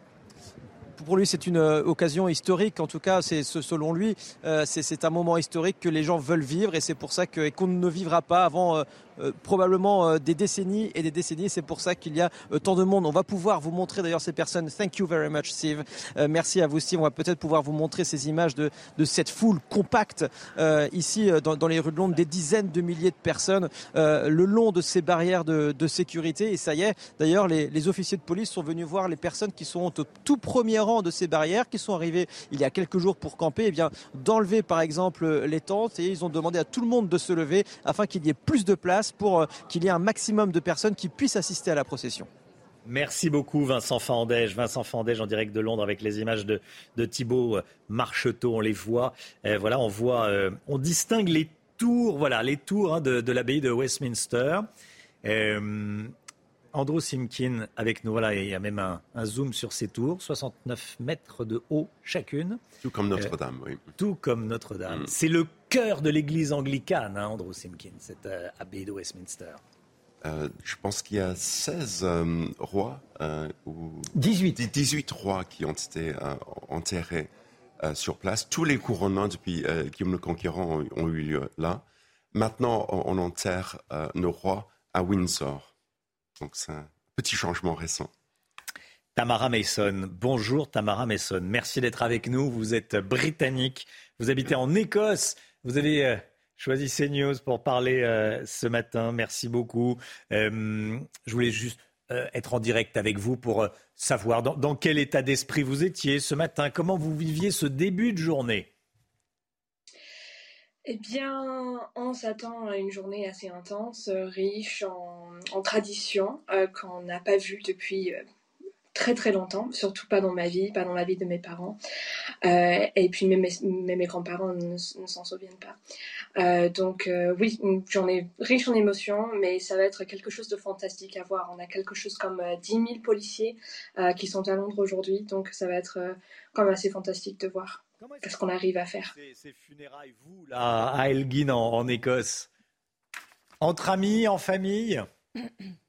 pour lui, c'est une euh, occasion historique. En tout cas, c'est selon lui, euh, c'est un moment historique que les gens veulent vivre et c'est pour ça qu'on ne vivra pas avant euh, probablement des décennies et des décennies. C'est pour ça qu'il y a tant de monde. On va pouvoir vous montrer d'ailleurs ces personnes. Thank you very much, Steve. merci à vous, Steve. On va peut-être pouvoir vous montrer ces images de, de cette foule compacte ici dans, dans, les rues de Londres, des dizaines de milliers de personnes le long de ces barrières de, sécurité. Et ça y est, d'ailleurs, les, officiers de police sont venus voir les personnes qui sont au tout premier de ces barrières qui sont arrivés il y a quelques jours pour camper, et eh bien d'enlever par exemple les tentes et ils ont demandé à tout le monde de se lever afin qu'il y ait plus de place pour euh, qu'il y ait un maximum de personnes qui puissent assister à la procession. Merci beaucoup Vincent Fandège. Vincent Fandège en direct de Londres avec les images de, de Thibault euh, Marcheteau. On les voit. Euh, voilà, on voit, on distingue les tours, voilà, les tours hein, de, l'abbaye de Westminster. Andrew Simkin avec nous. Voilà, il y a même un, zoom sur ces tours, 69 mètres de haut chacune. Tout comme Notre-Dame, oui. Tout comme Notre-Dame. Mm. C'est le cœur de l'église anglicane, hein, Andrew Simkin, cette euh, abbaye de Westminster. Euh, je pense qu'il y a 16 euh, rois, ou 18. 18 rois qui ont été enterrés sur place. Tous les couronnements depuis Guillaume le Conquérant ont, ont, eu lieu là. Maintenant, on enterre nos rois à Windsor. Donc c'est un petit changement récent. Tamara Mason, bonjour Tamara Mason, merci d'être avec nous. Vous êtes britannique, vous habitez en Écosse, vous avez euh, choisi CNews pour parler euh, ce matin, merci beaucoup. Euh, je voulais juste être en direct avec vous pour savoir dans quel état d'esprit vous étiez ce matin, comment vous viviez ce début de journée? Eh bien, on s'attend à une journée assez intense, euh, riche en, traditions euh, qu'on n'a pas vues depuis euh, très très longtemps, surtout pas dans ma vie, pas dans la vie de mes parents. et puis même mes, grands-parents ne, s'en souviennent pas. donc oui, une journée riche en émotions, mais ça va être quelque chose de fantastique à voir. On a quelque chose comme 10 000 policiers qui sont à Londres aujourd'hui, donc ça va être comme assez fantastique de voir. Qu'est-ce qu'on arrive à faire ces, funérailles, vous, là, à Elgin, en, Écosse? Entre amis, en famille?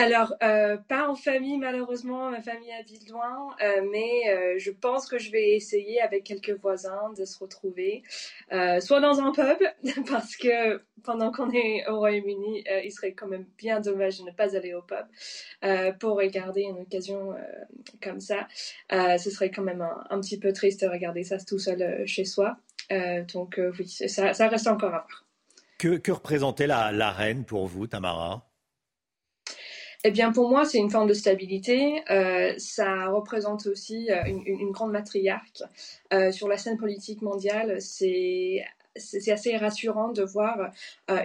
alors, euh, pas en famille, malheureusement, ma famille habite loin, euh, mais euh, je pense que je vais essayer avec quelques voisins de se retrouver, soit dans un pub, parce que pendant qu'on est au Royaume-Uni, il serait quand même bien dommage de ne pas aller au pub pour regarder une occasion comme ça. ce serait quand même un, petit peu triste de regarder ça tout seul chez soi. donc oui, ça, reste encore à voir. Que, représentait la reine pour vous, Tamara? Eh bien, pour moi, c'est une forme de stabilité. Euh, ça représente aussi euh, une, grande matriarque. Euh, sur la scène politique mondiale, c'est assez rassurant de voir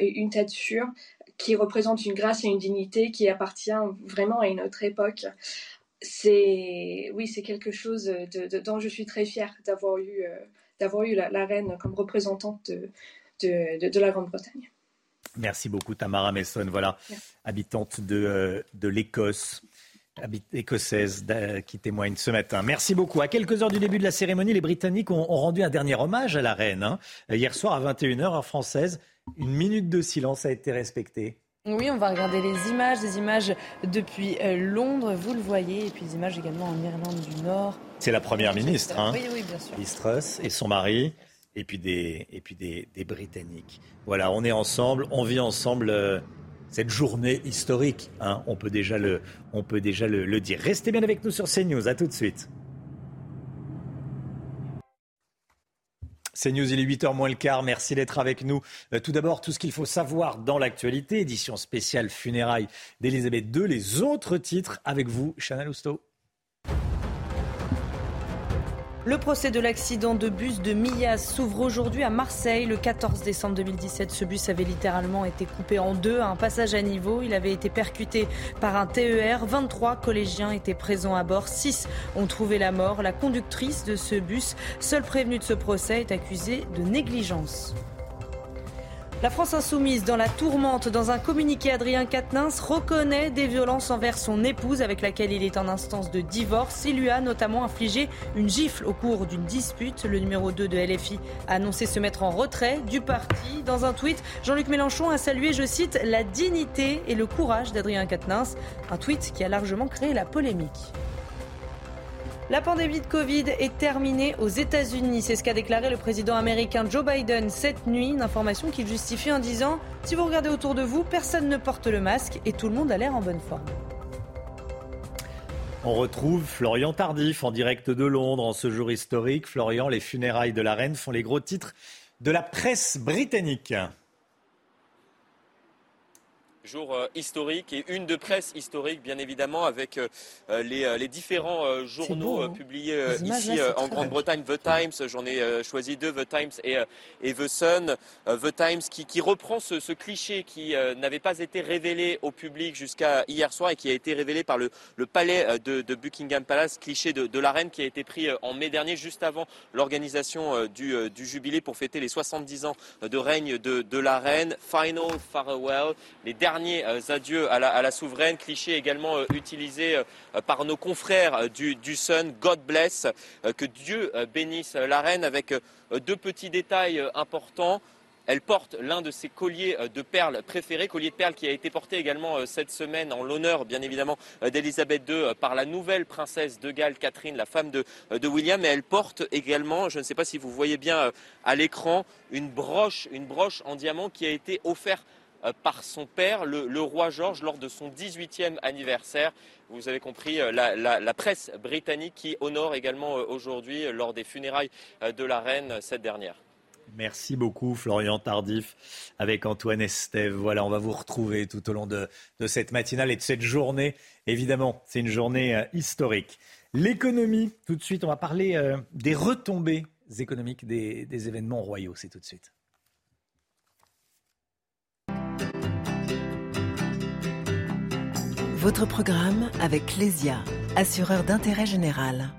une tête sûre qui représente une grâce et une dignité qui appartient vraiment à une autre époque. C'est oui, c'est quelque chose de, dont je suis très fière d'avoir eu d'avoir eu la, reine comme représentante de, de la Grande-Bretagne. Merci beaucoup Tamara Messon, voilà, habitante de, euh, de l'Écosse écossaise qui témoigne ce matin. Merci beaucoup. À quelques heures du début de la cérémonie, les Britanniques ont, rendu un dernier hommage à la reine. Hein. Hier soir à 21h, heure française, une minute de silence a été respectée. Oui, on va regarder les images, des images depuis euh, Londres, vous le voyez, et puis des images également en Irlande du Nord. C'est la première ministre, hein, oui, oui, bien sûr. Liz Truss, et son mari et puis des, et puis des, Britanniques. Voilà, on est ensemble, on vit ensemble euh, cette journée historique. Hein, on peut déjà, le, on peut déjà le, dire. Restez bien avec nous sur CNews. À tout de suite. CNews, il est 8h moins le quart. Merci d'être avec nous. Euh, tout d'abord, tout ce qu'il faut savoir dans l'actualité. Édition spéciale funérailles d'Elisabeth II. Les autres titres avec vous, Chanel Housteau. Le procès de l'accident de bus de Millas s'ouvre aujourd'hui à Marseille. Le 14 décembre 2017, ce bus avait littéralement été coupé en deux à un passage à niveau. Il avait été percuté par un TER. 23 collégiens étaient présents à bord. 6 ont trouvé la mort. La conductrice de ce bus, seule prévenue de ce procès, est accusée de négligence. La France insoumise dans la tourmente. Dans un communiqué, Adrien Quatennens reconnaît des violences envers son épouse avec laquelle il est en instance de divorce. Il lui a notamment infligé une gifle au cours d'une dispute. Le numéro 2 de LFI a annoncé se mettre en retrait du parti. Dans un tweet, Jean-Luc Mélenchon a salué, je cite, la dignité et le courage d'Adrien Quatennens. Un tweet qui a largement créé la polémique. La pandémie de Covid est terminée aux États-Unis. C'est ce qu'a déclaré le président américain Joe Biden cette nuit. Une information qu'il justifie en disant Si vous regardez autour de vous, personne ne porte le masque et tout le monde a l'air en bonne forme. On retrouve Florian Tardif en direct de Londres en ce jour historique. Florian, les funérailles de la reine font les gros titres de la presse britannique jour euh, historique et une de presse historique, bien évidemment, avec euh, euh, les, différents journaux hein. publiés ici en Grande-Bretagne. The Times, j'en ai choisi deux, The Times et, et The Sun. The Times qui, reprend ce, cliché qui n'avait pas été révélé au public jusqu'à hier soir et qui a été révélé par le, palais de, Buckingham Palace, cliché de, la reine qui a été pris en mai dernier, juste avant l'organisation du, jubilé pour fêter les 70 ans de règne de, la reine. Final farewell, les derniers derniers euh, adieux à la, souveraine, cliché également euh, utilisé euh, par nos confrères du, Sun, God bless, que Dieu bénisse la reine avec deux petits détails importants. Elle porte l'un de ses colliers de perles préférés, collier de perles qui a été porté également cette semaine en l'honneur, bien évidemment, d'Elisabeth II par la nouvelle princesse de Galles, Catherine, la femme de, de William. Et elle porte également, je ne sais pas si vous voyez bien à l'écran, une broche, une broche en diamant qui a été offerte par son père, le, roi George, lors de son 18e anniversaire. Vous avez compris, euh, la, presse britannique qui honore également euh, aujourd'hui, lors des funérailles de la reine, cette dernière. Merci beaucoup, Florian Tardif, avec Antoine Estève. Voilà, on va vous retrouver tout au long de, cette matinale et de cette journée. Évidemment, c'est une journée historique. L'économie, tout de suite, on va parler des retombées économiques des événements royaux. C'est tout de suite. Votre programme avec Lesia, assureur d'intérêt général.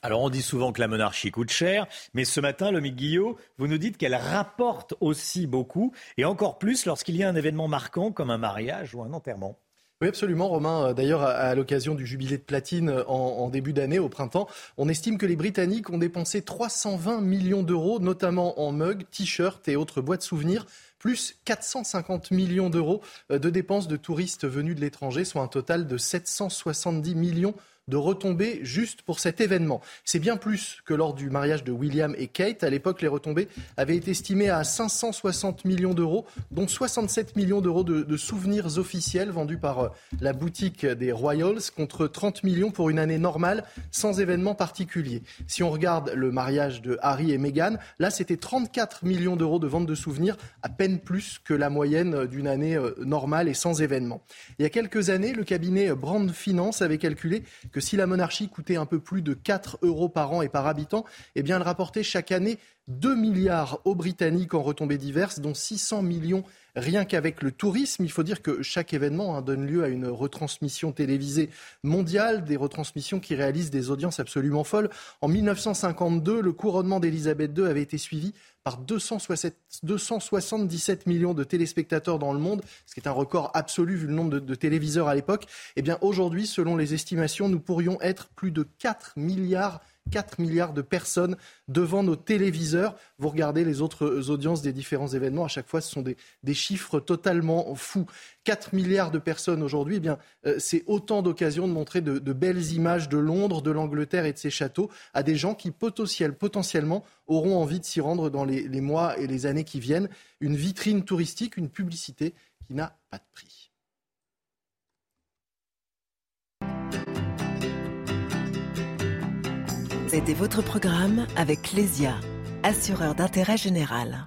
Alors on dit souvent que la monarchie coûte cher, mais ce matin, le Guillot, vous nous dites qu'elle rapporte aussi beaucoup, et encore plus lorsqu'il y a un événement marquant comme un mariage ou un enterrement. Oui, absolument, Romain. D'ailleurs, à, l'occasion du jubilé de platine en, début d'année, au printemps, on estime que les Britanniques ont dépensé 320 millions d'euros, notamment en mugs, t-shirts et autres boîtes souvenirs plus 450 millions d'euros de dépenses de touristes venus de l'étranger, soit un total de 770 millions de retombées juste pour cet événement. C'est bien plus que lors du mariage de William et Kate. À l'époque, les retombées avaient été estimées à 560 millions d'euros, dont 67 millions d'euros de, souvenirs officiels vendus par euh, la boutique des Royals, contre 30 millions pour une année normale, sans événement particulier. Si on regarde le mariage de Harry et Meghan, là, c'était 34 millions d'euros de vente de souvenirs, à peine plus que la moyenne d'une année euh, normale et sans événement. Il y a quelques années, le cabinet Brand Finance avait calculé que si la monarchie coûtait un peu plus de 4 euros par an et par habitant, eh bien, elle rapportait chaque année 2 milliards aux Britanniques en retombées diverses, dont 600 millions rien qu'avec le tourisme. Il faut dire que chaque événement hein, donne lieu à une retransmission télévisée mondiale, des retransmissions qui réalisent des audiences absolument folles. En 1952, le couronnement d'Élisabeth II avait été suivi par 277 millions de téléspectateurs dans le monde, ce qui est un record absolu vu le nombre de, téléviseurs à l'époque. Eh bien, aujourd'hui, selon les estimations, nous pourrions être plus de 4 milliards 4 milliards de personnes devant nos téléviseurs. Vous regardez les autres audiences des différents événements, à chaque fois, ce sont des, chiffres totalement fous. 4 milliards de personnes aujourd'hui, eh euh, c'est autant d'occasions de montrer de, belles images de Londres, de l'Angleterre et de ses châteaux à des gens qui potentiellement auront envie de s'y rendre dans les mois et les années qui viennent. Une vitrine touristique, une publicité qui n'a pas de prix. C'était votre programme avec Clésia, assureur d'intérêt général.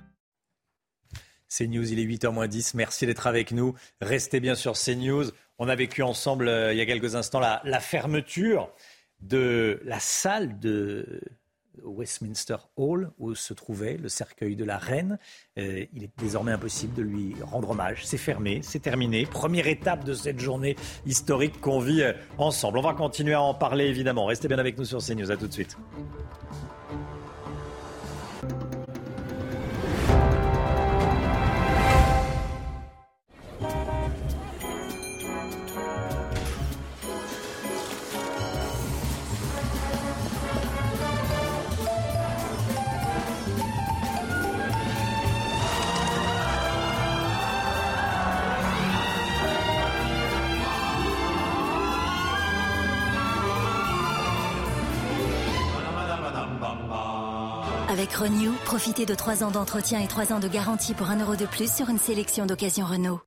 C'est News, il est 8h10. Merci d'être avec nous. Restez bien sur CNews. On a vécu ensemble euh, il y a quelques instants la fermeture de la salle de Westminster Hall où se trouvait le cercueil de la reine. Euh, il est désormais impossible de lui rendre hommage. C'est fermé, c'est terminé. Première étape de cette journée historique qu'on vit ensemble. On va continuer à en parler évidemment. Restez bien avec nous sur CNews. À tout de suite. Profitez de 3 ans d'entretien et 3 ans de garantie pour 1 euro de plus sur une sélection d'occasion Renault.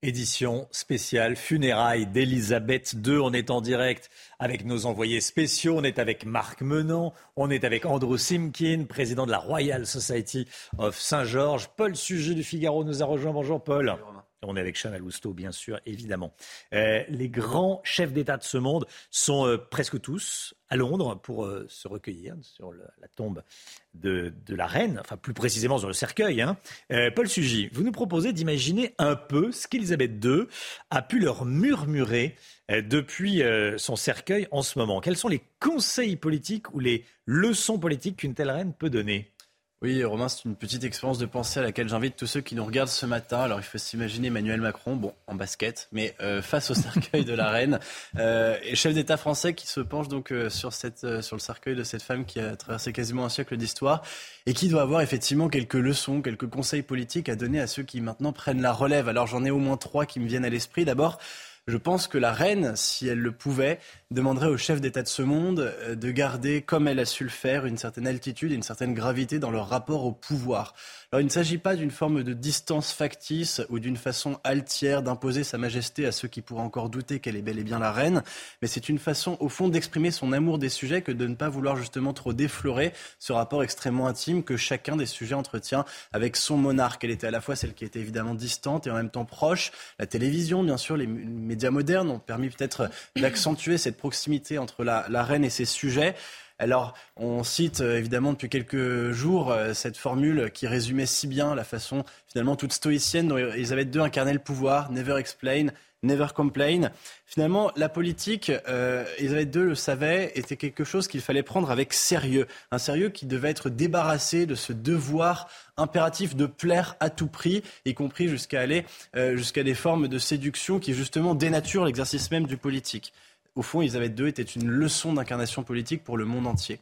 Édition spéciale funérailles d'Elisabeth II. On est en direct avec nos envoyés spéciaux. On est avec Marc Menant. On est avec Andrew Simkin, président de la Royal Society of Saint-Georges. Paul Sujet du Figaro nous a rejoint. Bonjour Paul. On est avec Chanel Lousteau, bien sûr, évidemment. Euh, les grands chefs d'État de ce monde sont euh, presque tous à Londres pour euh, se recueillir sur la tombe de, la reine, enfin plus précisément sur le cercueil. Hein. Paul Sugy, vous nous proposez d'imaginer un peu ce qu'Elisabeth II a pu leur murmurer depuis son cercueil en ce moment. Quels sont les conseils politiques ou les leçons politiques qu'une telle reine peut donner? Oui, Romain, c'est une petite expérience de pensée à laquelle j'invite tous ceux qui nous regardent ce matin. Alors, il faut s'imaginer Emmanuel Macron, bon, en basket, mais euh, face au cercueil de la reine, euh, et chef d'État français qui se penche donc euh, sur, cette, sur le cercueil de cette femme qui a traversé quasiment un siècle d'histoire et qui doit avoir effectivement quelques leçons, quelques conseils politiques à donner à ceux qui maintenant prennent la relève. Alors, j'en ai au moins trois qui me viennent à l'esprit. D'abord, je pense que la reine, si elle le pouvait, demanderait au chef d'État de ce monde euh, de garder, comme elle a su le faire, une certaine altitude et une certaine gravité dans leur rapport au pouvoir. Alors il ne s'agit pas d'une forme de distance factice ou d'une façon altière d'imposer sa majesté à ceux qui pourraient encore douter qu'elle est bel et bien la reine, mais c'est une façon au fond d'exprimer son amour des sujets que de ne pas vouloir justement trop déflorer ce rapport extrêmement intime que chacun des sujets entretient avec son monarque. Elle était à la fois celle qui était évidemment distante et en même temps proche. La télévision, bien sûr, les médias modernes ont permis peut-être d'accentuer cette proximité entre la, reine et ses sujets. Alors, on cite euh, évidemment depuis quelques jours euh, cette formule qui résumait si bien la façon finalement toute stoïcienne dont Elisabeth II incarnait le pouvoir, never explain, never complain. Finalement, la politique, euh, Elisabeth II le savait, était quelque chose qu'il fallait prendre avec sérieux. Un sérieux qui devait être débarrassé de ce devoir impératif de plaire à tout prix, y compris jusqu'à aller euh, jusqu'à des formes de séduction qui justement dénaturent l'exercice même du politique. Au fond, Elisabeth II était une leçon d'incarnation politique pour le monde entier.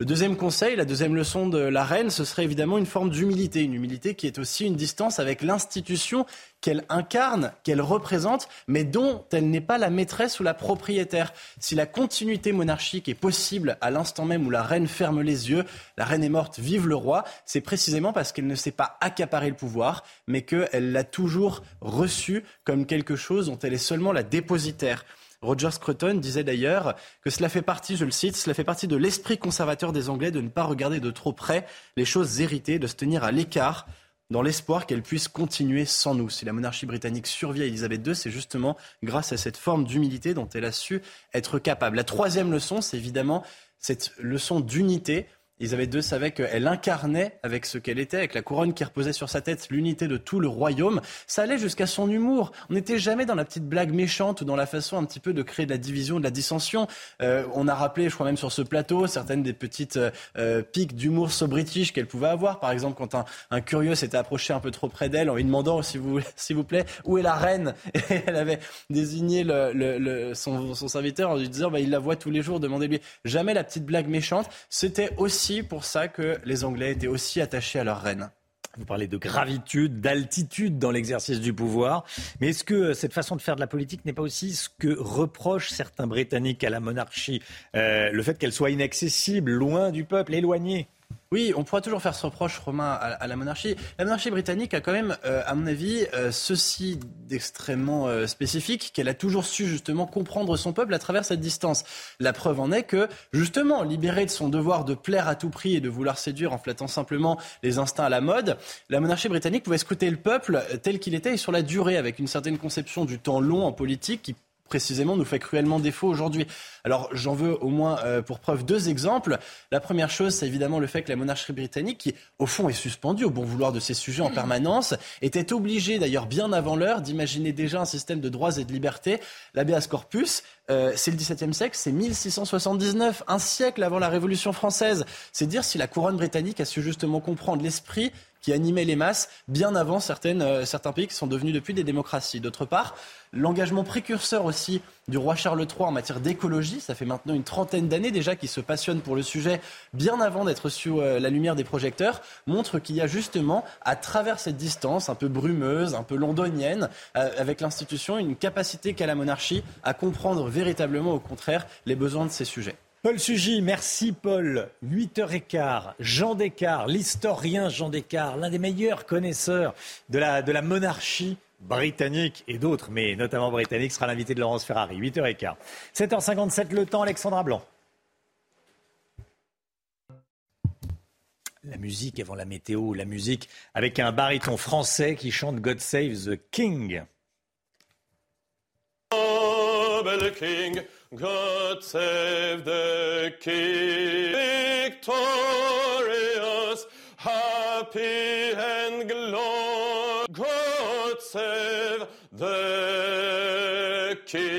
Le deuxième conseil, la deuxième leçon de la reine, ce serait évidemment une forme d'humilité, une humilité qui est aussi une distance avec l'institution qu'elle incarne, qu'elle représente, mais dont elle n'est pas la maîtresse ou la propriétaire. Si la continuité monarchique est possible à l'instant même où la reine ferme les yeux, la reine est morte, vive le roi, c'est précisément parce qu'elle ne s'est pas accaparer le pouvoir, mais qu'elle l'a toujours reçu comme quelque chose dont elle est seulement la dépositaire. Roger Scruton disait d'ailleurs que cela fait partie, je le cite, cela fait partie de l'esprit conservateur des Anglais de ne pas regarder de trop près les choses héritées, de se tenir à l'écart dans l'espoir qu'elle puisse continuer sans nous. Si la monarchie britannique survit à Elisabeth II, c'est justement grâce à cette forme d'humilité dont elle a su être capable. La troisième leçon, c'est évidemment cette leçon d'unité Elisabeth II savait qu'elle incarnait avec ce qu'elle était, avec la couronne qui reposait sur sa tête, l'unité de tout le royaume. Ça allait jusqu'à son humour. On n'était jamais dans la petite blague méchante ou dans la façon un petit peu de créer de la division, de la dissension. Euh, on a rappelé, je crois même sur ce plateau, certaines des petites euh, euh piques d'humour so-british qu'elle pouvait avoir. Par exemple, quand un, curieux s'était approché un peu trop près d'elle en lui demandant, s'il vous, plaît, où est la reine? Elle avait désigné son, serviteur en lui disant, bah, il la voit tous les jours, demandez-lui. Jamais la petite blague méchante. C'était aussi pour ça que les Anglais étaient aussi attachés à leur reine. Vous parlez de gravitude, d'altitude dans l'exercice du pouvoir. Mais est-ce que cette façon de faire de la politique n'est pas aussi ce que reprochent certains Britanniques à la monarchie euh, Le fait qu'elle soit inaccessible, loin du peuple, éloignée oui, on pourra toujours faire ce reproche, Romain, à, la monarchie. La monarchie britannique a quand même, euh, à mon avis, euh, ceci d'extrêmement euh, spécifique, qu'elle a toujours su justement comprendre son peuple à travers cette distance. La preuve en est que, justement, libérée de son devoir de plaire à tout prix et de vouloir séduire en flattant simplement les instincts à la mode, la monarchie britannique pouvait scruter le peuple tel qu'il était et sur la durée, avec une certaine conception du temps long en politique qui précisément nous fait cruellement défaut aujourd'hui. Alors j'en veux au moins euh, pour preuve deux exemples. La première chose, c'est évidemment le fait que la monarchie britannique, qui au fond est suspendue au bon vouloir de ses sujets en permanence, était obligée d'ailleurs bien avant l'heure d'imaginer déjà un système de droits et de libertés. L'habeas corpus, euh, c'est le XVIIe siècle, c'est 1679, un siècle avant la Révolution française. C'est dire si la couronne britannique a su justement comprendre l'esprit qui animait les masses bien avant euh, certains pays qui sont devenus depuis des démocraties. D'autre part, l'engagement précurseur aussi du roi Charles III en matière d'écologie, ça fait maintenant une trentaine d'années déjà qu'il se passionne pour le sujet bien avant d'être sous euh, la lumière des projecteurs, montre qu'il y a justement, à travers cette distance un peu brumeuse, un peu londonienne, euh, avec l'institution, une capacité qu'a la monarchie à comprendre véritablement au contraire les besoins de ces sujets. Paul Sugy, merci Paul. 8h15, Jean Descartes, l'historien Jean Descartes, l'un des meilleurs connaisseurs de la, monarchie britannique et d'autres, mais notamment britannique, sera l'invité de Laurence Ferrari. 8h15. 7h57, le temps, Alexandra Blanc. La musique avant la météo, la musique avec un baryton français qui chante God Save the King. Oh, king. God save the King, victorious, happy and glorious. God save the King.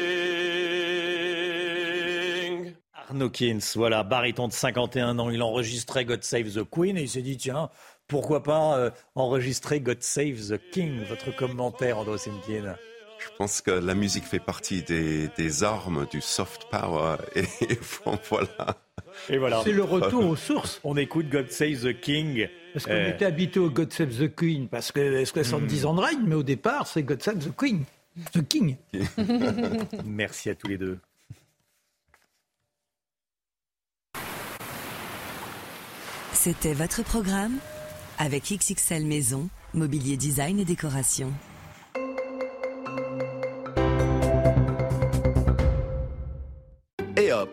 Arnaud Kins, voilà, baryton de 51 ans, il enregistrait God Save the Queen et il s'est dit, tiens, pourquoi pas euh, enregistrer God Save the King Votre commentaire, Andrew Simkin je pense que la musique fait partie des, armes du soft power et, voilà. Et voilà. C'est le retour aux sources. On écoute God Save the King. Parce qu'on euh, était habitué au God Save the Queen, parce que 70 ans de règne, mais au départ, c'est God Save the Queen. The King. Merci à tous les deux. C'était votre programme avec XXL Maison, Mobilier Design et Décoration.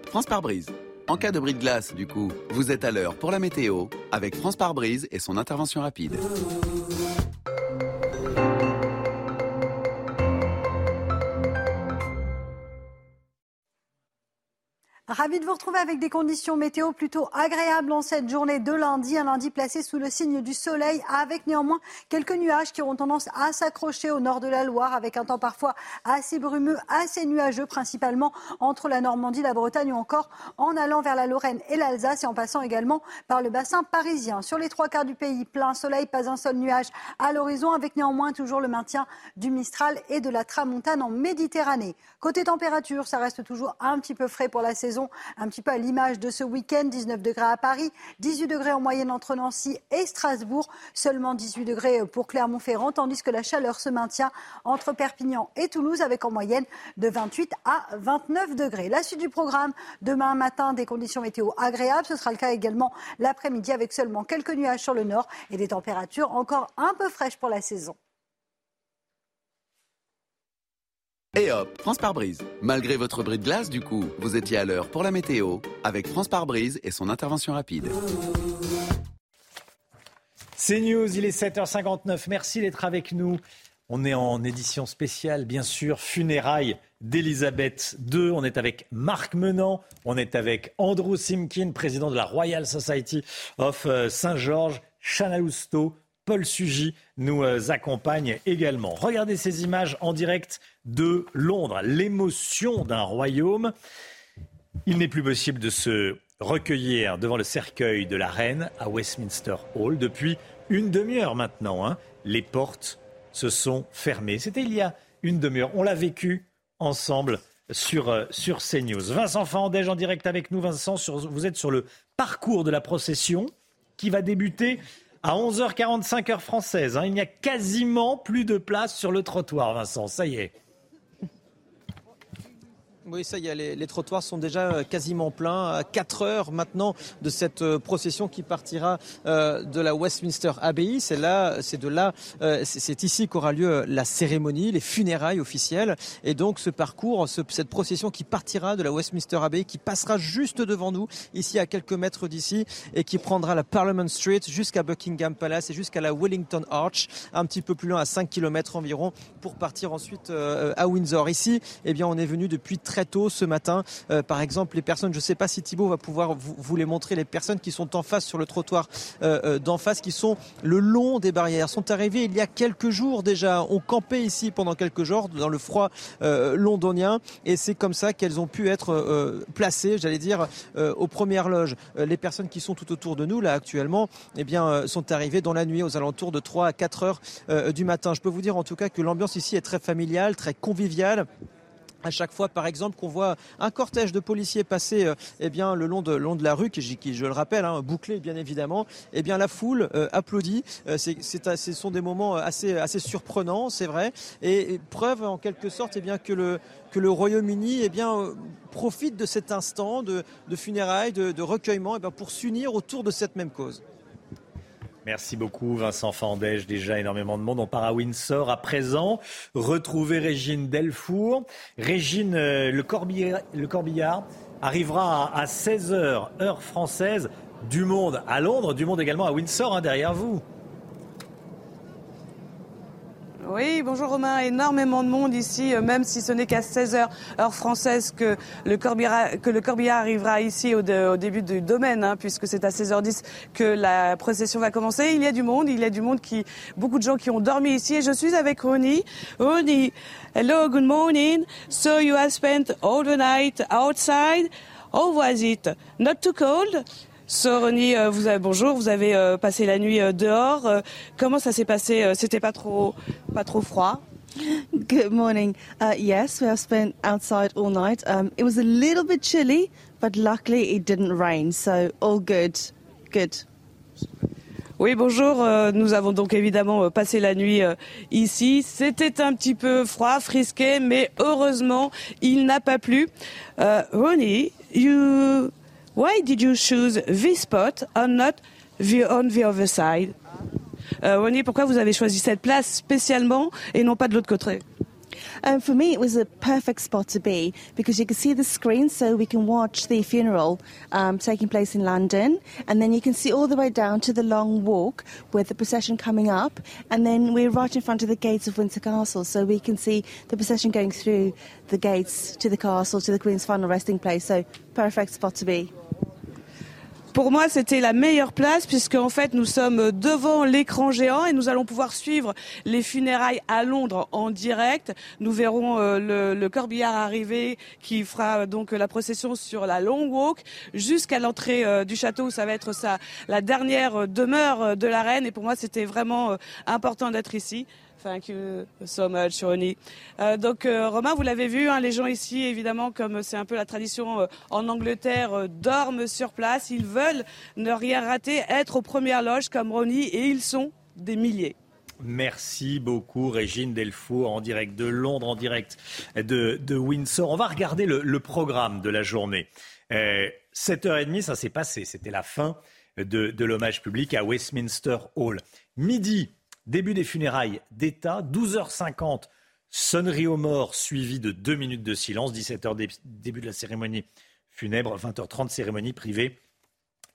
France par brise. En cas de bris de glace, du coup, vous êtes à l'heure pour la météo avec France par brise et son intervention rapide. Ravi de vous retrouver avec des conditions météo plutôt agréables en cette journée de lundi. Un lundi placé sous le signe du soleil avec néanmoins quelques nuages qui auront tendance à s'accrocher au nord de la Loire avec un temps parfois assez brumeux, assez nuageux, principalement entre la Normandie, la Bretagne ou encore en allant vers la Lorraine et l'Alsace et en passant également par le bassin parisien. Sur les trois quarts du pays, plein soleil, pas un seul nuage à l'horizon avec néanmoins toujours le maintien du Mistral et de la Tramontane en Méditerranée. Côté température, ça reste toujours un petit peu frais pour la saison un petit peu à l'image de ce week-end. 19 degrés à Paris, 18 degrés en moyenne entre Nancy et Strasbourg, seulement 18 degrés pour Clermont-Ferrand, tandis que la chaleur se maintient entre Perpignan et Toulouse avec en moyenne de 28 à 29 degrés. La suite du programme, demain matin, des conditions météo agréables. Ce sera le cas également l'après-midi avec seulement quelques nuages sur le nord et des températures encore un peu fraîches pour la saison. Et hop, France par brise. Malgré votre bris de glace, du coup, vous étiez à l'heure pour la météo avec France par brise et son intervention rapide. C'est News, il est 7h59. Merci d'être avec nous. On est en édition spéciale, bien sûr, funérailles d'Elisabeth II. On est avec Marc Menant, on est avec Andrew Simkin, président de la Royal Society of euh, Saint-Georges, Chana Lousteau, Paul Sugy nous euh, accompagne également. Regardez ces images en direct de Londres, l'émotion d'un royaume. Il n'est plus possible de se recueillir devant le cercueil de la reine à Westminster Hall depuis une demi-heure maintenant. Hein. Les portes se sont fermées. C'était il y a une demi-heure. On l'a vécu ensemble sur, euh, sur CNews. Vincent Fandège en direct avec nous. Vincent, vous êtes sur le parcours de la procession qui va débuter à 11h45 heure française. Il n'y a quasiment plus de place sur le trottoir, Vincent. Ça y est. Oui, ça y est, les, trottoirs sont déjà euh, quasiment pleins. À 4 heures maintenant de cette euh, procession qui partira euh, de la Westminster Abbey. C'est là, c'est de là, c'est ici qu'aura lieu la cérémonie, les funérailles officielles. Et donc ce parcours, cette procession qui partira de la Westminster Abbey, qui passera juste devant nous, ici à quelques mètres d'ici, et qui prendra la Parliament Street jusqu'à Buckingham Palace et jusqu'à la Wellington Arch, un petit peu plus loin, à 5 km environ, pour partir ensuite à Windsor. Ici, eh bien, on est venu depuis très très tôt ce matin. Euh, par exemple, les personnes, je ne sais pas si Thibault va pouvoir vous, les montrer, les personnes qui sont en face sur le trottoir euh, euh, d'en face, qui sont le long des barrières, sont arrivées il y a quelques jours déjà, ont campé ici pendant quelques jours dans le froid londonien, et c'est comme ça qu'elles ont pu être placées, j'allais dire, aux premières loges. les personnes qui sont tout autour de nous là actuellement, eh bien, sont arrivées dans la nuit aux alentours de 3 à 4 heures du matin. Je peux vous dire en tout cas que l'ambiance ici est très familiale, très conviviale à chaque fois, par exemple, qu'on voit un cortège de policiers passer euh, eh bien, le long de, long de la rue, qui, qui je le rappelle, hein, bouclé bien évidemment, eh bien, la foule euh, applaudit. Euh, c'est, ce sont des moments assez, assez surprenants, c'est vrai, et, preuve en quelque sorte eh bien, que le, que le Royaume-Uni eh bien, profite de cet instant de, de funérailles, de, de recueillement eh bien, pour s'unir autour de cette même cause. Merci beaucoup Vincent Fandège, déjà énormément de monde. On part à Windsor à présent. Retrouver Régine Delfour. Régine, euh, le, corbillard, arrivera à 16h, heure française, du monde à Londres, du monde également à Windsor, hein, derrière vous. Oui, bonjour Romain. Énormément de monde ici, euh, même si ce n'est qu'à 16h heure française que le corbillard, que le arrivera ici au, début du domaine, hein, puisque c'est à 16h10 que la procession va commencer. Il y a du monde, il y a du monde qui, beaucoup de gens qui ont dormi ici. Et je suis avec Ronnie. Ronnie, hello, good morning. So you have spent all the night outside? How was it? Not too cold? Soroni, euh, vous avez, bonjour, vous avez euh, passé la nuit euh, dehors. comment ça s'est passé C'était pas trop, pas trop froid? Good morning. Uh, yes, we have spent outside all night. Um, it was a little bit chilly, but luckily it didn't rain, so all good. Good. Oui, bonjour. nous avons donc évidemment passé la nuit ici. C'était un petit peu froid, frisqué, mais heureusement, il n'a pas plu. Ronnie, you Why did you choose this spot and not the, on the other side? Euh, pourquoi vous avez choisi cette place spécialement et non pas de l'autre côté? Um, for me, it was a perfect spot to be because you can see the screen, so we can watch the funeral um, taking place in London, and then you can see all the way down to the long walk with the procession coming up, and then we're right in front of the gates of Windsor Castle, so we can see the procession going through the gates to the castle to the Queen's final resting place. So perfect spot to be. Pour moi, c'était la meilleure place puisque en fait, nous sommes devant l'écran géant et nous allons pouvoir suivre les funérailles à Londres en direct. Nous verrons euh, le, corbillard arriver qui fera donc la procession sur la Long Walk jusqu'à l'entrée euh, du château où ça va être ça, la dernière demeure de la reine. Et pour moi, c'était vraiment euh, important d'être ici. Thank you so much, Ronnie. Euh, donc, euh, Romain, vous l'avez vu, hein, les gens ici, évidemment, comme c'est un peu la tradition euh, en Angleterre, dorment sur place. Ils veulent ne rien rater, être aux premières loges comme Ronnie, et ils sont des milliers. Merci beaucoup, Régine Delfour, en direct de Londres, en direct de, Windsor. On va regarder le, programme de la journée. Euh, 7h30, ça s'est passé. C'était la fin de l'hommage public à Westminster Hall. Midi, début des funérailles d'État. 12h50, sonnerie aux morts, suivie de deux minutes de silence. 17h, dé- début de la cérémonie funèbre. 20h30, cérémonie privée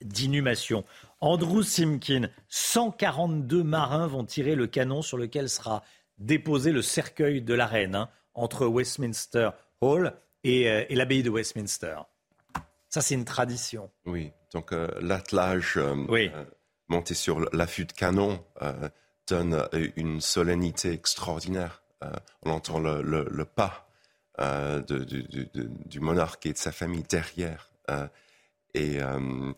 d'inhumation. Andrew Simkin, 142 marins vont tirer le canon sur lequel sera déposé le cercueil de la reine hein, entre Westminster Hall et, euh, et l'abbaye de Westminster. Ça, c'est une tradition. Oui, donc euh, l'attelage euh, euh, monté sur l'affût de canon donne euh, une solennité extraordinaire. Euh, on entend le, le- le pas euh, de- du- du- du- du monarque et de sa famille derrière. euh, et euh,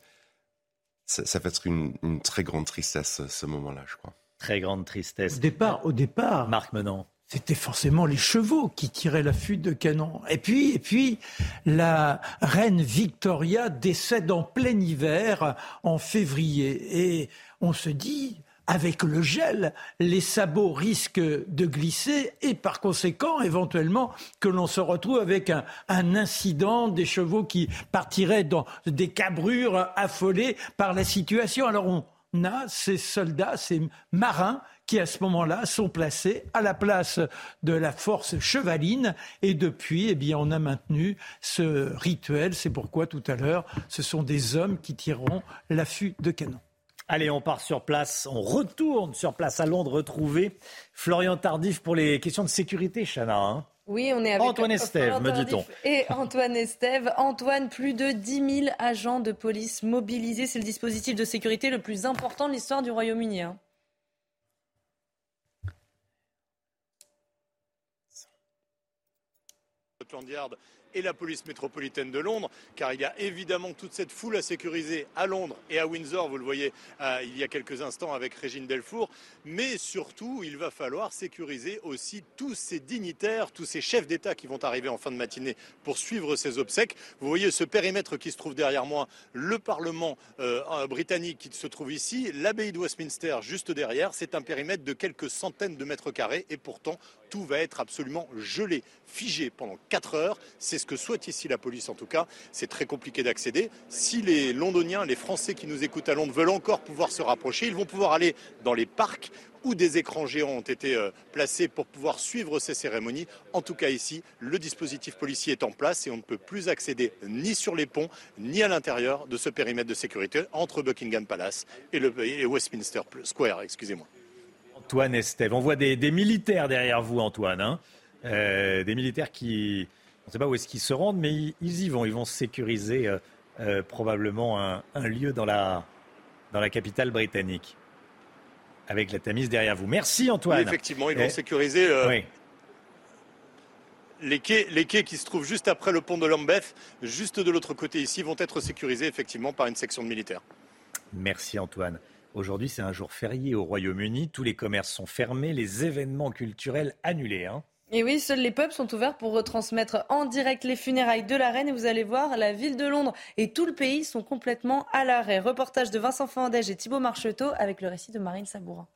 ça, ça va être une, une très grande tristesse ce moment-là, je crois. Très grande tristesse. Au départ, au départ, Marc Menon. C'était forcément les chevaux qui tiraient la fuite de canon. Et puis, et puis, la reine Victoria décède en plein hiver, en février. Et on se dit, avec le gel, les sabots risquent de glisser et par conséquent, éventuellement, que l'on se retrouve avec un, incident, des chevaux qui partiraient dans des cabrures affolés par la situation. Alors on a ces soldats, ces marins qui à ce moment-là sont placés à la place de la force chevaline et depuis eh bien on a maintenu ce rituel c'est pourquoi tout à l'heure ce sont des hommes qui tireront l'affût de canon. Allez, on part sur place, on retourne sur place à Londres retrouver Florian Tardif pour les questions de sécurité, Chana. hein. Oui, on est avec Antoine Estève, me Tardif dit-on. Et Antoine Estève. Antoine, plus de 10 000 agents de police mobilisés. C'est le dispositif de sécurité le plus important de l'histoire du Royaume-Uni. hein. Scotland Yard et la police métropolitaine de Londres, car il y a évidemment toute cette foule à sécuriser à Londres et à Windsor, vous le voyez euh, il y a quelques instants avec Régine Delfour, mais surtout il va falloir sécuriser aussi tous ces dignitaires, tous ces chefs d'État qui vont arriver en fin de matinée pour suivre ces obsèques. Vous voyez ce périmètre qui se trouve derrière moi, le Parlement euh, britannique qui se trouve ici, l'abbaye de Westminster juste derrière, c'est un périmètre de quelques centaines de mètres carrés et pourtant tout va être absolument gelé, figé pendant 4 heures. C'est ce que souhaite ici la police en tout cas. C'est très compliqué d'accéder. Si les Londoniens, les Français qui nous écoutent à Londres veulent encore pouvoir se rapprocher, ils vont pouvoir aller dans les parcs où des écrans géants ont été euh, placés pour pouvoir suivre ces cérémonies. En tout cas ici, le dispositif policier est en place et on ne peut plus accéder ni sur les ponts ni à l'intérieur de ce périmètre de sécurité entre Buckingham Palace et, le, et Westminster Square. Excusez-moi. Antoine Estève. On voit des, des militaires derrière vous, Antoine. hein. Euh, des militaires qui, on ne sait pas où est-ce qu'ils se rendent, mais ils, ils y vont. Ils vont sécuriser euh, euh, probablement un, un lieu dans la, dans la capitale britannique. Avec la Tamise derrière vous. Merci, Antoine. Oui, effectivement, ils vont sécuriser oui. les, quais, les quais qui se trouvent juste après le pont de Lambeth, juste de l'autre côté ici, vont être sécurisés effectivement par une section de militaires. Merci, Antoine. Aujourd'hui, c'est un jour férié au Royaume-Uni. Tous les commerces sont fermés, les événements culturels annulés. hein. Et oui, seuls les pubs sont ouverts pour retransmettre en direct les funérailles de la reine. Et vous allez voir, la ville de Londres et tout le pays sont complètement à l'arrêt. Reportage de Vincent Fandège et Thibault Marcheteau avec le récit de Marine Sabourin.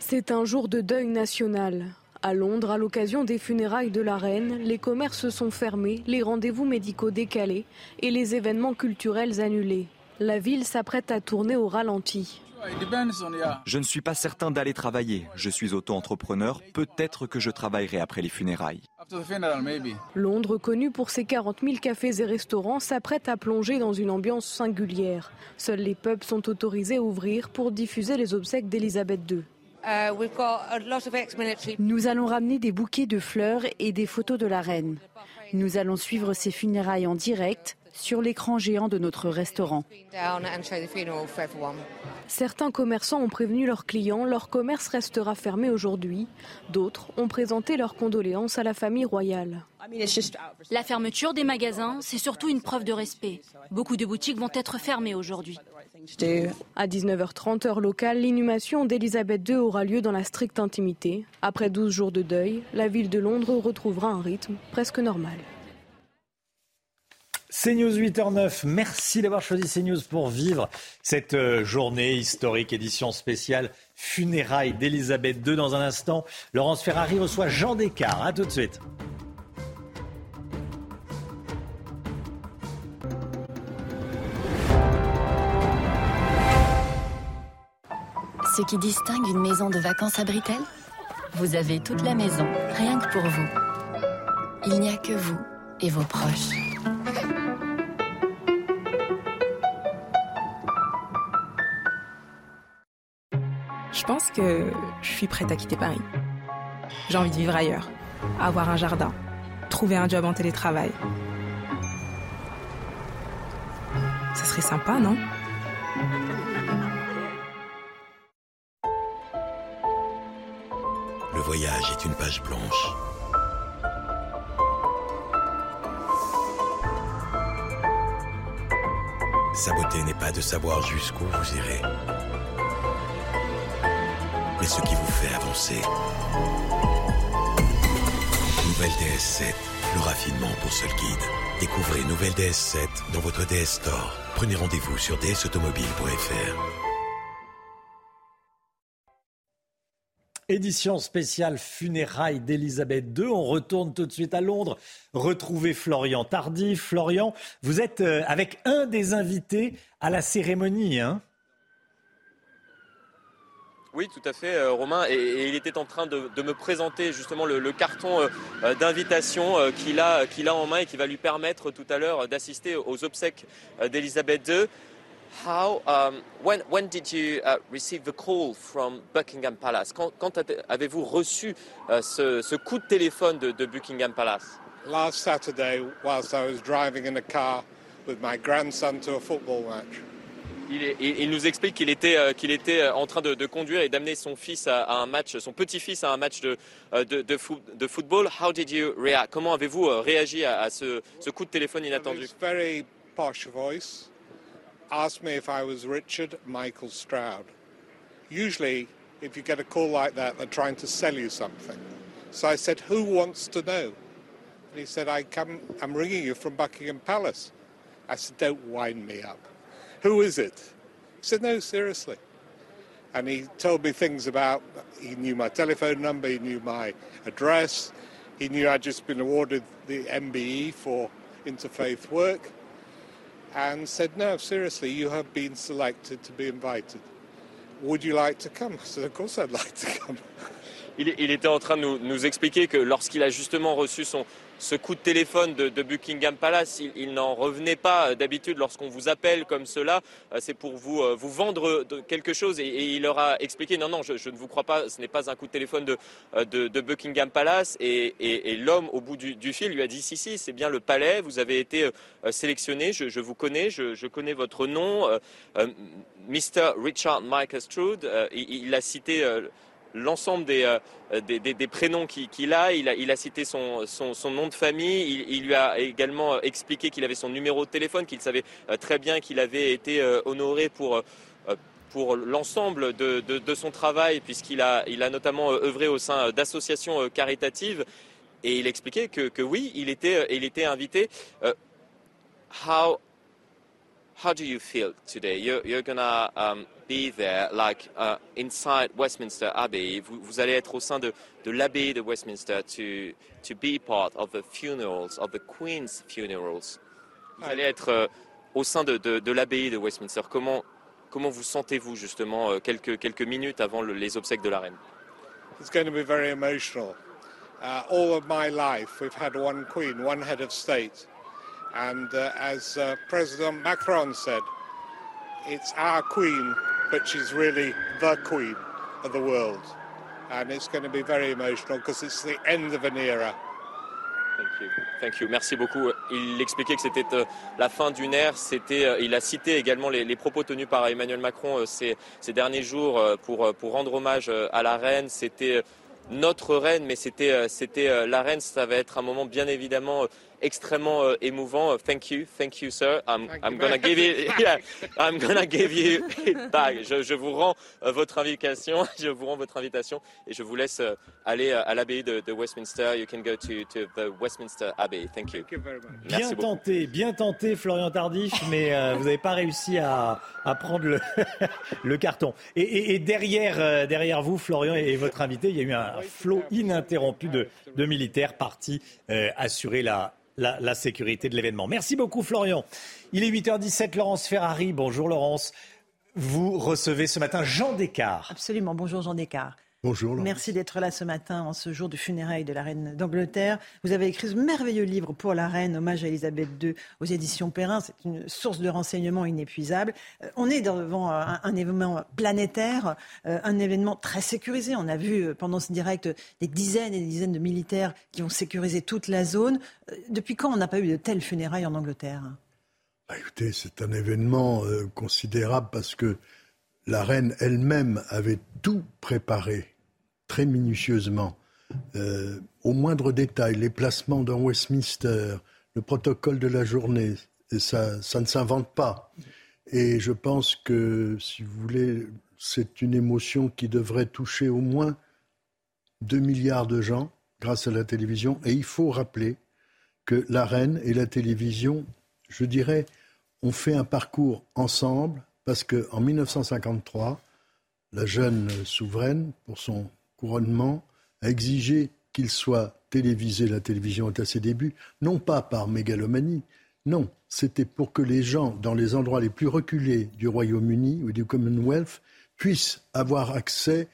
C'est un jour de deuil national. À Londres, à l'occasion des funérailles de la reine, les commerces sont fermés, les rendez-vous médicaux décalés et les événements culturels annulés. La ville s'apprête à tourner au ralenti. Je ne suis pas certain d'aller travailler. Je suis auto-entrepreneur. Peut-être que je travaillerai après les funérailles. Londres, connu pour ses 40 000 cafés et restaurants, s'apprête à plonger dans une ambiance singulière. Seuls les pubs sont autorisés à ouvrir pour diffuser les obsèques d'Elisabeth II. Nous allons ramener des bouquets de fleurs et des photos de la reine. Nous allons suivre ses funérailles en direct sur l'écran géant de notre restaurant. Certains commerçants ont prévenu leurs clients, leur commerce restera fermé aujourd'hui. D'autres ont présenté leurs condoléances à la famille royale. La fermeture des magasins, c'est surtout une preuve de respect. Beaucoup de boutiques vont être fermées aujourd'hui. À 19h30 heure locale, l'inhumation d'Elisabeth II aura lieu dans la stricte intimité. Après 12 jours de deuil, la ville de Londres retrouvera un rythme presque normal. CNews 8h09, merci d'avoir choisi CNews pour vivre cette euh, journée historique, édition spéciale funérailles d'Elisabeth II. Dans un instant, Laurence Ferrari reçoit Jean Descartes. A tout de suite. Ce qui distingue une maison de vacances à Britel Vous avez toute la maison, rien que pour vous. Il n'y a que vous et vos proches. Je pense que je suis prête à quitter Paris. J'ai envie de vivre ailleurs, avoir un jardin, trouver un job en télétravail. Ça serait sympa, non? Le voyage est une page blanche. Sa beauté n'est pas de savoir jusqu'où vous irez, mais ce qui vous fait avancer. Nouvelle DS7, le raffinement pour seul guide. Découvrez Nouvelle DS7 dans votre DS Store. Prenez rendez-vous sur dsautomobile.fr. Édition spéciale funérailles d'Elisabeth II. On retourne tout de suite à Londres, retrouver Florian Tardif. Florian, vous êtes euh, avec un des invités à la cérémonie, hein Oui, tout à fait, euh, Romain. Et, il était en train de, me présenter justement le, carton euh, euh, d'invitation qu'il a, qu'il a en main et qui va lui permettre tout à l'heure d'assister aux obsèques d'Elisabeth II. How, um, when, when did you uh, receive the call from Buckingham Palace? Quand, avez-vous reçu ce, ce, coup de téléphone de, de Buckingham Palace? Last Saturday, whilst I was driving in a car with my grandson to a football match. Il, est, il, nous explique qu'il était, euh, qu'il était en train de, de conduire et d'amener son fils à, à, un match, son petit-fils à un match de, euh, de, de, fo de, football. How did you react? Comment avez-vous euh, réagi à, à ce, ce, coup de téléphone inattendu? Very posh voice. Asked me if I was Richard Michael Stroud. Usually, if you get a call like that, they're trying to sell you something. So I said, "Who wants to know?" And he said, "I come. I'm ringing you from Buckingham Palace." I said, "Don't wind me up." Who is it? He said, No, seriously. And he told me things about, he knew my telephone number, he knew my address, he knew I'd just been awarded the MBE for interfaith work, and said, No, seriously, you have been selected to be invited. Would you like to come? I said, Of course I'd like to come. Il, était en train de nous expliquer que lorsqu'il a justement reçu son, ce coup de téléphone de, Buckingham Palace, il, n'en revenait pas. D'habitude, lorsqu'on vous appelle comme cela, euh, c'est pour vous, euh, vendre quelque chose. Et, il leur a expliqué non, non, je, ne vous crois pas, ce n'est pas un coup de téléphone de, euh, Buckingham Palace. Et, l'homme, au bout du, fil, lui a dit si, si, c'est bien le palais, vous avez été sélectionné, je, vous connais, je, connais votre nom. Mr. Richard Michael Stroud, il, il, a cité l'ensemble des, euh, des, des, prénoms qu'il qu a. Il, a. il a cité son, son, nom de famille. Il, lui a également expliqué qu'il avait son numéro de téléphone, qu'il savait euh, très bien qu'il avait été euh, honoré pour pour l'ensemble de, de, son travail, puisqu'il a, il a notamment œuvré au sein d'associations caritatives. Et il expliquait que, que oui, il était, il était invité. How do you feel today? You're, you're gonna um, be there, like uh, inside Westminster Abbey. Vous, vous, allez être au sein de, de l'abbaye de Westminster to, to be part of the funerals, of the Queen's funerals. Vous allez être euh, au sein de, de, de l'abbaye de Westminster. Comment, comment vous sentez-vous justement euh, quelques, quelques minutes avant le, les obsèques de la reine? It's going to be very emotional. Uh, all of my life, we've had one queen, one head of state. And uh, as uh, President Macron said, it's our queen, but she's really the queen of the world. And it's going to be very emotional because it's the end of an era. Thank you. Thank you. Merci beaucoup. Il expliquait que c'était euh, la fin d'une ère. C'était, euh, il a cité également les, les, propos tenus par Emmanuel Macron euh, ces, ces, derniers jours pour, pour rendre hommage à la reine. C'était notre reine, mais c'était, la reine. Ça va être un moment bien évidemment extrêmement émouvant. Thank you, thank you, sir. I'm, I'm gonna give you, yeah, I'm gonna give you it back. Je, je vous rends votre invitation, je vous rends votre invitation et je vous laisse aller à l'abbaye de, de, Westminster. You can go to, to the Westminster Abbey. Thank you. Bien tenté, bien tenté, Florian Tardif, mais vous n'avez pas réussi à, à prendre le, le carton. Et, et, et derrière, derrière vous, Florian et votre invité, il y a eu un flot ininterrompu de, de militaires partis euh, assurer la, la, sécurité de l'événement. Merci beaucoup Florian. Il est 8h17, Laurence Ferrari. Bonjour Laurence. Vous recevez ce matin Jean Descartes. Absolument, bonjour Jean Descartes. Bonjour. Merci d'être là ce matin en ce jour du funérailles de la reine d'Angleterre. Vous avez écrit ce merveilleux livre pour la reine, hommage à Elisabeth II aux éditions Perrin. C'est une source de renseignements inépuisable. Euh, on est devant un, un événement planétaire, euh, un événement très sécurisé. On a vu euh, pendant ce direct des dizaines et des dizaines de militaires qui ont sécurisé toute la zone. Depuis quand on n'a pas eu de telles funérailles en Angleterre? Bah, Écoutez, c'est un événement euh, considérable parce que la reine elle-même avait tout préparé très minutieusement, euh, au moindre détail, les placements dans Westminster, le protocole de la journée. Et ça, ça ne s'invente pas. Et je pense que, si vous voulez, c'est une émotion qui devrait toucher au moins 2 milliards de gens grâce à la télévision. Et il faut rappeler que la reine et la télévision, je dirais, ont fait un parcours ensemble parce qu'en 1953, la jeune souveraine, pour son couronnement, a exigé qu'il soit télévisé, la télévision est à ses débuts, non pas par mégalomanie, non, c'était pour que les gens dans les endroits les plus reculés du Royaume-Uni ou du Commonwealth puissent avoir accès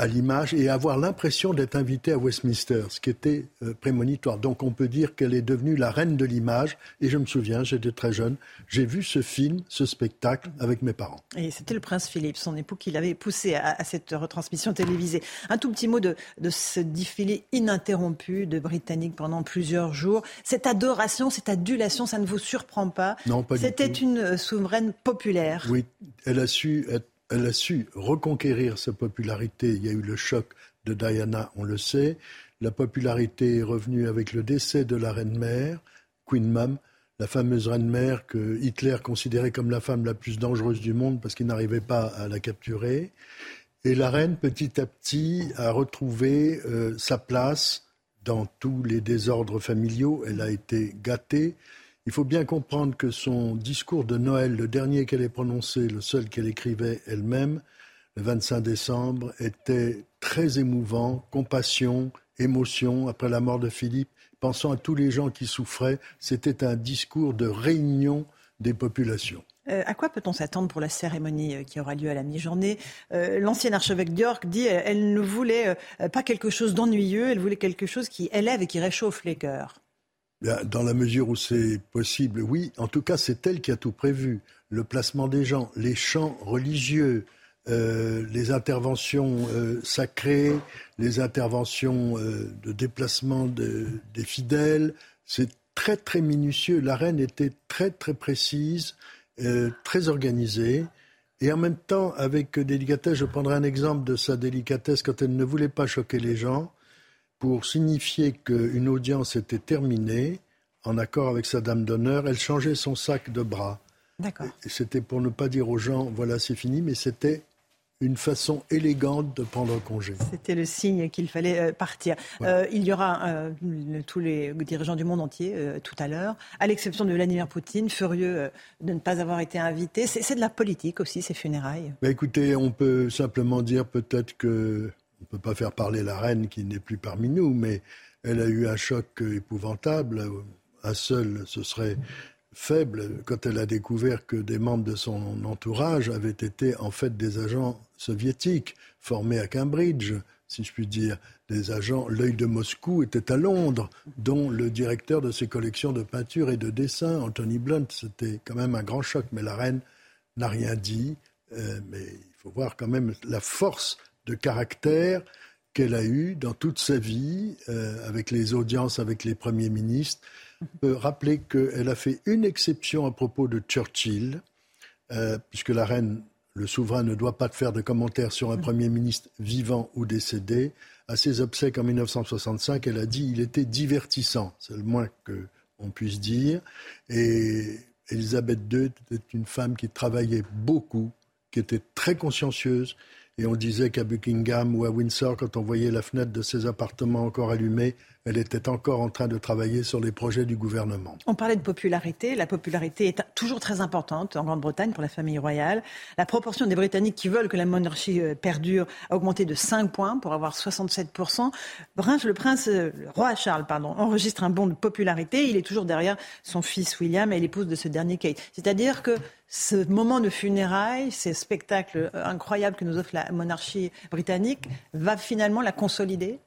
à l'image et avoir l'impression d'être invité à Westminster, ce qui était euh, prémonitoire. Donc on peut dire qu'elle est devenue la reine de l'image. Et je me souviens, j'étais très jeune, j'ai vu ce film, ce spectacle avec mes parents. Et c'était le prince Philippe, son époux, qui l'avait poussé à, à, cette retransmission télévisée. Un tout petit mot de, de ce défilé ininterrompu de Britanniques pendant plusieurs jours. Cette adoration, cette adulation, ça ne vous surprend pas? Non, pas du tout. C'était une euh, souveraine populaire? Oui, elle a su être elle a su reconquérir sa popularité. Il y a eu le choc de Diana, on le sait. La popularité est revenue avec le décès de la reine-mère, Queen Mum, la fameuse reine-mère que Hitler considérait comme la femme la plus dangereuse du monde parce qu'il n'arrivait pas à la capturer. Et la reine, petit à petit, a retrouvé euh, sa place dans tous les désordres familiaux. Elle a été gâtée. Il faut bien comprendre que son discours de Noël, le dernier qu'elle ait prononcé, le seul qu'elle écrivait elle-même, le 25 décembre, était très émouvant, compassion, émotion après la mort de Philippe, pensant à tous les gens qui souffraient. C'était un discours de réunion des populations. Euh, à quoi peut-on s'attendre pour la cérémonie euh, qui aura lieu à la mi-journée? Euh, L'ancien archevêque d'York dit elle, ne voulait pas quelque chose d'ennuyeux, elle voulait quelque chose qui élève et qui réchauffe les cœurs. Dans la mesure où c'est possible, oui. En tout cas, c'est elle qui a tout prévu. Le placement des gens, les chants religieux, euh, les interventions euh, sacrées, les interventions euh, de déplacement de, des fidèles. C'est très, très minutieux. La reine était très, très précise, très organisée. Et en même temps, avec délicatesse, je prendrai un exemple de sa délicatesse quand elle ne voulait pas choquer les gens pour signifier qu'une audience était terminée, en accord avec sa dame d'honneur, elle changeait son sac de bras. D'accord. C'était pour ne pas dire aux gens, voilà, c'est fini, mais c'était une façon élégante de prendre congé. C'était le signe qu'il fallait euh, partir. Ouais. Euh, il y aura euh, tous les dirigeants du monde entier euh, tout à l'heure, à l'exception de Vladimir Poutine, furieux de ne pas avoir été invité. C'est de la politique aussi, ces funérailles. Mais écoutez, on peut simplement dire peut-être que on ne peut pas faire parler la reine qui n'est plus parmi nous, mais elle a eu un choc épouvantable. Un seul, ce serait faible quand elle a découvert que des membres de son entourage avaient été en fait des agents soviétiques formés à Cambridge, si je puis dire. Des agents, l'œil de Moscou était à Londres, dont le directeur de ses collections de peinture et de dessin, Anthony Blunt. C'était quand même un grand choc, mais la reine n'a rien dit. Euh, mais il faut voir quand même la force de caractère qu'elle a eu dans toute sa vie, euh, avec les audiences avec les premiers ministres. Peut rappeler qu'elle a fait une exception à propos de Churchill, euh, puisque la reine, le souverain, ne doit pas faire de commentaires sur un premier ministre vivant ou décédé. À ses obsèques en 1965, elle a dit il était divertissant. C'est le moins que on puisse dire. Et Elisabeth II était une femme qui travaillait beaucoup, qui était très consciencieuse. Et on disait qu'à Buckingham ou à Windsor, quand on voyait la fenêtre de ses appartements encore allumée, elle était encore en train de travailler sur les projets du gouvernement. On parlait de popularité. La popularité est toujours très importante en Grande-Bretagne pour la famille royale. La proportion des Britanniques qui veulent que la monarchie euh, perdure a augmenté de 5 points pour avoir 67%. Prince, le prince, euh, roi Charles, pardon, enregistre un bond de popularité. Il est toujours derrière son fils William et l'épouse de ce dernier Kate. C'est-à-dire que ce moment de funérailles, ces spectacles euh, incroyables que nous offre la monarchie britannique, va finalement la consolider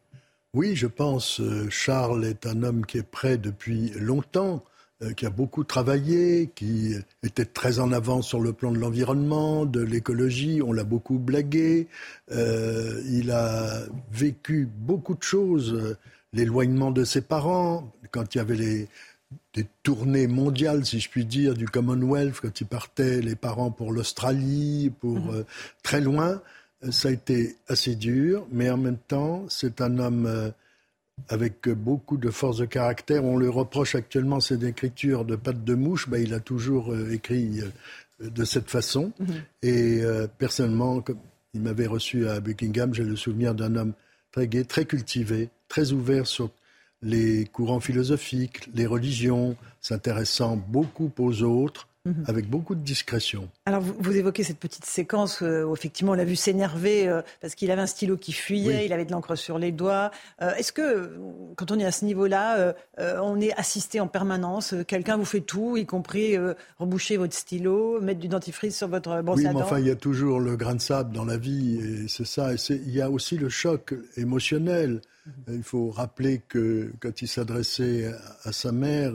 oui, je pense. Euh, Charles est un homme qui est prêt depuis longtemps, euh, qui a beaucoup travaillé, qui était très en avance sur le plan de l'environnement, de l'écologie. On l'a beaucoup blagué. Euh, il a vécu beaucoup de choses. L'éloignement de ses parents, quand il y avait les, des tournées mondiales, si je puis dire, du Commonwealth, quand ils partaient, les parents pour l'Australie, pour mmh. très loin ça a été assez dur, mais en même temps, c'est un homme euh, avec beaucoup de force de caractère. On lui reproche actuellement cette écriture de patte de mouche. Ben, il a toujours euh, écrit euh, de cette façon. Mhm. Et personnellement, comme il m'avait reçu à Buckingham, j'ai le souvenir d'un homme très gai, très cultivé, très ouvert sur les courants philosophiques, les religions, s'intéressant beaucoup aux autres, Mhm. avec beaucoup de discrétion. Alors vous, évoquez cette petite séquence euh, où effectivement on l'a vu s'énerver euh, parce qu'il avait un stylo qui fuyait, il avait de l'encre sur les doigts. Euh, est-ce que quand on est à ce niveau-là, on est assisté en permanence Quelqu'un vous fait tout, y compris reboucher votre stylo, mettre du dentifrice sur votre brosse oui, à dents? mais enfin il y a toujours le grain de sable dans la vie et c'est ça. il y a aussi le choc émotionnel. Mhm. Il faut rappeler que quand il s'adressait à, sa mère,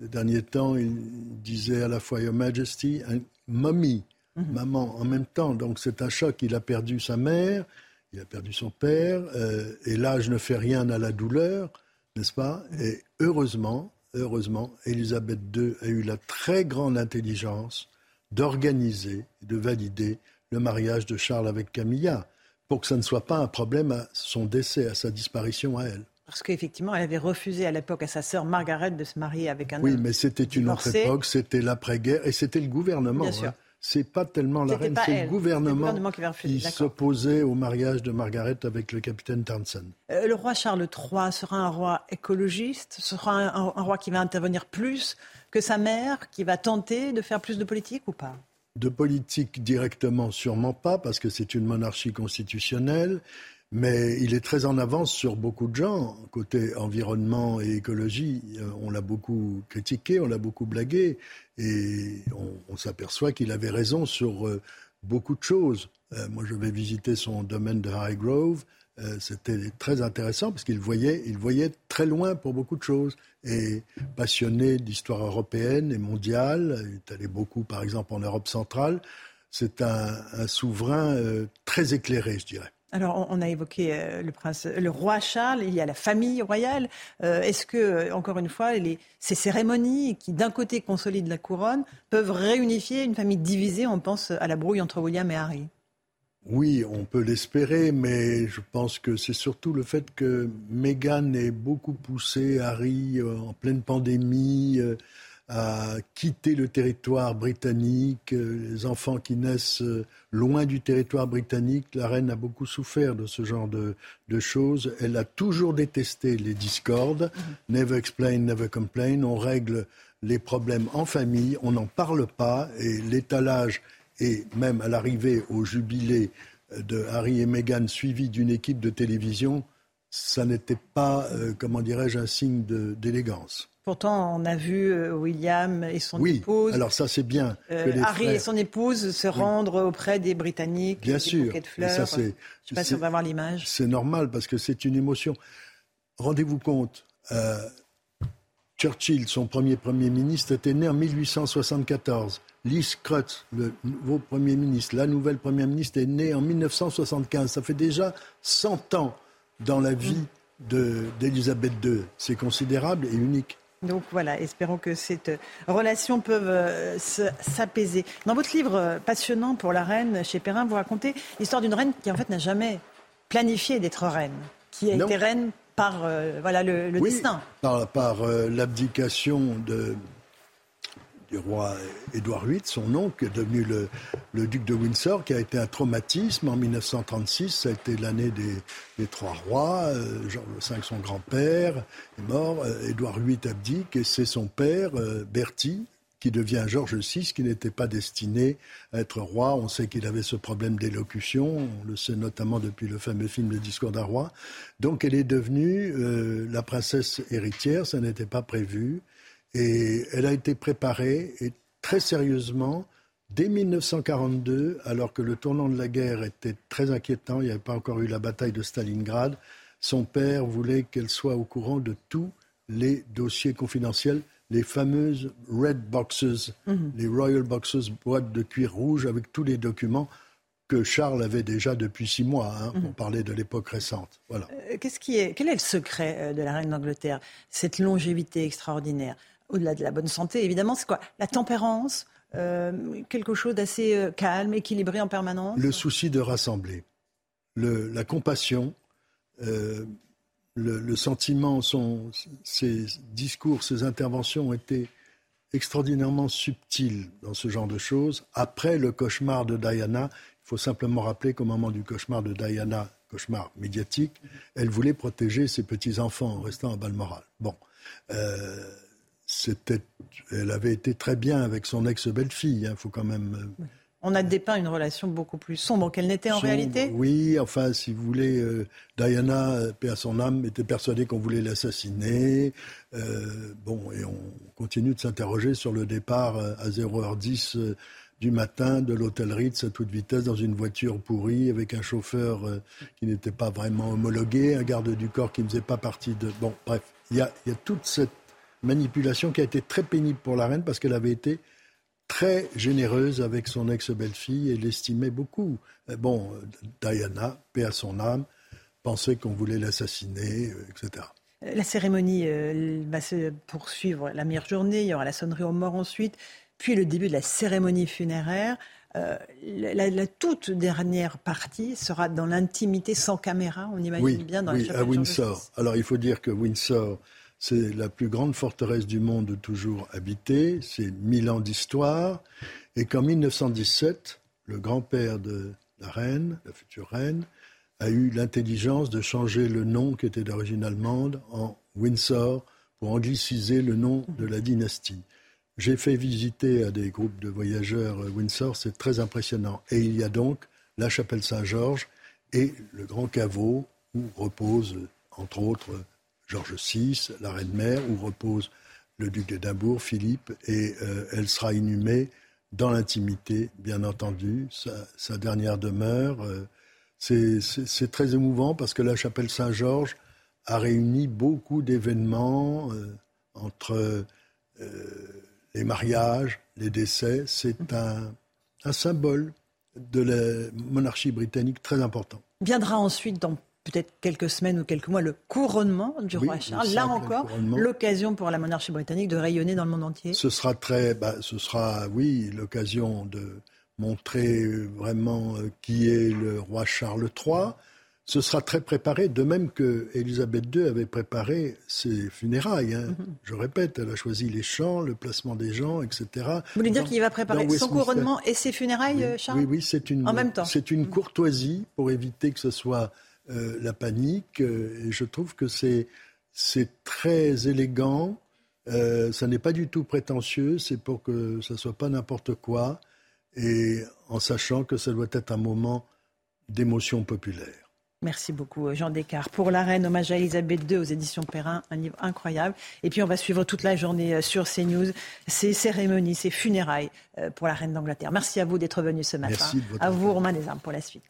les derniers temps, il disait à la fois Your Majesty, and Mommy, mhm. maman, en même temps. Donc c'est un choc. Il a perdu sa mère, il a perdu son père, euh, et l'âge ne fait rien à la douleur, n'est-ce pas? Et heureusement, heureusement, Elisabeth II a eu la très grande intelligence d'organiser, de valider le mariage de Charles avec Camilla, pour que ça ne soit pas un problème à son décès, à sa disparition à elle. Parce qu'effectivement, elle avait refusé à l'époque à sa sœur Margaret de se marier avec un oui, homme. Oui, mais c'était une autre époque, c'était l'après-guerre et c'était le gouvernement. Bien sûr. Hein. C'est pas tellement la reine, c'est le gouvernement, qui, s'opposait au mariage de Margaret avec le capitaine Townsend. Euh, le roi Charles III sera un roi écologiste, sera un, un, roi qui va intervenir plus que sa mère, qui va tenter de faire plus de politique ou pas? De politique directement, sûrement pas, parce que c'est une monarchie constitutionnelle mais il est très en avance sur beaucoup de gens. Côté environnement et écologie, euh, on l'a beaucoup critiqué, on l'a beaucoup blagué, et on, s'aperçoit qu'il avait raison sur euh, beaucoup de choses. Euh, moi, je vais visiter son domaine de Highgrove. C'était très intéressant parce qu'il voyait, il voyait très loin pour beaucoup de choses. Et passionné d'histoire européenne et mondiale, il est allé beaucoup, par exemple, en Europe centrale. C'est un souverain très éclairé, je dirais. Alors, on a évoqué euh, le, prince, le roi Charles, il y a la famille royale. Euh, est-ce que, euh, encore une fois, ces cérémonies qui, d'un côté, consolident la couronne, peuvent réunifier une famille divisée On pense à la brouille entre William et Harry? Oui, on peut l'espérer, mais je pense que c'est surtout le fait que Meghan ait beaucoup poussé Harry en pleine pandémie à quitter le territoire britannique, euh, les enfants qui naissent euh, loin du territoire britannique. La reine a beaucoup souffert de ce genre de, choses. Elle a toujours détesté les discordes. Mhm. Never explain, never complain. On règle les problèmes en famille, on n'en parle pas et l'étalage et même à l'arrivée au jubilé de Harry et Meghan suivi d'une équipe de télévision, ça n'était pas, euh, comment dirais-je, un signe d'élégance. Pourtant, on a vu euh, William et son oui, épouse. Alors ça, c'est bien. Euh, Harry et son épouse se rendre auprès des Britanniques. Bien sûr. De fleurs. ça, Je ne sais pas si on va voir l'image. C'est normal parce que c'est une émotion. Rendez-vous compte. Euh, Churchill, son premier Premier ministre, était né en 1874. Liz Crutz, le nouveau Premier ministre, la nouvelle Première ministre, est née en 1975. Ça fait déjà 100 ans dans la vie d'Elisabeth II. C'est considérable et unique. Donc voilà, espérons que cette relation peut euh, s'apaiser. Dans votre livre euh, passionnant pour la reine chez Perrin, vous racontez l'histoire d'une reine qui en fait n'a jamais planifié d'être reine, qui a été reine par voilà, le, destin. par l'abdication de, du roi Édouard VIII, son oncle, est devenu le, duc de Windsor, qui a été un traumatisme. En 1936, ça a été l'année des, trois rois. Euh, Georges V, son grand-père, est mort. Euh, Édouard VIII abdique et c'est son père, euh, Bertie, qui devient Georges VI, qui n'était pas destiné à être roi. On sait qu'il avait ce problème d'élocution, on le sait notamment depuis le fameux film Le discours d'un roi. Donc elle est devenue la princesse héritière, ça n'était pas prévu. Et elle a été préparée et très sérieusement dès 1942, alors que le tournant de la guerre était très inquiétant, il n'y avait pas encore eu la bataille de Stalingrad, son père voulait qu'elle soit au courant de tous les dossiers confidentiels, les fameuses red boxes, mhm. les royal boxes, boîtes de cuir rouge avec tous les documents que Charles avait déjà depuis six mois, hein, pour mhm. parler de l'époque récente. Voilà. Euh, qu'est-ce qui est, quel est le secret euh, de la reine d'Angleterre? Cette longévité extraordinaire au-delà de la bonne santé, évidemment, c'est quoi La tempérance, euh, quelque chose d'assez euh, calme, équilibré en permanence Le souci de rassembler, la compassion, euh, le, sentiment, ses discours, ses interventions ont été extraordinairement subtils dans ce genre de choses. Après le cauchemar de Diana, il faut simplement rappeler qu'au moment du cauchemar de Diana, cauchemar médiatique, elle voulait protéger ses petits-enfants en restant à Balmoral. Bon c'était, elle avait été très bien avec son ex-belle-fille. Il hein, faut quand même. Euh, On a dépeint une relation beaucoup plus sombre qu'elle n'était en réalité. Oui, enfin, si vous voulez, euh, Diana, euh, paix à son âme, était persuadée qu'on voulait l'assassiner. bon, et on continue de s'interroger sur le départ à 0h10 du matin de l'hôtel Ritz à toute vitesse dans une voiture pourrie avec un chauffeur qui n'était pas vraiment homologué, un garde du corps qui ne faisait pas partie de. Bon, bref, il y a, y a toute cette manipulation qui a été très pénible pour la reine parce qu'elle avait été très généreuse avec son ex-belle-fille et l'estimait beaucoup. Euh, bon, Diana, paix à son âme, pensait qu'on voulait l'assassiner, euh, etc. La cérémonie euh, va se poursuivre la meilleure journée, il y aura la sonnerie aux morts ensuite, puis le début de la cérémonie funéraire. la, toute dernière partie sera dans l'intimité, sans caméra, on imagine bien dans oui, la à Windsor. Alors il faut dire que Windsor c'est la plus grande forteresse du monde toujours habitée. C'est mille ans d'histoire. Et qu'en 1917, le grand-père de la reine, la future reine, a eu l'intelligence de changer le nom qui était d'origine allemande en Windsor pour angliciser le nom de la dynastie. J'ai fait visiter à des groupes de voyageurs Windsor, c'est très impressionnant. Et il y a donc la chapelle Saint-Georges et le grand caveau où repose, entre autres, Georges VI, la reine-mère, où repose le duc d'Édimbourg, Philippe, et euh, elle sera inhumée dans l'intimité, bien entendu, sa, dernière demeure. Euh, c'est très émouvant parce que la chapelle Saint-Georges a réuni beaucoup d'événements euh, entre les mariages, les décès. C'est un, un symbole de la monarchie britannique très important. Viendra ensuite dans peut-être quelques semaines ou quelques mois le couronnement du roi Charles. Là encore, l'occasion pour la monarchie britannique de rayonner dans le monde entier. Ce sera très, bah, ce sera, oui, l'occasion de montrer vraiment euh, qui est le roi Charles III. Ce sera très préparé, de même que Elisabeth II avait préparé ses funérailles. Hein. Mhm. Je répète, elle a choisi les chants, le placement des gens, etc. Vous voulez dire qu'il va préparer son couronnement et ses funérailles, euh, Charles Oui, oui, c'est une, en même temps. C'est une courtoisie pour éviter que ce soit euh, la panique. Euh, et je trouve que c'est très élégant. Euh, ça n'est pas du tout prétentieux. C'est pour que ça soit pas n'importe quoi. Et en sachant que ça doit être un moment d'émotion populaire. Merci beaucoup, Jean Descartes. Pour la reine, hommage à Elisabeth II aux éditions Perrin, un livre incroyable. Et puis, on va suivre toute la journée sur CNews ces cérémonies, ces funérailles pour la reine d'Angleterre. Merci à vous d'être venu ce matin. Merci à vous, Romain Desarmes, pour la suite.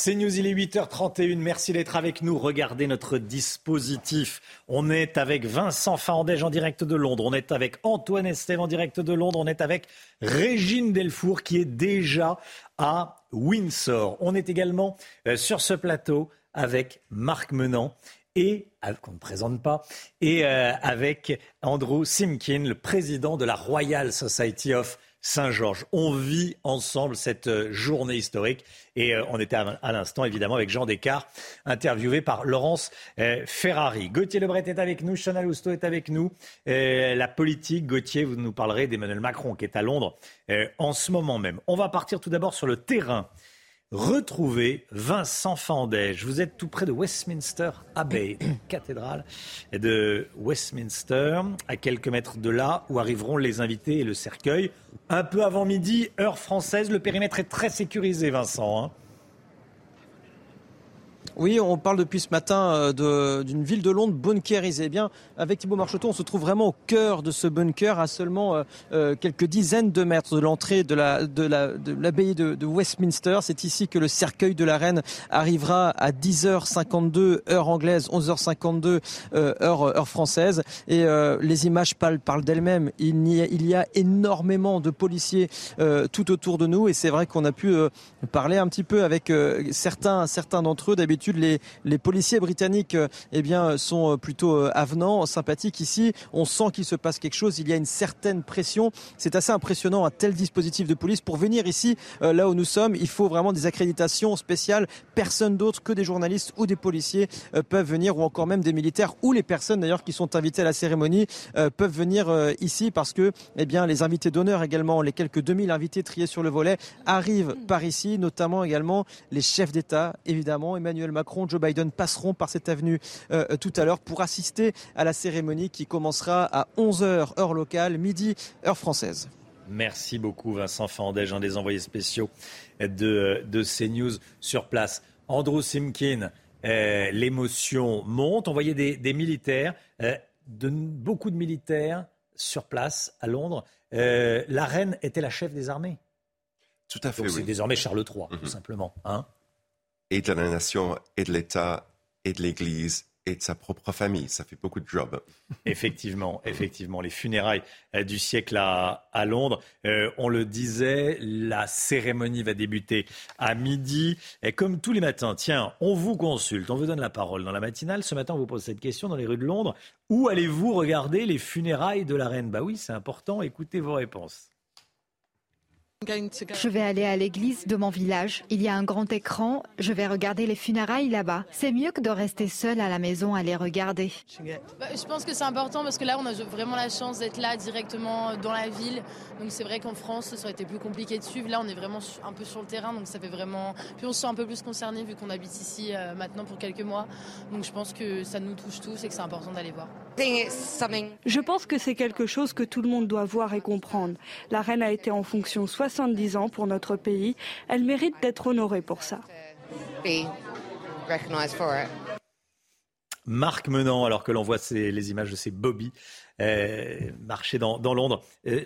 C'est News, il est 8h31. Merci d'être avec nous. Regardez notre dispositif. On est avec Vincent Fandège en direct de Londres. On est avec Antoine Estève en direct de Londres. On est avec Régine Delfour qui est déjà à Windsor. On est également euh, sur ce plateau avec Marc Menant et qu'on ne présente pas, et euh, avec Andrew Simkin, le président de la Royal Society of Saint-Georges. On vit ensemble cette euh, journée historique et euh, on était à, l'instant évidemment avec Jean Descartes, interviewé par Laurence euh, Ferrari. Gauthier Lebret est avec nous, Chanel Housteau est avec nous. la politique, Gauthier, vous nous parlerez d'Emmanuel Macron qui est à Londres en ce moment même. On va partir tout d'abord sur le terrain retrouver Vincent Fandège. Vous êtes tout près de Westminster Abbey, cathédrale de Westminster, à quelques mètres de là où arriveront les invités et le cercueil. Un peu avant midi, heure française, le périmètre est très sécurisé, Vincent. Hein. Oui, on parle depuis ce matin euh, d'une ville de Londres bunkerisée. Eh bien, avec Thibault Marcheteau, on se trouve vraiment au cœur de ce bunker, à seulement euh, euh, quelques dizaines de mètres de l'entrée de l'abbaye la, de, de, de, Westminster. C'est ici que le cercueil de la reine arrivera à 10h52 heure anglaise, 11h52 heure, heure française. Et les images parlent, parlent d'elles-mêmes. Il, il, y a énormément de policiers tout autour de nous, et c'est vrai qu'on a pu parler un petit peu avec certains, certains d'entre eux. D'habitude les, policiers britanniques euh, eh bien, sont euh, plutôt euh, avenants, sympathiques. Ici, on sent qu'il se passe quelque chose. Il y a une certaine pression. C'est assez impressionnant un tel dispositif de police. Pour venir ici, là où nous sommes, il faut vraiment des accréditations spéciales. Personne d'autre que des journalistes ou des policiers peuvent venir, ou encore même des militaires, ou les personnes d'ailleurs qui sont invitées à la cérémonie peuvent venir ici parce que eh bien, les invités d'honneur également, les quelques 2000 invités triés sur le volet, arrivent par ici, notamment également les chefs d'État, évidemment, Emmanuel Macron, Joe Biden passeront par cette avenue euh, tout à l'heure pour assister à la cérémonie qui commencera à 11h heure locale, midi heure française. Merci beaucoup Vincent Fandège, un des envoyés spéciaux de, de CNews sur place. Andrew Simkin, euh, l'émotion monte. On voyait des, militaires, euh, de, beaucoup de militaires sur place à Londres. la reine était la chef des armées. Tout à fait. C'est désormais Charles III, tout mhm. simplement. Hein et de la nation, et de l'État, et de l'Église, et de sa propre famille. Ça fait beaucoup de job. Effectivement, effectivement. Les funérailles euh, du siècle à, à Londres. Euh, on le disait, la cérémonie va débuter à midi. Et comme tous les matins, tiens, on vous consulte, on vous donne la parole dans la matinale. Ce matin, on vous pose cette question dans les rues de Londres. Où allez-vous regarder les funérailles de la reine? Bah oui, c'est important. Écoutez vos réponses. Je vais aller à l'église de mon village. Il y a un grand écran. Je vais regarder les funérailles là-bas. C'est mieux que de rester seul à la maison à les regarder. Bah, je pense que c'est important parce que là, on a vraiment la chance d'être là directement dans la ville. Donc c'est vrai qu'en France, ça aurait été plus compliqué de suivre. Là, on est vraiment un peu sur le terrain, donc ça fait vraiment. Puis on se sent un peu plus concerné vu qu'on habite ici euh, maintenant pour quelques mois. Donc je pense que ça nous touche tous et que c'est important d'aller voir. Je pense que c'est quelque chose que tout le monde doit voir et comprendre. La reine a été en fonction 70 ans pour notre pays. Elle mérite d'être honorée pour ça. Marc Menant, alors que l'on voit les images de ces Bobby euh, marcher dans, Londres. Euh,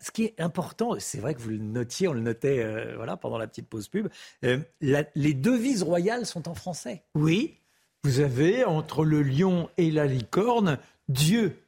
ce qui est important, c'est vrai que vous le notiez, on le notait euh, voilà, pendant la petite pause pub, les devises royales sont en français. Oui, vous avez entre le lion et la licorne Dieu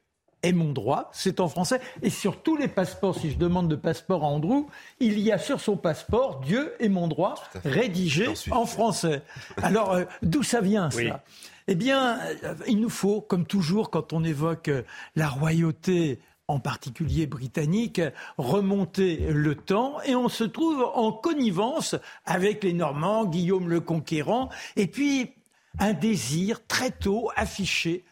est mon droit, c'est en français. Et sur tous les passeports, si je demande de passeport à Andrew, il y a sur son passeport Dieu est mon droit, rédigé en français. Alors, euh, d'où ça vient ça Eh bien, euh, il nous faut, comme toujours, quand on évoque euh, la royauté en particulier britannique, remonter le temps et on se trouve en connivence avec les Normands, Guillaume le Conquérant, et puis un désir très tôt affiché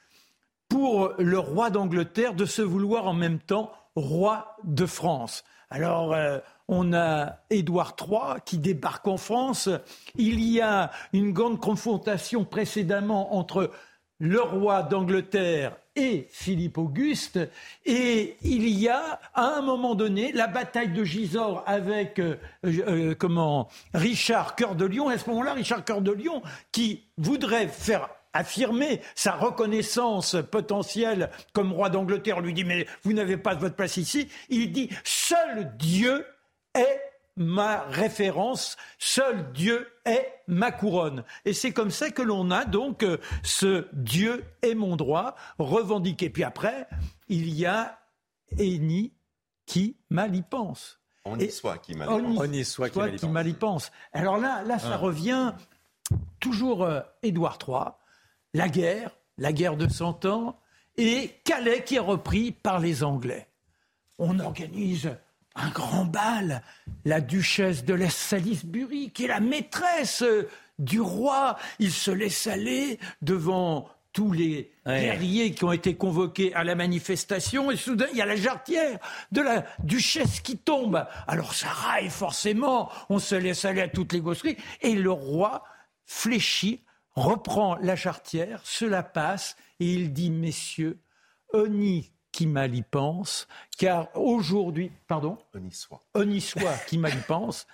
pour le roi d'Angleterre de se vouloir en même temps roi de France. Alors, euh, on a Édouard III qui débarque en France. Il y a une grande confrontation précédemment entre le roi d'Angleterre et Philippe Auguste. Et il y a, à un moment donné, la bataille de Gisors avec euh, euh, comment Richard Cœur de Lion. à ce moment-là, Richard Cœur de Lion, qui voudrait faire affirmer sa reconnaissance potentielle comme roi d'Angleterre, lui dit mais vous n'avez pas votre place ici. Il dit seul Dieu est ma référence, seul Dieu est ma couronne. Et c'est comme ça que l'on a donc euh, ce Dieu est mon droit revendiqué. Puis après, il y a Eni qui mal y pense. On y soit qui mal y pense. qui mal y pense. Alors là, là ça ah. revient toujours euh, Édouard III, la guerre, la guerre de Cent Ans, et Calais qui est repris par les Anglais. On organise un grand bal. La duchesse de l'Est Salisbury, qui est la maîtresse du roi, il se laisse aller devant tous les guerriers qui ont été convoqués à la manifestation, et soudain, il y a la jarretière de la duchesse qui tombe. Alors ça raille forcément, on se laisse aller à toutes les gosseries, et le roi fléchit, reprend la jarretière, cela passe, et il dit, messieurs, honni qui mal y pense, car aujourd'hui, pardon On y soit. On y soit qui mal y pense,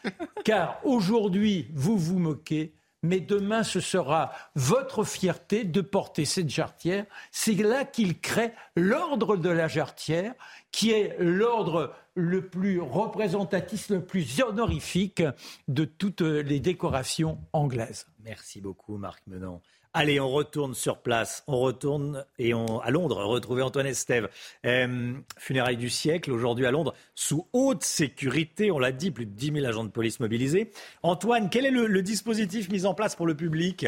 car aujourd'hui, vous vous moquez, mais demain, ce sera votre fierté de porter cette jarretière. C'est là qu'il crée l'ordre de la jarretière, qui est l'ordre le plus représentatif, le plus honorifique de toutes les décorations anglaises. Merci beaucoup, Marc Menon. Allez, on retourne sur place, on retourne et on, à Londres, retrouver Antoine Estève. Euh, funérailles du siècle, aujourd'hui à Londres, sous haute sécurité, on l'a dit, plus de 10 000 agents de police mobilisés. Antoine, quel est le dispositif mis en place pour le public?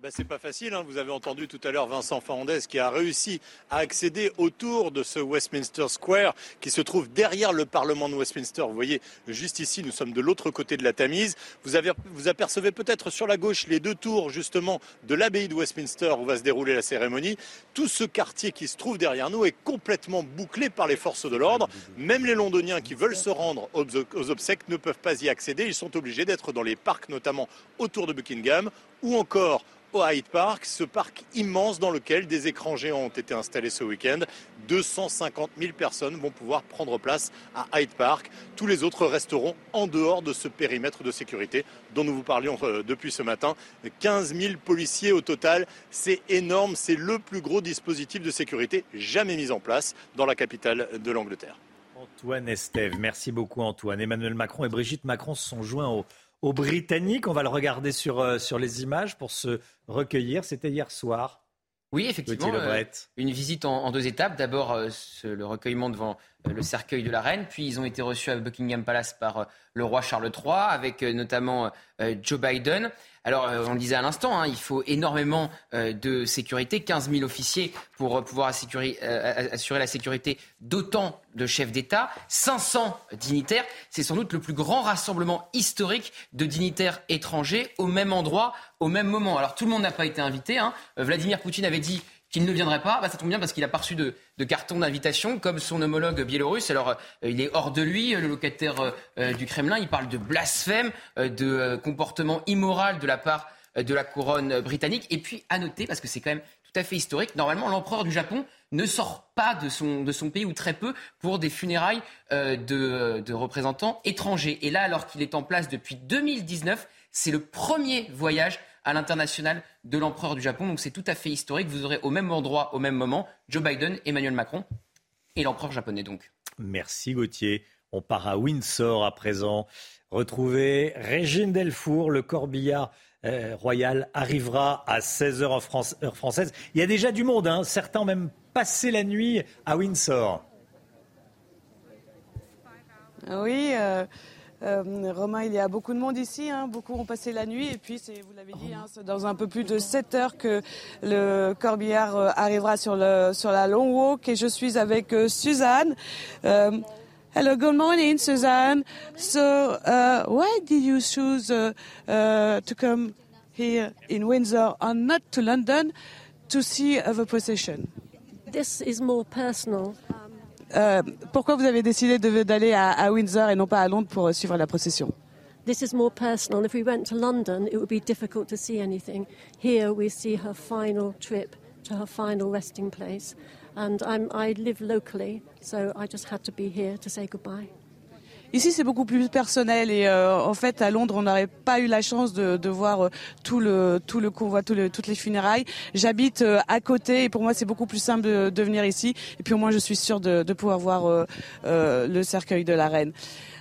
Ben, c'est pas facile. Hein. Vous avez entendu tout à l'heure Vincent Fernandez qui a réussi à accéder autour de ce Westminster Square qui se trouve derrière le Parlement de Westminster. Vous voyez, juste ici, nous sommes de l'autre côté de la Tamise. Vous, avez, vous apercevez peut-être sur la gauche les deux tours justement de l'abbaye de Westminster où va se dérouler la cérémonie. Tout ce quartier qui se trouve derrière nous est complètement bouclé par les forces de l'ordre. Même les Londoniens qui veulent se rendre aux obsèques ne peuvent pas y accéder. Ils sont obligés d'être dans les parcs, notamment autour de Buckingham ou encore au Hyde Park, ce parc immense dans lequel des écrans géants ont été installés ce week-end. 250 000 personnes vont pouvoir prendre place à Hyde Park. Tous les autres resteront en dehors de ce périmètre de sécurité dont nous vous parlions euh, depuis ce matin. 15 000 policiers au total, c'est énorme, c'est le plus gros dispositif de sécurité jamais mis en place dans la capitale de l'Angleterre. Antoine Estève, merci beaucoup Antoine. Emmanuel Macron et Brigitte Macron se sont joints au aux Britanniques. On va le regarder sur, euh, sur les images pour se recueillir. C'était hier soir. Oui, effectivement. Euh, une visite en, deux étapes. D'abord, euh, le recueillement devant le cercueil de la reine. Puis, ils ont été reçus à Buckingham Palace par le roi Charles III, avec notamment Joe Biden. Alors, euh, on le disait à l'instant, hein, il faut énormément euh, de sécurité, 15 000 officiers pour euh, pouvoir assurer, assurer la sécurité d'autant de chefs d'État, 500 dignitaires. C'est sans doute le plus grand rassemblement historique de dignitaires étrangers au même endroit, au même moment. Alors, tout le monde n'a pas été invité. Hein. Vladimir Poutine avait dit qu'il ne viendrait pas, bah, ça tombe bien parce qu'il a pas reçu de, carton d'invitation comme son homologue biélorusse. Alors, euh, il est hors de lui, le locataire euh, euh, du Kremlin. Il parle de blasphème, de comportement immoral de la part de la couronne britannique. Et puis, à noter, parce que c'est quand même tout à fait historique, normalement, l'empereur du Japon ne sort pas de son, de pays, ou très peu, pour des funérailles de, de représentants étrangers. Et là, alors qu'il est en place depuis 2019, c'est le premier voyage à l'international de l'empereur du Japon. Donc c'est tout à fait historique. Vous aurez au même endroit, au même moment, Joe Biden, Emmanuel Macron et l'empereur japonais donc. Merci Gauthier. On part à Windsor à présent. Retrouver Régine Delfour, le corbillard euh, royal arrivera à 16h en France, heure française. Il y a déjà du monde, hein. certains ont même passé la nuit à Windsor. Oui, euh, euh, Romain, il y a beaucoup de monde ici, hein. beaucoup ont passé la nuit et puis vous l'avez dit, hein, c'est dans un peu plus de 7 heures que le corbillard euh, arrivera sur, la long walk et je suis avec euh, Suzanne. hello, good morning, Suzanne. So, uh, why did you choose uh, uh, to come here in Windsor and not to London to see the procession? This is more personal. Euh, pourquoi vous avez décidé d'aller à, à, Windsor et non pas à Londres pour suivre la procession? This is more personal. If we went to London, it would be difficult to see anything. Here we see her final trip to her final resting place. And I'm, I live locally, so I just had to be here to say goodbye. Ici, c'est beaucoup plus personnel et euh, en fait, à Londres, on n'aurait pas eu la chance de, voir euh, tout le tout le convoi, toutes les funérailles. J'habite euh, à côté et pour moi, c'est beaucoup plus simple de, venir ici. Et puis au moins, je suis sûre de, pouvoir voir le cercueil de la reine.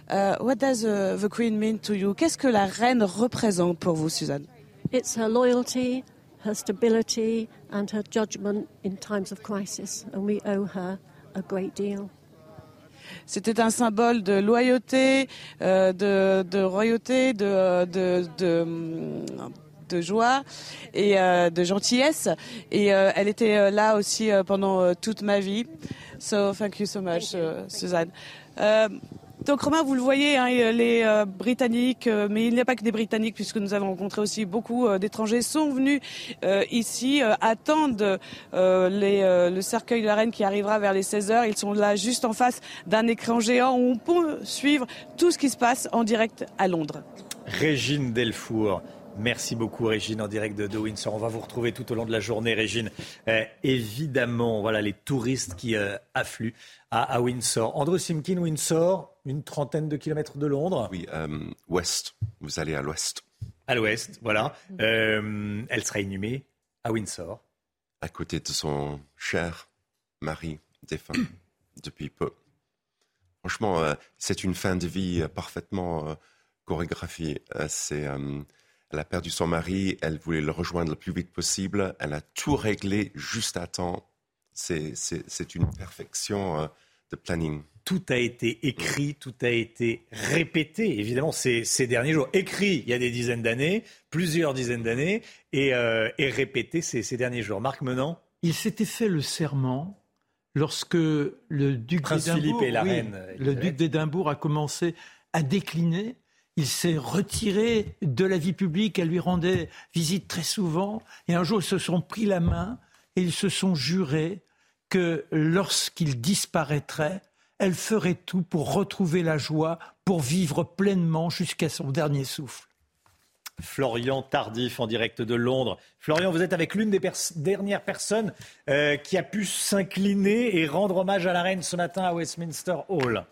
What does the Queen mean to you? Qu'est-ce que la reine représente pour vous, Suzanne? It's her loyalty, her stability and her judgment in times of crisis, and we owe her a great deal. C'était un symbole de loyauté, euh, de, de, royauté, de, de, de, de joie et euh, de gentillesse. Et euh, elle était euh, là aussi pendant toute ma vie. So thank you so much, Suzanne. Donc Romain, vous le voyez, hein, les euh, Britanniques, euh, mais il n'y a pas que des Britanniques, puisque nous avons rencontré aussi beaucoup euh, d'étrangers, sont venus ici, attendent le cercueil de la reine qui arrivera vers les 16 heures. Ils sont là juste en face d'un écran géant où on peut suivre tout ce qui se passe en direct à Londres. Régine Delfour. Merci beaucoup Régine en direct de, Windsor. On va vous retrouver tout au long de la journée Régine. évidemment, voilà les touristes qui affluent à, Windsor. Andrew Simkin, Windsor, une trentaine de kilomètres de Londres. Oui, euh, ouest. Vous allez à l'ouest. À l'ouest, voilà. Euh, elle sera inhumée à Windsor. À côté de son cher mari défunt depuis peu. Franchement, euh, c'est une fin de vie parfaitement chorégraphiée. c'est, elle a perdu son mari, elle voulait le rejoindre le plus vite possible. Elle a tout réglé juste à temps c'est une perfection euh, de planning. Tout a été écrit, tout a été répété, évidemment, ces, ces derniers jours. Écrit il y a des dizaines d'années, plusieurs dizaines d'années, et, euh, répété ces, ces, derniers jours. Marc Menant? Il s'était fait le serment lorsque le duc d'Édimbourg le duc d'Édimbourg a commencé à décliner. Il s'est retiré de la vie publique, elle lui rendait visite très souvent, et un jour ils se sont pris la main et ils se sont jurés que lorsqu'il disparaîtrait, elle ferait tout pour retrouver la joie, pour vivre pleinement jusqu'à son dernier souffle. Florian Tardif en direct de Londres. Florian, vous êtes avec l'une des dernières personnes euh, qui a pu s'incliner et rendre hommage à la reine ce matin à Westminster Hall.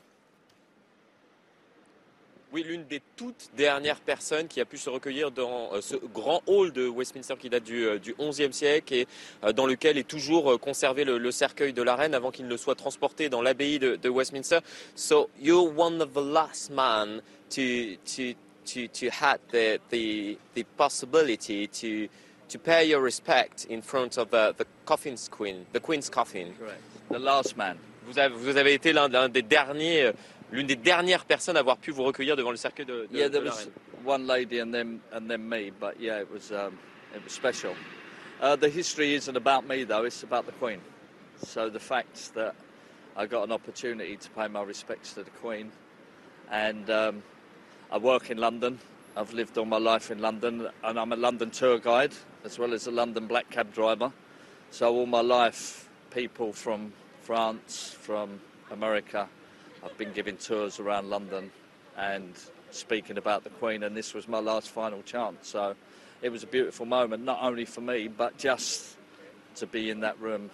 Oui, l'une des toutes dernières personnes qui a pu se recueillir dans euh, ce grand hall de Westminster qui date du, euh, du XIe siècle et euh, dans lequel est toujours conservé le, cercueil de la reine avant qu'il ne soit transporté dans l'abbaye de, Westminster. So you're one of the last men to to to to had the the, the possibility to to pay your respect in front of the, the coffin's queen, the queen's coffin. Correct. The last man. Vous avez, vous avez été l'un des derniers l'une des dernières personnes à avoir pu vous recueillir devant le cercueil de, de, yeah, there de was one lady and then and then me, but yeah, it was um, it was special. Uh, the history isn't about me though; it's about the Queen. So the fact that I got an opportunity to pay my respects to the Queen, and um, I work in London. I've lived all my life in London, and I'm a London tour guide as well as a London black cab driver. So all my life, people from France, from America, I've been giving tours around London and speaking about the Queen, and this was my last final chance. So it was a beautiful moment, not only for me, but just to be in that room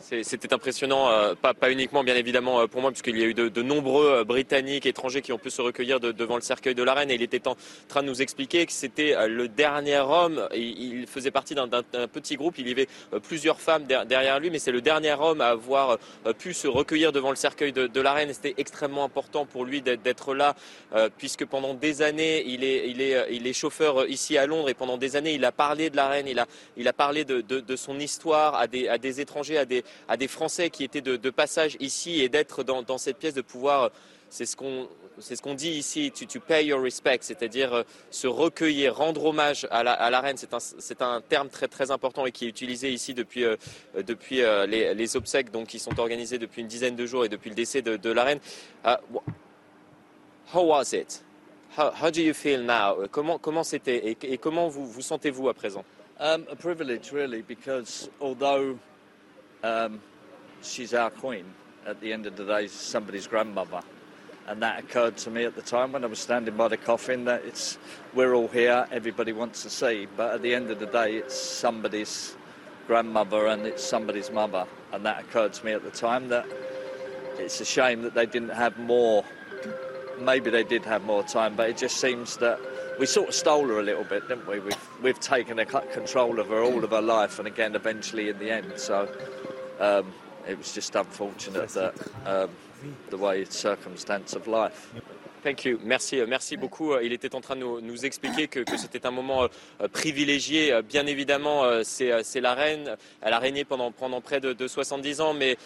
C'était impressionnant, euh, pas, uniquement bien évidemment euh, pour moi, puisqu'il y a eu de, nombreux euh, Britanniques, étrangers qui ont pu se recueillir de, devant le cercueil de la reine. Et il était en train de nous expliquer que c'était le dernier homme. il faisait partie d'un petit groupe. Il y avait plusieurs femmes derrière lui, mais c'est le dernier homme à avoir pu se recueillir devant le cercueil de, la reine. C'était extrêmement important pour lui d'être là, puisque pendant des années, il est, il, est, il est chauffeur ici à Londres et pendant des années, il a parlé de la reine. Il a, parlé de, de son histoire à des, à des étrangers, à des à des Français qui étaient de, passage ici et d'être dans, cette pièce, de pouvoir, c'est ce qu'on ce qu'on dit ici, to, pay your respect, c'est-à-dire euh, se recueillir, rendre hommage à la, à la reine. C'est un, terme très très important et qui est utilisé ici depuis, euh, depuis euh, les, obsèques donc, qui sont organisées depuis une dizaine de jours et depuis le décès de, la reine. how was it? How, do you feel now? Comment comment c'était et, et, comment vous vous sentez-vous à présent? Um, a privilege really because although Um, she's our queen. At the end of the day, somebody's grandmother. And that occurred to me at the time when I was standing by the coffin that it's we're all here, everybody wants to see, but at the end of the day, it's somebody's grandmother and it's somebody's mother. And that occurred to me at the time that it's a shame that they didn't have more maybe they did have more time, but it just seems that we sort of stole her a little bit, didn't we? We've, we've taken a control of her all of her life, and again, eventually in the end. So um, it was just unfortunate that um, the way circumstance of life. Thank you. Merci, merci beaucoup. Il était en train de nous, expliquer que, c'était un moment euh, privilégié. Bien évidemment, euh, c'est la reine. Elle a régné pendant, pendant près de, de 70 ans, mais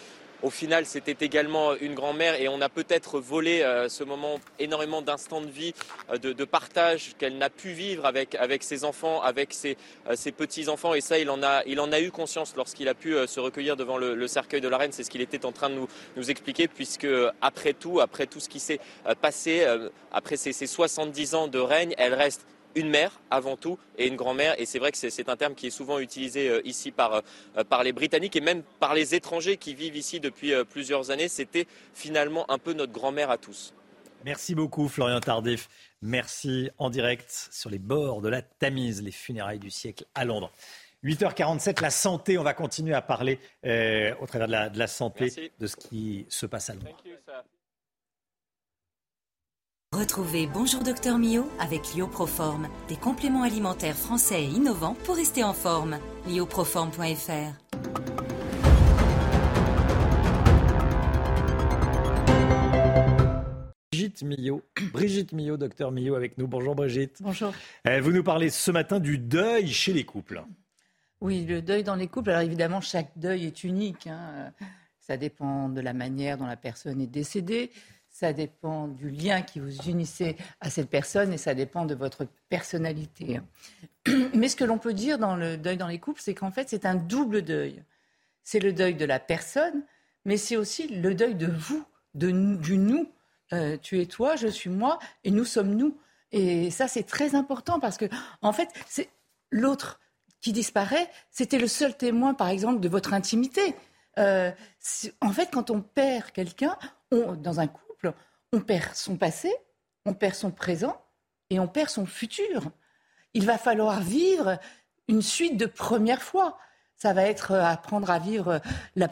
au final, c'était également une grand-mère et on a peut-être volé euh, ce moment énormément d'instants de vie, euh, de, partage qu'elle n'a pu vivre avec, avec ses enfants, avec ses, euh, ses petits-enfants. Et ça, il en a, eu conscience lorsqu'il a pu se recueillir devant le, cercueil de la reine. C'est ce qu'il était en train de nous, expliquer, puisque après tout, après tout ce qui s'est passé, après ces, ces 70 ans de règne, elle reste une mère avant tout et une grand-mère. Et c'est vrai que c'est un terme qui est souvent utilisé euh, ici par, euh, par les Britanniques et même par les étrangers qui vivent ici depuis euh, plusieurs années. C'était finalement un peu notre grand-mère à tous. Merci beaucoup Florian Tardif. Merci en direct sur les bords de la Tamise, les funérailles du siècle à Londres. 8h47, la santé, on va continuer à parler au travers de la, de la santé, de ce qui se passe à Londres. Retrouvez Bonjour Docteur Mio avec Lioproform, des compléments alimentaires français et innovants pour rester en forme. lioproform.fr Brigitte Millot, Brigitte Millot, docteur Millot avec nous. Bonjour Brigitte. Bonjour. Eh, vous nous parlez ce matin du deuil chez les couples. Oui, le deuil dans les couples. Alors évidemment, chaque deuil est unique. Hein. Ça dépend de la manière dont la personne est décédée ça dépend du lien qui vous unissait à cette personne et ça dépend de votre personnalité. Mais ce que l'on peut dire dans le deuil dans les couples, c'est qu'en fait, c'est un double deuil. C'est le deuil de la personne, mais c'est aussi le deuil de vous, de, du nous. Euh, tu es toi, je suis moi, et nous sommes nous. Et ça, c'est très important parce que, en fait, c'est l'autre qui disparaît, c'était le seul témoin, par exemple, de votre intimité. Euh, en fait, quand on perd quelqu'un, dans un couple, on perd son passé, on perd son présent et on perd son futur. Il va falloir vivre une suite de premières fois. Ça va être euh, apprendre à vivre la,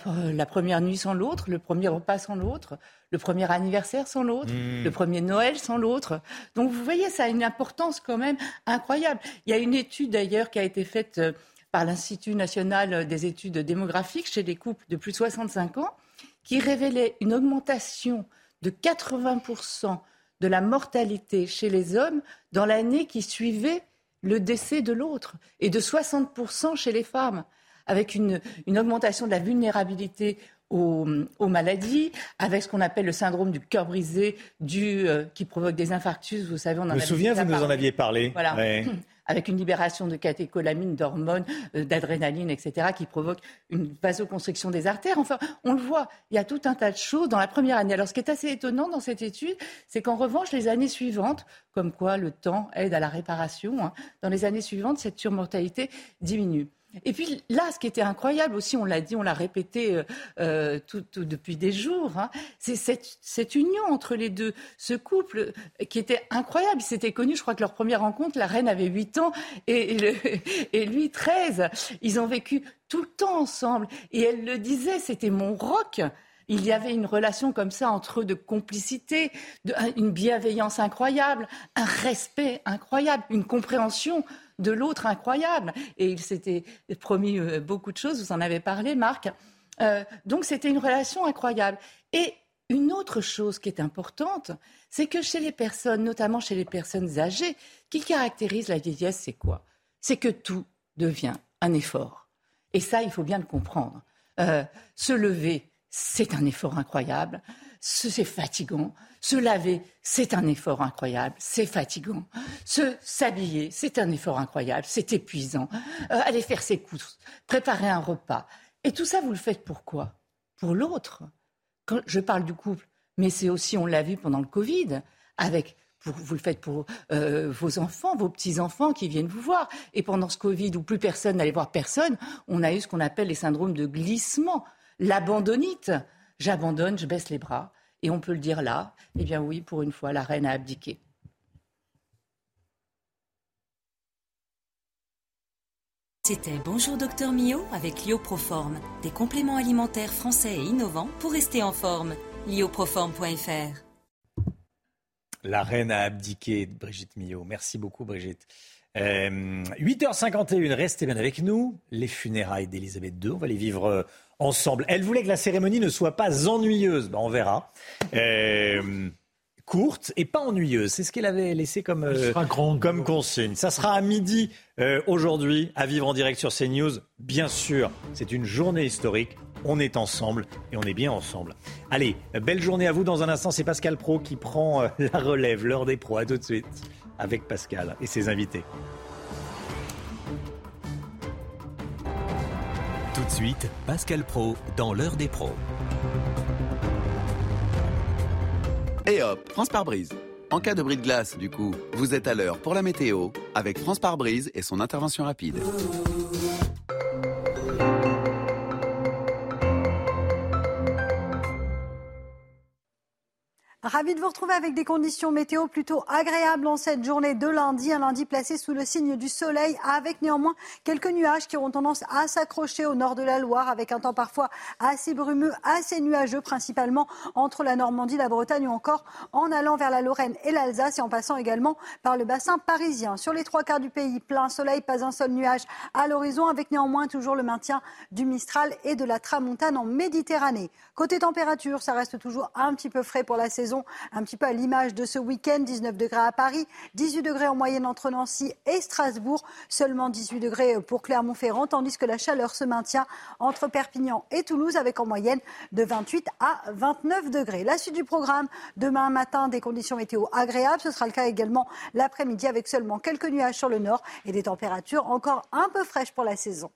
première nuit sans l'autre, le premier repas sans l'autre, le premier anniversaire sans l'autre, mmh. le premier Noël sans l'autre. Donc vous voyez, ça a une importance quand même incroyable. Il y a une étude d'ailleurs qui a été faite euh, par l'Institut national des études démographiques chez les couples de plus de 65 ans qui révélait une augmentation de 80% de la mortalité chez les hommes dans l'année qui suivait le décès de l'autre et de 60% chez les femmes, avec une, augmentation de la vulnérabilité aux, maladies, avec ce qu'on appelle le syndrome du cœur brisé, du, euh, qui provoque des infarctus. Vous savez, on en Je me souviens, vous nous en aviez parlé. Voilà. avec une libération de catécholamine, d'hormones, euh, d'adrénaline, etc., qui provoque une vasoconstriction des artères. Enfin, on le voit, il y a tout un tas de choses dans la première année. Alors, ce qui est assez étonnant dans cette étude, c'est qu'en revanche, les années suivantes, comme quoi le temps aide à la réparation, hein, dans les années suivantes, cette surmortalité diminue. Et puis là, ce qui était incroyable aussi, on l'a dit, on l'a répété euh, euh, tout, depuis des jours, hein, c'est cette, union entre les deux, ce couple qui était incroyable. Ils s'étaient connus, je crois que leur première rencontre, la reine avait 8 ans et, lui 13. Ils ont vécu tout le temps ensemble. Et elle le disait, c'était mon rock. Il y avait une relation comme ça entre eux de complicité, de, une bienveillance incroyable, un respect incroyable, une compréhension de l'autre incroyable. Et il s'était promis euh, beaucoup de choses, vous en avez parlé, Marc. Euh, donc c'était une relation incroyable. Et une autre chose qui est importante, c'est que chez les personnes, notamment chez les personnes âgées, qui caractérise la vieillesse, c'est quoi? C'est que tout devient un effort. Et ça, il faut bien le comprendre. Euh, se lever, c'est un effort incroyable. C'est fatigant. Se laver, c'est un effort incroyable, c'est fatigant. Se s'habiller, c'est un effort incroyable, c'est épuisant. Euh, aller faire ses courses, préparer un repas. Et tout ça, vous le faites pourquoi Pour l'autre. Quand je parle du couple, mais c'est aussi, on l'a vu pendant le Covid, avec vous le faites pour euh, vos enfants, vos petits-enfants qui viennent vous voir. Et pendant ce Covid où plus personne n'allait voir personne, on a eu ce qu'on appelle les syndromes de glissement, l'abandonnite. J'abandonne, je baisse les bras. Et on peut le dire là, eh bien oui, pour une fois, la reine a abdiqué. C'était Bonjour Docteur Mio avec Lioproform, des compléments alimentaires français et innovants pour rester en forme. lioproform.fr La reine a abdiqué, Brigitte Millot. Merci beaucoup, Brigitte. 8h51, restez bien avec nous. Les funérailles d'Elisabeth II, on va les vivre ensemble. Elle voulait que la cérémonie ne soit pas ennuyeuse. Ben, on verra. Euh, courte et pas ennuyeuse. C'est ce qu'elle avait laissé comme, euh, comme consigne. Ça sera à midi euh, aujourd'hui à vivre en direct sur CNews. Bien sûr, c'est une journée historique. On est ensemble et on est bien ensemble. Allez, belle journée à vous. Dans un instant, c'est Pascal Pro qui prend la relève, l'heure des pros. À tout de suite avec Pascal et ses invités. De suite, Pascal Pro dans l'heure des pros. Et hop, France par brise. En cas de bris de glace, du coup, vous êtes à l'heure pour la météo avec France par brise et son intervention rapide. Ravi de vous retrouver avec des conditions météo plutôt agréables en cette journée de lundi. Un lundi placé sous le signe du soleil avec néanmoins quelques nuages qui auront tendance à s'accrocher au nord de la Loire avec un temps parfois assez brumeux, assez nuageux, principalement entre la Normandie, la Bretagne ou encore en allant vers la Lorraine et l'Alsace et en passant également par le bassin parisien. Sur les trois quarts du pays, plein soleil, pas un seul nuage à l'horizon avec néanmoins toujours le maintien du Mistral et de la Tramontane en Méditerranée. Côté température, ça reste toujours un petit peu frais pour la un petit peu à l'image de ce week-end. 19 degrés à Paris, 18 degrés en moyenne entre Nancy et Strasbourg, seulement 18 degrés pour Clermont-Ferrand, tandis que la chaleur se maintient entre Perpignan et Toulouse avec en moyenne de 28 à 29 degrés. La suite du programme, demain matin, des conditions météo agréables. Ce sera le cas également l'après-midi avec seulement quelques nuages sur le nord et des températures encore un peu fraîches pour la saison.